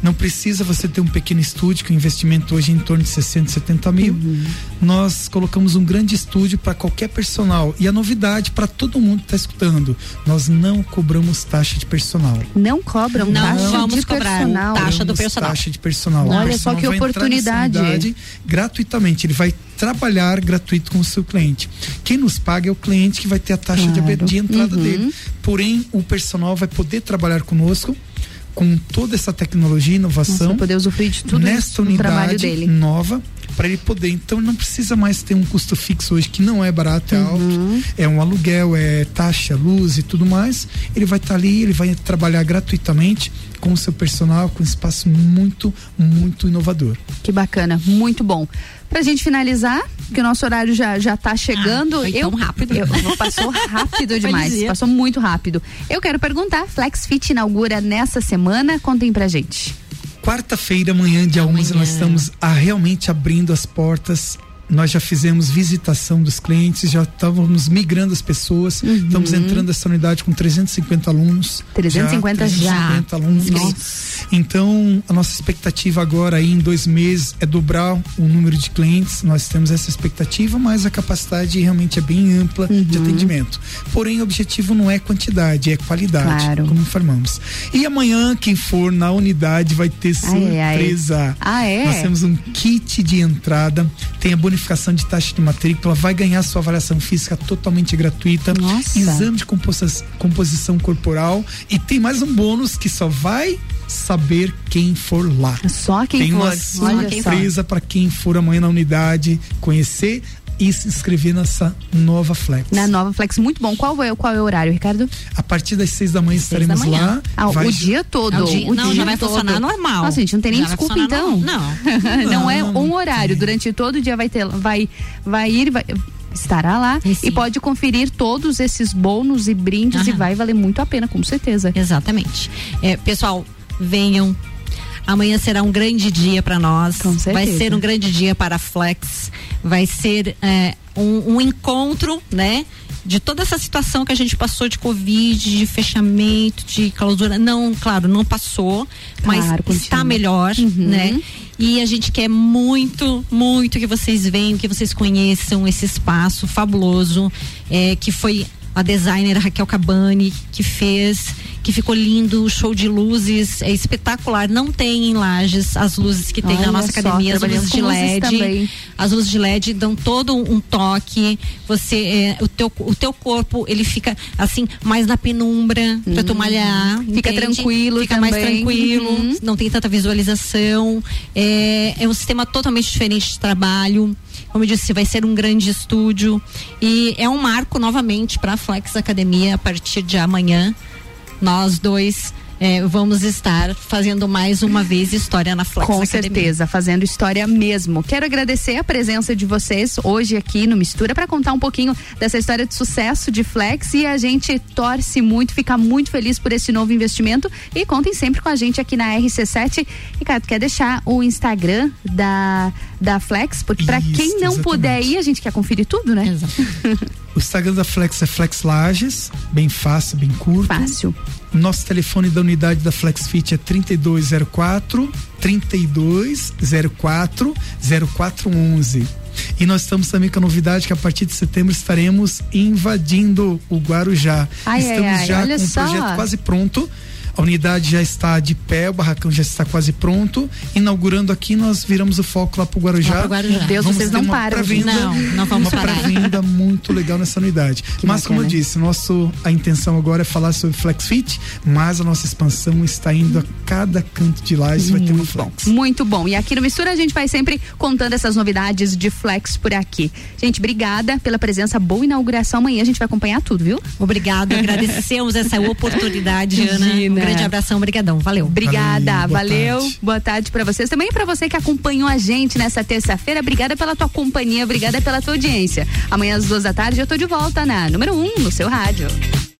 [SPEAKER 36] Não precisa você ter um pequeno estúdio, que o investimento hoje é em torno de 60, 70 mil. Nós colocamos um grande estúdio para qualquer personal. E a novidade para todo mundo que está escutando: nós não cobramos taxa de personal.
[SPEAKER 1] Não cobram
[SPEAKER 37] Não
[SPEAKER 1] taxa
[SPEAKER 37] vamos
[SPEAKER 1] de
[SPEAKER 37] cobrar
[SPEAKER 1] personal.
[SPEAKER 37] taxa do personal.
[SPEAKER 36] Taxa de personal.
[SPEAKER 1] Olha
[SPEAKER 36] O personal
[SPEAKER 1] só que
[SPEAKER 36] vai entrar nessa
[SPEAKER 1] oportunidade.
[SPEAKER 36] unidade gratuitamente. Ele vai trabalhar gratuito com o seu cliente. Quem nos paga é o cliente que vai ter a taxa de,
[SPEAKER 1] Claro.
[SPEAKER 36] de entrada
[SPEAKER 1] Uhum.
[SPEAKER 36] dele. Porém, o personal vai poder trabalhar conosco com toda essa tecnologia e inovação.
[SPEAKER 1] Poder usufruir de tudo
[SPEAKER 36] nesta
[SPEAKER 1] isso no trabalho
[SPEAKER 36] unidade
[SPEAKER 1] dele.
[SPEAKER 36] nova para ele poder. Então não precisa mais ter um custo fixo hoje que não é barato, é
[SPEAKER 1] Uhum.
[SPEAKER 36] alto, é um aluguel, é taxa, luz e tudo mais. Ele vai estar ali, ele vai trabalhar gratuitamente com o seu personal, com um espaço muito, muito inovador.
[SPEAKER 1] Que bacana, muito bom. Pra gente finalizar, que o nosso horário já, já tá chegando.
[SPEAKER 37] Ah, foi
[SPEAKER 1] eu,
[SPEAKER 37] tão rápido.
[SPEAKER 1] eu- passou rápido demais. Passou muito rápido. Eu quero perguntar: Flex Fit inaugura nessa semana? Contem pra gente.
[SPEAKER 36] Quarta-feira, amanhã, dia 11, nós estamos a, realmente abrindo as portas. Nós já fizemos visitação dos clientes, já estávamos migrando as pessoas.
[SPEAKER 1] Uhum.
[SPEAKER 36] Estamos entrando nessa unidade com 350 alunos.
[SPEAKER 1] 350 já.
[SPEAKER 36] 350 alunos.
[SPEAKER 1] Nossa.
[SPEAKER 36] Então, a nossa expectativa agora aí em dois meses é dobrar o número de clientes. Nós temos essa expectativa, mas a capacidade realmente é bem ampla de
[SPEAKER 1] Uhum.
[SPEAKER 36] atendimento. Porém, o objetivo não é quantidade, é qualidade,
[SPEAKER 1] Claro.
[SPEAKER 36] como informamos. E amanhã, quem for na unidade vai ter
[SPEAKER 1] Ai, ai.
[SPEAKER 36] surpresa.
[SPEAKER 1] Ah, é?
[SPEAKER 36] Nós temos um kit de entrada, tem a bonificação de taxa de matrícula, vai ganhar sua avaliação física totalmente gratuita,
[SPEAKER 1] Nossa.
[SPEAKER 36] exame de composi- composição corporal e tem mais um bônus que só vai saber quem for lá.
[SPEAKER 1] Só quem
[SPEAKER 36] tem
[SPEAKER 1] for.
[SPEAKER 36] uma
[SPEAKER 1] Olha só.
[SPEAKER 36] surpresa para quem for amanhã na unidade conhecer e se inscrever nessa nova Flex.
[SPEAKER 1] Na nova Flex, muito bom. Qual é, qual é o horário, Ricardo?
[SPEAKER 36] A partir das seis da manhã
[SPEAKER 37] Seis
[SPEAKER 36] estaremos
[SPEAKER 37] da manhã.
[SPEAKER 36] lá.
[SPEAKER 1] Ah,
[SPEAKER 36] Vai
[SPEAKER 1] o dia todo.
[SPEAKER 37] O dia-
[SPEAKER 1] o
[SPEAKER 37] não, já vai
[SPEAKER 1] todo.
[SPEAKER 37] funcionar normal.
[SPEAKER 1] Nossa, gente, não tem nem
[SPEAKER 37] Já
[SPEAKER 1] desculpa então. Não, é
[SPEAKER 36] Não,
[SPEAKER 1] um horário. Durante todo o dia vai ter, vai, vai ir, vai, estará lá
[SPEAKER 37] E sim.
[SPEAKER 1] e pode conferir todos esses bônus e brindes e
[SPEAKER 37] Aham.
[SPEAKER 1] vai valer muito a pena, com certeza.
[SPEAKER 37] Exatamente. É, pessoal, venham. Amanhã será um grande dia para nós.
[SPEAKER 1] Com certeza.
[SPEAKER 37] Vai ser um grande dia para a Flex. Vai ser é, um, um encontro, né? De toda essa situação que a gente passou de Covid, de fechamento, de clausura. Não, claro, não passou, mas
[SPEAKER 1] Claro,
[SPEAKER 37] está melhor,
[SPEAKER 1] Uhum.
[SPEAKER 37] né? E a gente quer muito, muito que vocês venham, que vocês conheçam esse espaço fabuloso, é, que foi a designer Raquel Cabani que fez, que ficou lindo, show de luzes é espetacular. Não tem em Lages as luzes que tem
[SPEAKER 1] Olha
[SPEAKER 37] na nossa
[SPEAKER 1] só,
[SPEAKER 37] academia, as luzes de LED.
[SPEAKER 1] também.
[SPEAKER 37] As luzes de LED dão todo um toque. Você, é, o teu, o teu corpo ele fica assim mais na penumbra pra tu malhar.
[SPEAKER 1] Hum. Fica
[SPEAKER 37] entende?
[SPEAKER 1] tranquilo
[SPEAKER 37] Fica mais
[SPEAKER 1] também.
[SPEAKER 37] tranquilo.
[SPEAKER 1] Uhum.
[SPEAKER 37] Não tem tanta visualização. É, é um sistema totalmente diferente de trabalho. Como eu disse, vai ser um grande estúdio e é um marco novamente para a Flex Academia a partir de amanhã. Nós dois é, vamos estar fazendo mais uma vez história na Flex
[SPEAKER 1] Com
[SPEAKER 37] Academia.
[SPEAKER 1] certeza, fazendo história mesmo. Quero agradecer a presença de vocês hoje aqui no Mistura para contar um pouquinho dessa história de sucesso de Flex e a gente torce muito, fica muito feliz por esse novo investimento e contem sempre com a gente aqui na RC7. Ricardo, quer deixar o Instagram da, da Flex? Porque para quem não
[SPEAKER 36] exatamente.
[SPEAKER 1] puder ir, a gente quer conferir tudo, né?
[SPEAKER 36] O Instagram da Flex é Flex Lages, bem fácil, bem curto.
[SPEAKER 1] Fácil.
[SPEAKER 36] Nosso telefone da unidade da FlexFit é 3204 3204 0411. E nós estamos também com a novidade que a partir de setembro estaremos invadindo o Guarujá.
[SPEAKER 1] Ai, ai,
[SPEAKER 36] estamos
[SPEAKER 1] ai,
[SPEAKER 36] já
[SPEAKER 1] olha
[SPEAKER 36] com o
[SPEAKER 1] só.
[SPEAKER 36] projeto quase pronto. A unidade já está de pé, o barracão já está quase pronto. Inaugurando aqui, nós viramos o foco lá pro Guarujá.
[SPEAKER 37] Lá pro Guarujá.
[SPEAKER 1] Meu Deus,
[SPEAKER 36] Vamos
[SPEAKER 1] vocês não
[SPEAKER 36] uma
[SPEAKER 1] param,
[SPEAKER 37] Não, não vamos
[SPEAKER 36] uma
[SPEAKER 37] parar.
[SPEAKER 36] pré-venda muito legal nessa unidade. mas como eu
[SPEAKER 1] bacana.
[SPEAKER 36] disse, nosso a intenção agora é falar sobre FlexFit, mas a nossa expansão está indo a cada canto de lá, isso vai ter um flex.
[SPEAKER 1] Muito bom. E aqui no Mistura a gente vai sempre contando essas novidades de flex por aqui. Gente, obrigada pela presença. Boa inauguração. Amanhã a gente vai acompanhar tudo, viu?
[SPEAKER 37] Obrigado, agradecemos essa oportunidade, Ana.
[SPEAKER 1] Imagina.
[SPEAKER 37] Grande abração, obrigadão, valeu.
[SPEAKER 1] Obrigada,
[SPEAKER 36] Valeu, boa
[SPEAKER 1] valeu.
[SPEAKER 36] tarde.
[SPEAKER 1] Boa tarde pra vocês. Também pra você que acompanhou a gente nessa terça-feira. Obrigada pela tua companhia, obrigada pela tua audiência. Amanhã às duas da tarde eu tô de volta na número um no seu rádio.